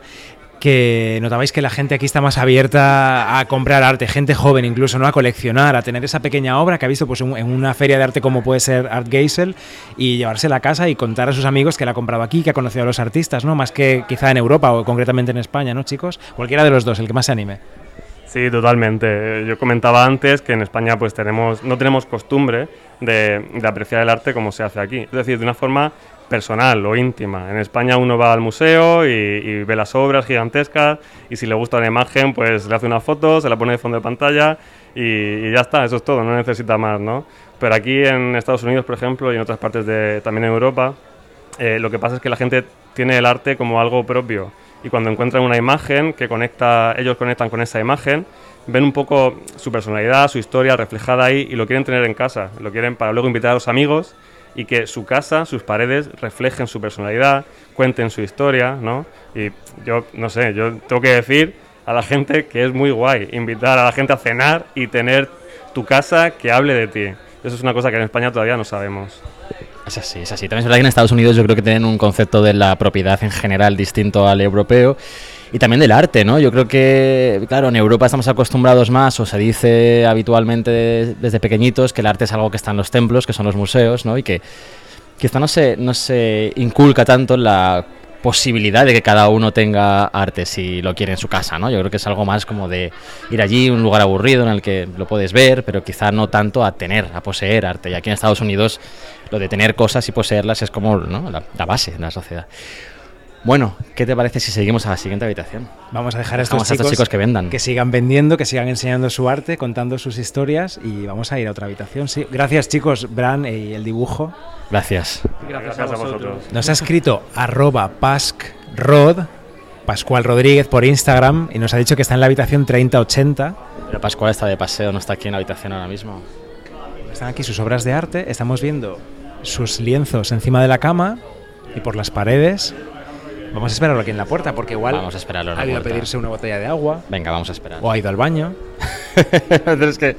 que notabais que la gente aquí está más abierta a comprar arte, gente joven incluso, ¿no? A coleccionar, a tener esa pequeña obra que ha visto pues, en en una feria de arte como puede ser Art Geisel y llevársela a casa y contar a sus amigos que la ha comprado aquí, que ha conocido a los artistas, ¿no? Más que quizá en Europa o concretamente en España, ¿no, chicos? Cualquiera de los dos, el que más se anime. Sí, totalmente. Yo comentaba antes que en España pues tenemos, no tenemos costumbre de, de apreciar el arte como se hace aquí. Es decir, de una forma personal o íntima. En España uno va al museo y, y ve las obras gigantescas y si le gusta una imagen pues le hace una foto, se la pone de fondo de pantalla y, y ya está, eso es todo, no necesita más, ¿no? Pero aquí en Estados Unidos, por ejemplo, y en otras partes de, también en Europa, eh, lo que pasa es que la gente tiene el arte como algo propio y cuando encuentran una imagen que conecta, ellos conectan con esa imagen, ven un poco su personalidad, su historia reflejada ahí y lo quieren tener en casa, lo quieren para luego invitar a los amigos y que su casa, sus paredes reflejen su personalidad, cuenten su historia, ¿no? Y yo, no sé, yo tengo que decir a la gente que es muy guay invitar a la gente a cenar y tener tu casa que hable de ti. Eso es una cosa que en España todavía no sabemos. Es así, es así. También es verdad que en Estados Unidos yo creo que tienen un concepto de la propiedad en general distinto al europeo y también del arte, ¿no? Yo creo que, claro, en Europa estamos acostumbrados más, o se dice habitualmente desde pequeñitos, que el arte es algo que está en los templos, que son los museos, ¿no? Y que quizá no se, no se inculca tanto la posibilidad de que cada uno tenga arte si lo quiere en su casa, ¿no? Yo creo que es algo más como de ir allí, un lugar aburrido en el que lo puedes ver, pero quizá no tanto a tener, a poseer arte. Y aquí en Estados Unidos lo de tener cosas y poseerlas es como ¿no? la, la base de la sociedad. Bueno, ¿qué te parece si seguimos a la siguiente habitación? Vamos a dejar a estos, Dejamos a estos chicos, chicos que vendan. Que sigan vendiendo, que sigan enseñando su arte, contando sus historias y vamos a ir a otra habitación. Sí. Gracias chicos, Bran y el dibujo. Gracias. Gracias, a vosotros. Nos ha escrito arroba paskrod, Pascual Rodríguez por Instagram y nos ha dicho que está en la habitación 3080. Pero Pascual está de paseo, no está aquí en la habitación ahora mismo. Están aquí sus obras de arte, estamos viendo sus lienzos encima de la cama y por las paredes. Vamos a esperarlo aquí en la puerta porque igual Vamos a esperarlo en la ha ido a pedirse una botella de agua Venga, vamos a esperar. o ha ido al baño. Tienes que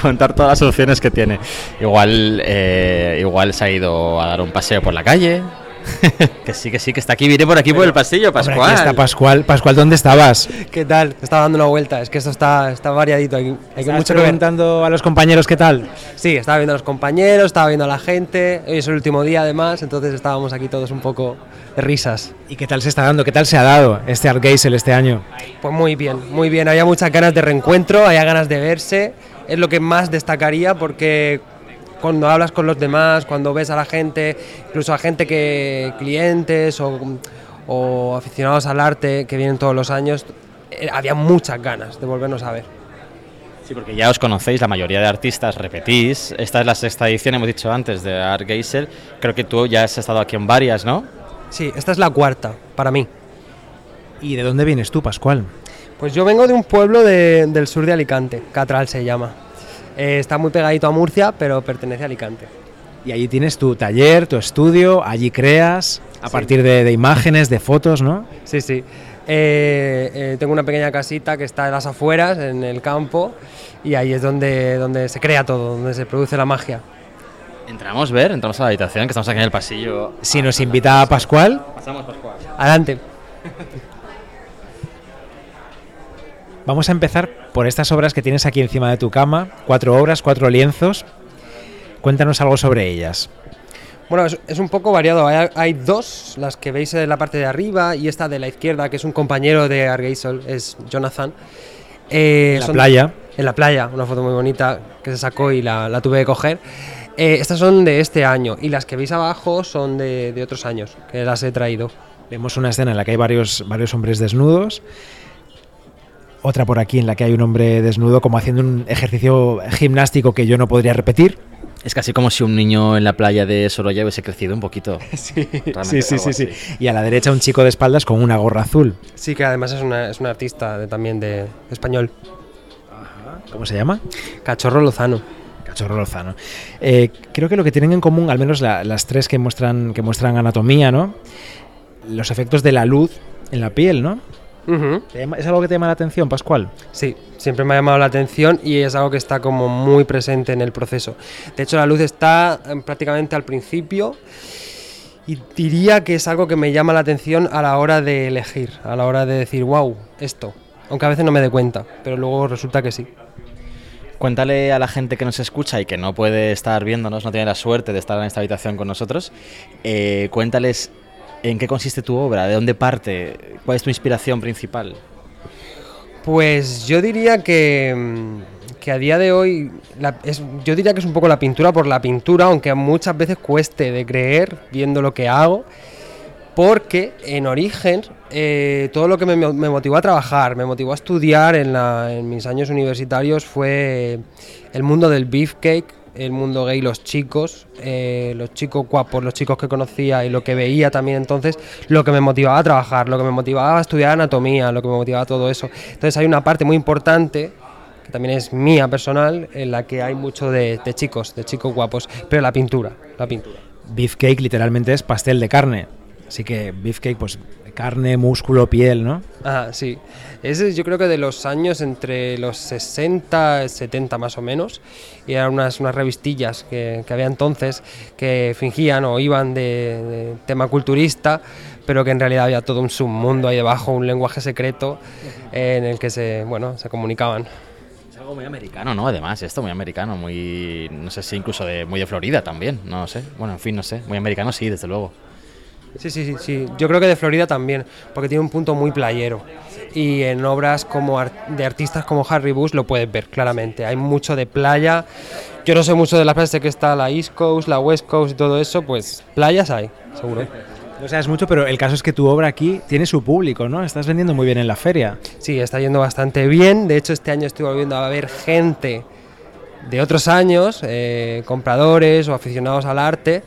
contar todas las opciones que tiene. Igual, eh, igual se ha ido a dar un paseo por la calle. que sí, que sí, que está aquí. Viene por aquí por el pasillo, Hombre, Pascual. aquí está Pascual. Pascual, ¿dónde estabas? ¿Qué tal? Estaba dando una vuelta. Es que esto está, está variadito. Hay, hay ¿Estás mucho que ver. preguntando a los compañeros qué tal? Sí, estaba viendo a los compañeros, estaba viendo a la gente. Hoy es el último día, además, entonces estábamos aquí todos un poco de risas. ¿Y qué tal se está dando? ¿Qué tal se ha dado este Art Geisel este año? Pues muy bien, muy bien. Había muchas ganas de reencuentro, había ganas de verse. Es lo que más destacaría porque cuando hablas con los demás, cuando ves a la gente, incluso a gente que clientes o, o aficionados al arte que vienen todos los años, eh, había muchas ganas de volvernos a ver. Sí, porque ya os conocéis, la mayoría de artistas repetís. Esta es la sexta edición, hemos dicho antes, de Art Geyser. Creo que tú ya has estado aquí en varias, ¿no? Sí, esta es la cuarta para mí. ¿Y de dónde vienes tú, Pascual? Pues yo vengo de un pueblo de- del sur de Alicante, Catral se llama. Eh, está muy pegadito a Murcia, pero pertenece a Alicante. Y allí tienes tu taller, tu estudio, allí creas, a Sí. partir de, de imágenes, de fotos, ¿no? Sí, sí. Eh, eh, tengo una pequeña casita que está en las afueras, en el campo, y ahí es donde, donde se crea todo, donde se produce la magia. Entramos, ver, entramos a la habitación, que estamos aquí en el pasillo. Si nos invita a Pascual, Pasamos, Pascual. Adelante. vamos a empezar por estas obras que tienes aquí encima de tu cama. Cuatro obras, cuatro lienzos. Cuéntanos algo sobre ellas. Bueno, es, es un poco variado. Hay, hay dos, las que veis en la parte de arriba y esta de la izquierda, que es un compañero de Argeisol, es Jonathan. Eh, En la son- playa. En la playa, una foto muy bonita que se sacó y la, la tuve que coger. Eh, estas son de este año y las que veis abajo son de, de otros años, que las he traído. Vemos una escena en la que hay varios, varios hombres desnudos. Otra por aquí en la que hay un hombre desnudo como haciendo un ejercicio gimnástico que yo no podría repetir. Es casi como si un niño en la playa de Sorolla hubiese crecido un poquito. Sí, sí, sí, sí, sí. Y a la derecha un chico de espaldas con una gorra azul. Sí, que además es una, es una artista de- también de español. ¿Cómo se llama? Cachorro Lozano. Cachorro Lozano. Eh, creo que lo que tienen en común, al menos la- las tres que muestran, que muestran anatomía, ¿no? Los efectos de la luz en la piel, ¿no? Ujú. ¿Te llama- ¿Es algo que te llama la atención, Pascual? Sí, siempre me ha llamado la atención y es algo que está como muy presente en el proceso. De hecho, la luz está eh, prácticamente al principio Y diría que es algo que me llama la atención a la hora de elegir, a la hora de decir, wow, esto. Aunque a veces no me dé cuenta, pero luego resulta que sí. Cuéntale a la gente que nos escucha y que no puede estar viéndonos, no tiene la suerte de estar en esta habitación con nosotros, eh, cuéntales en qué consiste tu obra, de dónde parte, cuál es tu inspiración principal. Pues yo diría que, mm, que a día de hoy, la- es, yo diría que es un poco la pintura por la pintura, aunque muchas veces cueste de creer viendo lo que hago, porque en origen eh, todo lo que me, motivó a trabajar, me motivó a estudiar en, en mis años universitarios fue el mundo del beefcake, el mundo gay, los chicos, eh, los chicos guapos, los chicos que conocía y lo que veía también entonces, lo que me motivaba a trabajar, lo que me motivaba a estudiar anatomía, lo que me motivaba todo eso. Entonces hay una parte muy importante que también es mía personal, en la que hay mucho de, de chicos, de chicos guapos, pero la pintura, la pintura. Beefcake literalmente es pastel de carne. Así que beefcake, pues carne, músculo, piel, ¿no? Ah, sí. Ese yo creo que de los años entre los 60 y 70 más o menos. Y eran unas, unas revistillas que, que había entonces que fingían o iban de, de tema culturista, pero que en realidad había todo un submundo ahí debajo, un lenguaje secreto eh, en el que se, bueno, se comunicaban. Es algo muy americano, ¿no? Además, esto muy americano, muy, no sé si incluso de, muy de Florida también, no sé. Bueno, en fin, no sé. Muy americano sí, desde luego. Sí, sí, sí, sí. Yo creo que de Florida también, porque tiene un punto muy playero. Y en obras como ar- de artistas como Harry Bush lo puedes ver claramente. Hay mucho de playa. Yo no sé mucho de las playas, sé que está la East Coast, la West Coast y todo eso, pues playas hay, seguro. No sabes mucho, pero el caso es que tu obra aquí tiene su público, ¿no? Estás vendiendo muy bien en la feria. Sí, está yendo bastante bien. De hecho, este año estoy volviendo a ver gente de otros años, eh, compradores o aficionados al arte.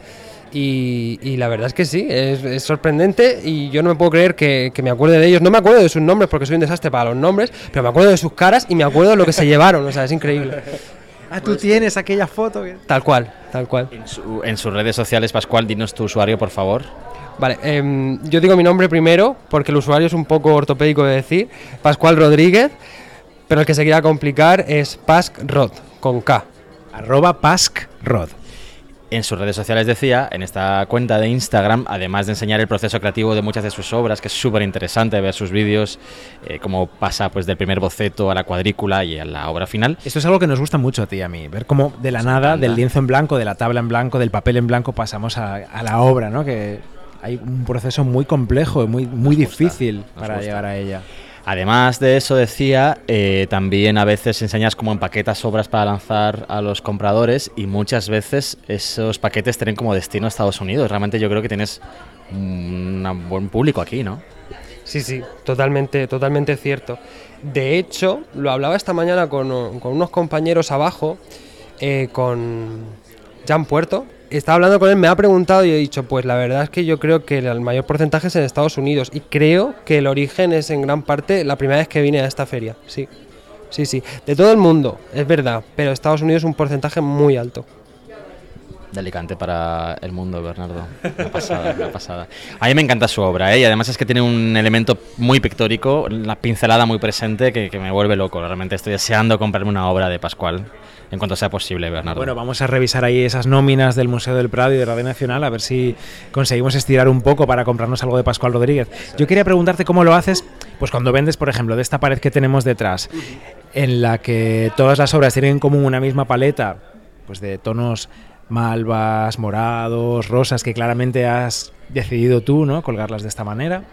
Y, y la verdad es que sí, es, es sorprendente y yo no me puedo creer que, que me acuerde de ellos. No me acuerdo de sus nombres porque soy un desastre para los nombres, pero me acuerdo de sus caras y me acuerdo de lo que se llevaron. O sea, es increíble. Ah, tú tienes aquella foto. Tal cual, tal cual. En, su- en sus redes sociales, Pascual, dinos tu usuario, por favor. Vale, em, yo digo mi nombre primero porque el usuario es un poco ortopédico de decir, Pascual Rodríguez, pero el que se quiera complicar es Paskrod, con K. Arroba paskrod. En sus redes sociales decía, en esta cuenta de Instagram, además de enseñar el proceso creativo de muchas de sus obras, que es súper interesante ver sus vídeos, eh, cómo pasa pues del primer boceto a la cuadrícula y a la obra final. Esto es algo que nos gusta mucho a ti y a mí, ver cómo de la nada, del lienzo en blanco, de la tabla en blanco, del papel en blanco, pasamos a, a la obra, ¿no? Que hay un proceso muy complejo y muy, muy difícil para gusta. llegar a ella. Además de eso, decía, eh, también a veces enseñas cómo empaquetas obras para lanzar a los compradores y muchas veces esos paquetes tienen como destino Estados Unidos. Realmente yo creo que tienes un buen público aquí, ¿no? Sí, sí, totalmente, totalmente cierto. De hecho, lo hablaba esta mañana con, con unos compañeros abajo, eh, con Jan Puerto. Estaba hablando con él, me ha preguntado y he dicho, pues la verdad es que yo creo que el mayor porcentaje es en Estados Unidos y creo que el origen es en gran parte la primera vez que vine a esta feria, sí. Sí, sí, de todo el mundo, es verdad, pero Estados Unidos es un porcentaje muy alto. De Alicante para el mundo, Bernardo. Una pasada, una pasada. A mí me encanta su obra, ¿eh? y además es que tiene un elemento muy pictórico, la pincelada muy presente que, me vuelve loco. Realmente estoy deseando comprarme una obra de Pascual en cuanto sea posible, Bernardo. Bueno, vamos a revisar ahí esas nóminas del Museo del Prado y de Radio Nacional a ver si conseguimos estirar un poco para comprarnos algo de Pascual Rodríguez. Yo quería preguntarte cómo lo haces, pues cuando vendes, por ejemplo, de esta pared que tenemos detrás, en la que todas las obras tienen en común una misma paleta, pues de tonos malvas, morados, rosas, que claramente has decidido tú, ¿no? Colgarlas de esta manera.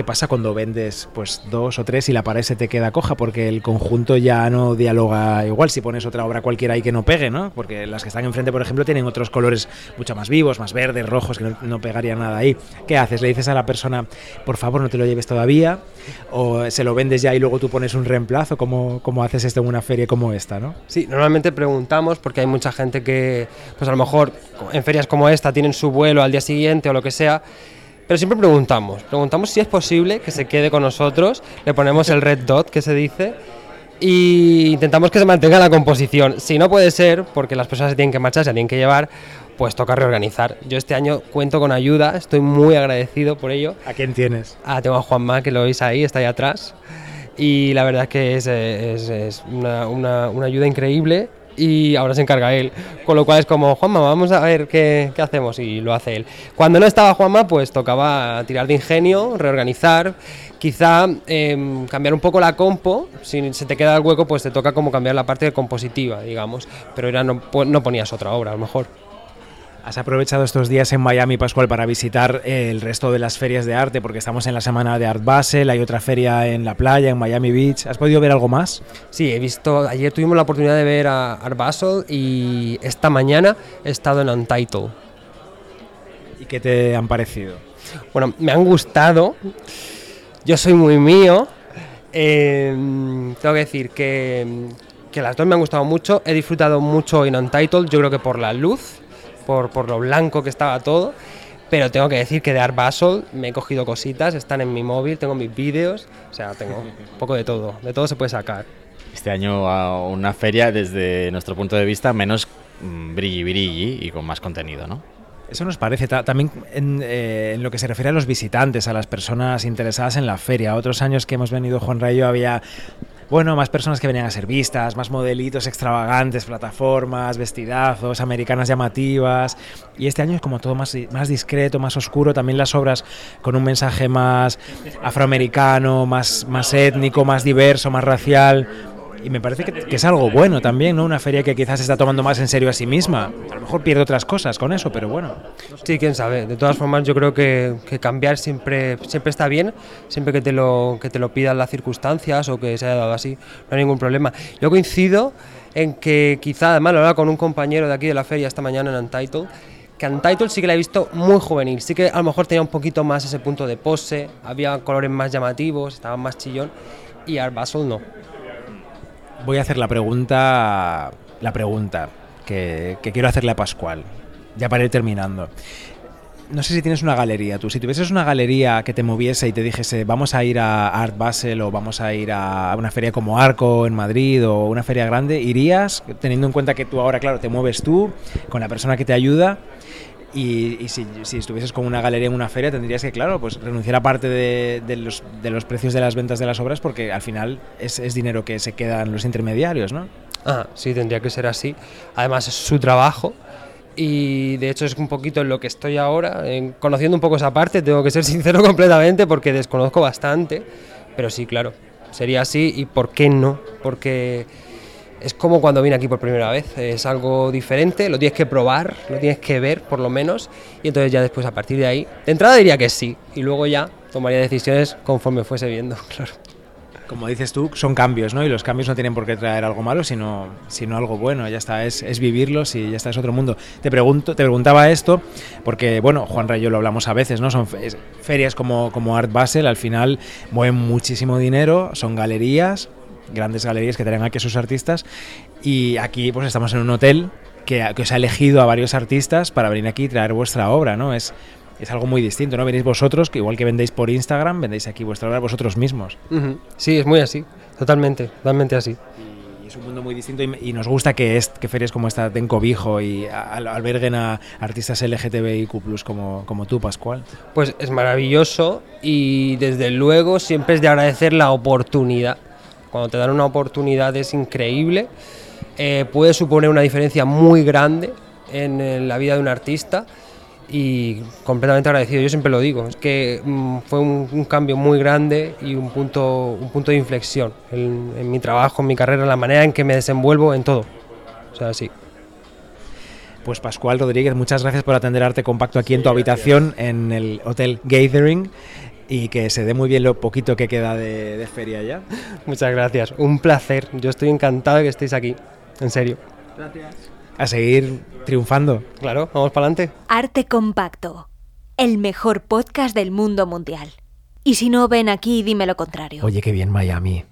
¿Qué pasa cuando vendes pues dos o tres y la pared se te queda coja? Porque el conjunto ya no dialoga igual si pones otra obra cualquiera ahí que no pegue, ¿no? Porque las que están enfrente, por ejemplo, tienen otros colores mucho más vivos, más verdes, rojos, que no, no pegaría nada ahí. ¿Qué haces? ¿Le dices a la persona, por favor, no te lo lleves todavía? ¿O se lo vendes ya y luego tú pones un reemplazo? ¿Cómo, cómo haces esto en una feria como esta, no? Sí, normalmente preguntamos porque hay mucha gente que, pues a lo mejor en ferias como esta tienen su vuelo al día siguiente o lo que sea, pero siempre preguntamos, preguntamos si es posible que se quede con nosotros, le ponemos el red dot que se dice y intentamos que se mantenga la composición. Si no puede ser, porque las personas se tienen que marchar, se tienen que llevar, pues toca reorganizar. Yo este año cuento con ayuda, estoy muy agradecido por ello. ¿A quién tienes? Ah, tengo a Juanma, que lo veis ahí, está ahí atrás. Y la verdad es que es, eh, es- es una, una- una ayuda increíble y ahora se encarga él. Con lo cual es como, Juanma, vamos a ver qué, qué hacemos y lo hace él. Cuando no estaba Juanma, pues tocaba tirar de ingenio, reorganizar, quizá em, cambiar un poco la compo, si se te queda el hueco, pues te toca como cambiar la parte compositiva, digamos, pero era no, po- no ponías otra obra, a lo mejor. ¿Has aprovechado estos días en Miami, Pascual, para visitar el resto de las ferias de arte? Porque estamos en la semana de Art Basel, hay otra feria en la playa, en Miami Beach. ¿Has podido ver algo más? Sí, he visto, ayer tuvimos la oportunidad de ver a Art Basel y esta mañana he estado en Untitled. ¿Y qué te han parecido? Bueno, me han gustado. Yo soy muy mío. Eh, tengo que decir que, que las dos me han gustado mucho. He disfrutado mucho en Untitled, yo creo que por la luz, por, por lo blanco que estaba todo. Pero tengo que decir que de Art Basel me he cogido cositas, están en mi móvil, tengo mis vídeos, o sea, tengo un poco de todo, de todo se puede sacar. Este año a una feria desde nuestro punto de vista menos mm, brilli brilli y con más contenido, ¿no? Eso nos parece ta- también en, eh, en lo que se refiere a los visitantes, a las personas interesadas en la feria. Otros años que hemos venido Juan Rayo había bueno, más personas que venían a ser vistas, más modelitos extravagantes, plataformas, vestidazos, americanas llamativas. Y este año es como todo más, más discreto, más oscuro. También las obras con un mensaje más afroamericano, más, más étnico, más diverso, más racial. Y me parece que, que es algo bueno también, ¿no? Una feria que quizás se está tomando más en serio a sí misma. A lo mejor pierde otras cosas con eso, pero bueno. Sí, quién sabe. De todas formas, yo creo que, que cambiar siempre, siempre está bien, siempre que te, lo, que te lo pidan las circunstancias o que se haya dado así, no hay ningún problema. Yo coincido en que quizá, además lo hablaba con un compañero de aquí de la feria esta mañana en Untitled, que Untitled sí que la he visto muy juvenil, sí que a lo mejor tenía un poquito más ese punto de pose, había colores más llamativos, estaba más chillón, y Art Basel no. Voy a hacer la pregunta, la pregunta que, que quiero hacerle a Pascual, ya para ir terminando. No sé si tienes una galería tú. Si tuvieses una galería que te moviese y te dijese vamos a ir a Art Basel o vamos a ir a una feria como Arco en Madrid o una feria grande, ¿irías teniendo en cuenta que tú ahora, claro, te mueves tú con la persona que te ayuda? Y, y si, si estuvieses con una galería en una feria, tendrías que, claro, pues renunciar a parte de, de los, de los precios de las ventas de las obras porque al final es, es dinero que se quedan los intermediarios, ¿no? Ah, sí, tendría que ser así. Además es su trabajo y de hecho es un poquito en lo que estoy ahora, en- conociendo un poco esa parte, tengo que ser sincero completamente porque desconozco bastante, pero sí, claro, sería así y ¿por qué no? Porque es como cuando vine aquí por primera vez, es algo diferente, lo tienes que probar, lo tienes que ver por lo menos y entonces ya después a partir de ahí, de entrada diría que sí y luego ya tomaría decisiones conforme fuese viendo, claro. Como dices tú, son cambios, ¿no? Y los cambios no tienen por qué traer algo malo, sino, sino algo bueno. Ya está, es, es vivirlos y ya está, es otro mundo. Te pregunto, te preguntaba esto porque, bueno, Juan Rayo lo hablamos a veces, ¿no? Son ferias como, como Art Basel, al final mueven muchísimo dinero, son galerías, grandes galerías que traen aquí a sus artistas. Y aquí, pues estamos en un hotel que, que os ha elegido a varios artistas para venir aquí y traer vuestra obra, ¿no? Es, es algo muy distinto, ¿no? Venís vosotros, que igual que vendéis por Instagram, vendéis aquí vuestra obra vosotros mismos. Sí, es muy así, totalmente, totalmente así. Y es un mundo muy distinto y, y nos gusta que, es, que ferias como esta den cobijo y a- alberguen a artistas LGTBIQ+, como, como tú, Pascual. Pues es maravilloso y desde luego siempre es de agradecer la oportunidad. Cuando te dan una oportunidad es increíble, eh, puede suponer una diferencia muy grande en, eh, la vida de un artista y completamente agradecido. Yo siempre lo digo, es que mm, fue un, un cambio muy grande y un punto, un punto de inflexión en, en mi trabajo, en mi carrera, en la manera en que me desenvuelvo en todo. O sea, sí. Pues Pascual Rodríguez, muchas gracias por atender Arte Compacto aquí en tu habitación en el Hotel Gathering y que se dé muy bien lo poquito que queda de, de feria ya. Muchas gracias, un placer. Yo estoy encantado de que estéis aquí, en serio. A seguir triunfando. Claro, vamos para adelante. Arte Compacto, el mejor podcast del mundo mundial. Y si no, ven aquí y dime lo contrario. Oye, qué bien Miami.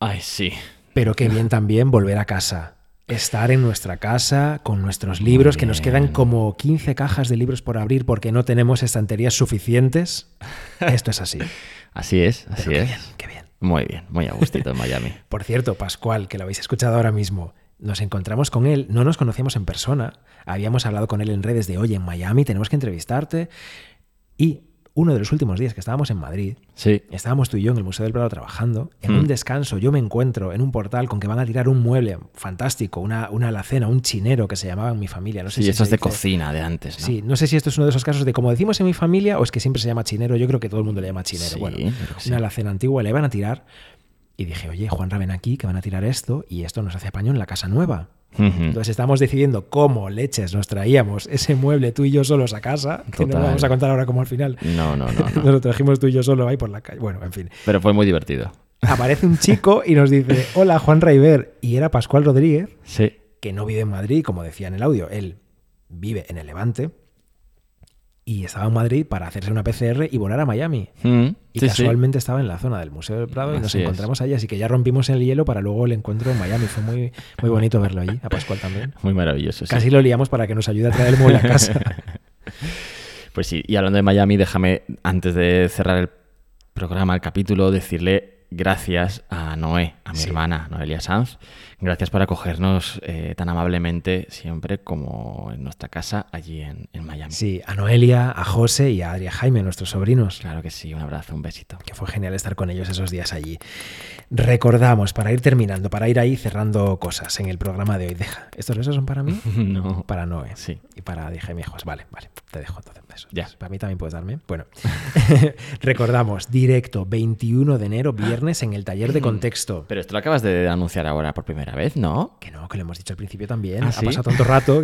Ay, sí. Pero qué bien también volver a casa. Estar en nuestra casa con nuestros libros, que nos quedan como 15 cajas de libros por abrir porque no tenemos estanterías suficientes. Esto es así. Así es, así Pero qué es. bien, qué bien. Muy bien, muy a gustito en Miami. Por cierto, Pascual, que lo habéis escuchado ahora mismo, nos encontramos con él, no nos conocíamos en persona, habíamos hablado con él en redes de, oye, en Miami tenemos que entrevistarte. Y uno de los últimos días que estábamos en Madrid, Sí. estábamos tú y yo en el Museo del Prado trabajando, en Mm. un descanso yo me encuentro en un portal con que van a tirar un mueble fantástico, una, una alacena, un chinero que se llamaba en mi familia. No sé Sí, si estos se de dice- cocina de antes, ¿no? Sí, no sé si esto es uno de esos casos de como decimos en mi familia o es que siempre se llama chinero. Yo creo que todo el mundo le llama chinero. Sí, bueno, una alacena antigua la iban a tirar y dije, oye, Juan ven aquí que van a tirar esto y esto nos hace apaño en la casa nueva. Entonces estamos decidiendo cómo leches nos traíamos ese mueble tú y yo solos a casa, que no lo vamos a contar ahora como al final. No, no, no, no. Nos lo trajimos tú y yo solo ahí por la calle. Bueno, en fin. Pero fue muy divertido. Aparece un chico y nos dice, hola Juan Raiver. Y era Pascual Rodríguez, Sí. que no vive en Madrid, como decía en el audio. Él vive en el Levante y estaba en Madrid para hacerse una PCR y volar a Miami. Mm, Y sí, sí. casualmente estaba en la zona del Museo del Prado y nos Así encontramos allí, así que ya rompimos el hielo para luego el encuentro en Miami. Fue muy, muy bonito verlo allí, a Pascual también. Muy maravilloso. sí. Casi lo liamos para que nos ayude a traer el mueble a casa. Pues sí, y hablando de Miami, déjame, antes de cerrar el programa, el capítulo, decirle gracias a Noé, a mi hermana, Noelia Sanz. Gracias por acogernos eh, tan amablemente siempre como en nuestra casa allí en, en Miami. Sí, a Noelia, a José y a Adria Jaime, nuestros sobrinos. Claro que sí, un abrazo, un besito. Que fue genial estar con ellos esos días allí. Recordamos, para ir terminando, para ir ahí cerrando cosas en el programa de hoy. Deja, ¿estos besos son para mí? no. Para Noé. Sí. Y para Adria Jaime y José. Vale, vale, te dejo entonces besos. Ya. Para mí también puedes darme. Bueno, recordamos, directo, 21 de enero, viernes, en el taller de contexto. Pero esto lo acabas de anunciar ahora por primera vez, ¿no? Que no, que lo hemos dicho al principio también. ¿Ah, ha sí? pasado tanto rato.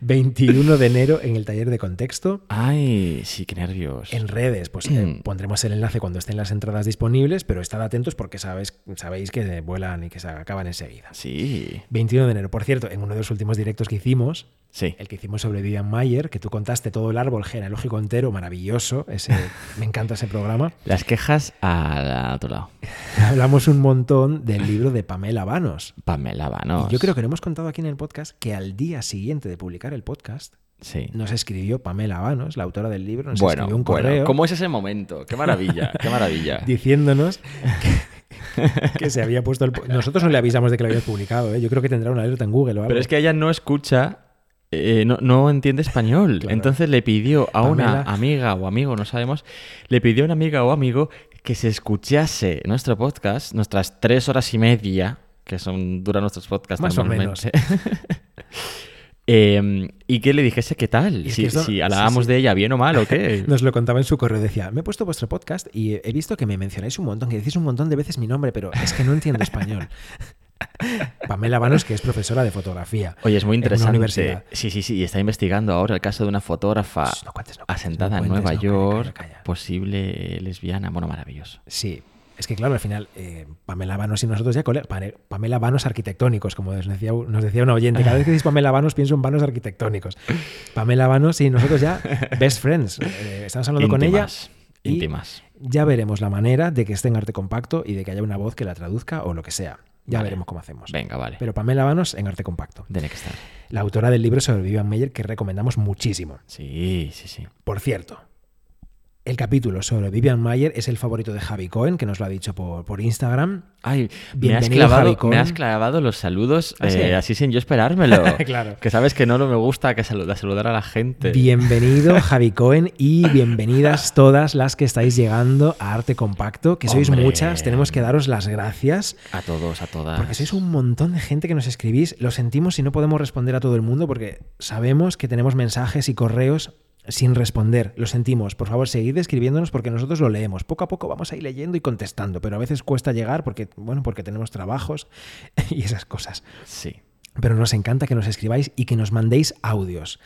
21 de enero en el taller de contexto. Ay, sí, qué nervios. En redes, pues eh, pondremos el enlace cuando estén las entradas disponibles, pero estad atentos porque sabes, sabéis que vuelan y que se acaban enseguida. Sí. 21 de enero. Por cierto, en uno de los últimos directos que hicimos, Sí. el que hicimos sobre Vivian Mayer, que tú contaste todo el árbol genealógico entero, maravilloso. Ese, me encanta ese programa. Las quejas al otro lado. Hablamos un montón del libro de Pamela Vanos. Pamela Vanos. Y yo creo que no hemos contado aquí en el podcast que al día siguiente de publicar el podcast, Sí. nos escribió Pamela Vanos, la autora del libro, nos Bueno, escribió un bueno, correo ¿cómo es ese momento? Qué maravilla, qué maravilla. diciéndonos que, que se había puesto el... Nosotros no le avisamos de que lo habías publicado, ¿eh? yo creo que tendrá una alerta en Google o algo. Pero es que ella no escucha, eh, no, no entiende español. Claro. Entonces le pidió a una amiga o amigo, no sabemos, le pidió a una amiga o amigo que se escuchase nuestro podcast, nuestras tres horas y media, que son duran nuestros podcasts Más o normalmente. Eh, y que le dijese qué tal, si, esto- si sí, hablábamos sí. de ella bien o mal o qué. Nos lo contaba en su correo, decía, me he puesto vuestro podcast y he visto que me mencionáis un montón, que decís un montón de veces mi nombre, pero es que no entiendo español. Pamela Vanos, que es profesora de fotografía. Oye, es muy en una interesante. universidad. Sí, sí, sí. Y está investigando ahora el caso de una fotógrafa Shh, no cuentes, no cuentes, asentada no en Nueva York, calla, calla. posible lesbiana. Bueno, maravilloso. Sí, es que claro, al final, eh, Pamela Vanos y nosotros ya, Pamela Vanos arquitectónicos, como nos decía, nos decía una oyente. Cada vez que decís Pamela Vanos pienso en vanos arquitectónicos. Pamela Vanos y nosotros ya, best friends. Eh, estamos hablando con ella. Y íntimas. Ya veremos la manera de que esté en arte compacto y de que haya una voz que la traduzca o lo que sea. Ya Vale. veremos cómo hacemos. Venga, vale. Pero Pamela Vanos en arte compacto. Tiene que estar. La autora del libro sobre Vivian Meyer que recomendamos muchísimo. Sí, sí, sí. Por cierto, el capítulo sobre Vivian Mayer es el favorito de Javi Cohen, que nos lo ha dicho por, por Instagram. Ay, me has, Bienvenido, clavado, Javi Cohen. me has clavado los saludos ¿Ah, sí? eh, así sin yo esperármelo. Claro. Que sabes que no me gusta que saluda, saludar a la gente. Bienvenido Javi Cohen y bienvenidas todas las que estáis llegando a Arte Compacto, que sois Hombre. muchas, tenemos que daros las gracias. A todos, a todas. Porque sois un montón de gente que nos escribís. Lo sentimos si no podemos responder a todo el mundo porque sabemos que tenemos mensajes y correos sin responder. Lo sentimos. Por favor, seguid escribiéndonos porque nosotros lo leemos. Poco a poco vamos a ir leyendo y contestando, pero a veces cuesta llegar porque, bueno, porque tenemos trabajos y esas cosas. Sí. Pero nos encanta que nos escribáis y que nos mandéis audios.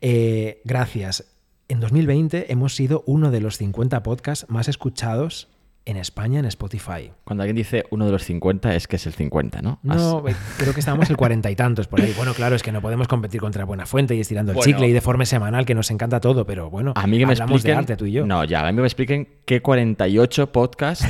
Eh, gracias. En 2020 hemos sido uno de los 50 podcasts más escuchados en España en Spotify. Cuando alguien dice uno de los 50 es que es el 50, ¿no? No, Has- creo que estábamos el cuarenta y tantos por ahí. Bueno, claro, es que no podemos competir contra Buena Fuente y estirando el Bueno. chicle y de forma semanal, que nos encanta todo, pero bueno, A mí que me hablamos expliquen. de arte tú y yo. No, ya, a mí me expliquen qué 48 podcasts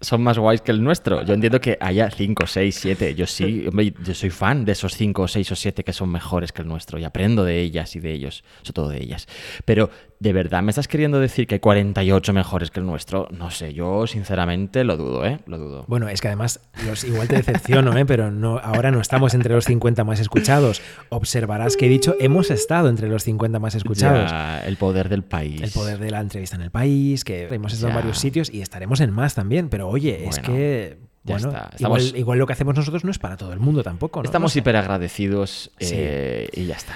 son más guays que el nuestro. Yo entiendo que haya 5, 6, 7. Yo sí, hombre, yo soy fan de esos 5, 6 o 7 que son mejores que el nuestro y aprendo de ellas y de ellos, sobre todo de ellas. Pero, ¿de verdad me estás queriendo decir que hay 48 mejores que el nuestro? No sé, yo sinceramente lo dudo, ¿eh? Lo dudo. Bueno, es que además, los, igual te decepciono, ¿eh? pero no, ahora no estamos entre los 50 más escuchados. Observarás que he dicho, hemos estado entre los 50 más escuchados. Ya, el poder del país. El poder de la entrevista en el país, que hemos estado en varios sitios y estaremos en más también. Pero oye, es que. ya Bueno, está. igual, Estamos- igual lo que hacemos nosotros no es para todo el mundo tampoco. ¿no? Estamos No sé. hiper agradecidos Sí. eh, y ya está.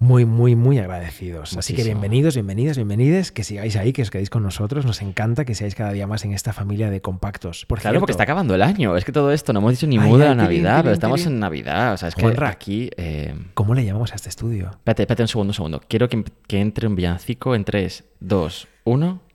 Muy, muy, muy agradecidos. Así que bienvenidos, bienvenidas, bienvenides, que sigáis ahí, que os quedéis con nosotros. Nos encanta que seáis cada día más en esta familia de compactos. Por Claro, porque está cierto, acabando el año. Es que todo esto no hemos dicho ni muda bien, Navidad, pero estamos en Navidad. O sea, es que aquí. eh, ¿Cómo le llamamos a este estudio? Espérate, espérate un segundo, un segundo. Quiero que, que entre un villancico en 3, 2, 1.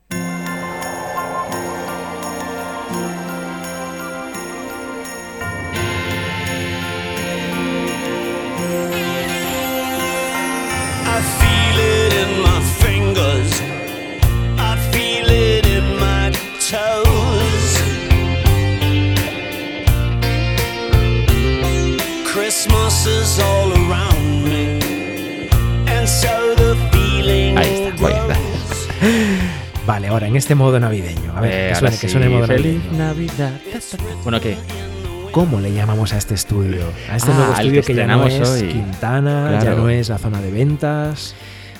Ahí está, gracias. Vale, ahora en este modo navideño. A ver, Eh, que suene, que sí, suene modo feliz navideño. Navidad. Bueno, ¿qué? ¿Cómo le llamamos a este estudio? A este Ah, nuevo estudio que que, ya no es hoy. Quintana, ya Claro. no es la zona de ventas.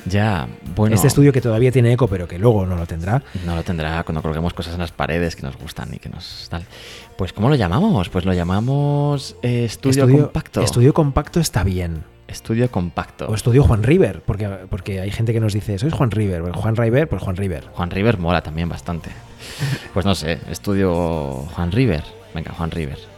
Ya, bueno. Este estudio que todavía tiene eco, pero que luego no lo tendrá. No lo tendrá cuando colguemos cosas en las paredes que nos gustan y que nos tal. Pues ¿cómo lo llamamos? Pues lo llamamos eh, estudio, compacto. Estudio compacto está bien. Estudio compacto. O estudio Juan River, porque, porque hay gente que nos dice, sois Juan River. Bueno, Juan River, pues Juan River. Juan River mola también bastante. Pues no sé, estudio Juan River. Venga, Juan River.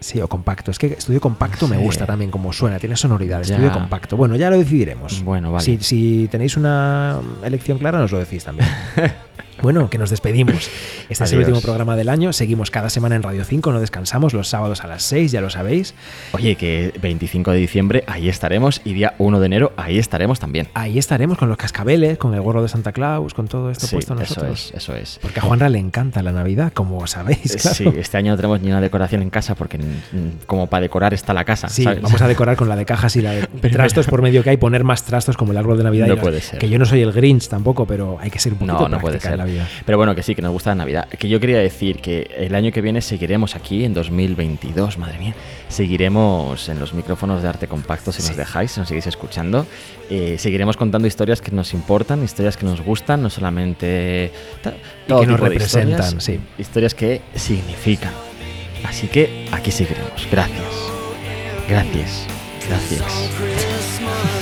Sí, o compacto. Es que estudio compacto me gusta también como suena, tiene sonoridad. Ya. Estudio compacto. Bueno, ya lo decidiremos. Bueno, vale. Si, si tenéis una elección clara, nos lo decís también. Bueno, que nos despedimos. Este es el último programa del año. Seguimos cada semana en Radio 5, no descansamos los sábados a las 6, ya lo sabéis. Oye, que 25 de diciembre ahí estaremos y día 1 de enero ahí estaremos también. Ahí estaremos con los cascabeles, con el gorro de Santa Claus, con todo esto Sí, puesto eso nosotros. es, eso es. Porque a Juanra le encanta la Navidad, como sabéis. claro. Sí, este año no tenemos ni una decoración en casa porque mm, como para decorar está la casa. Sí, ¿sabes? vamos a decorar con la de cajas y la de Pero- trastos por medio que hay, poner más trastos como el árbol de Navidad. No y los- puede ser. Que yo no soy el Grinch tampoco, pero hay que ser un poquito No, no puede ser. La vida. Pero bueno, que sí, que nos gusta la Navidad. Que yo quería decir que el año que viene seguiremos aquí, en 2022, madre mía. Seguiremos en los micrófonos de arte compacto si nos dejáis, si nos seguís escuchando. Eh, seguiremos contando historias que nos importan, historias que nos gustan, no solamente. Y que nos representan, historias, sí. Historias que significan. Así que aquí seguiremos. Gracias. Gracias. Gracias.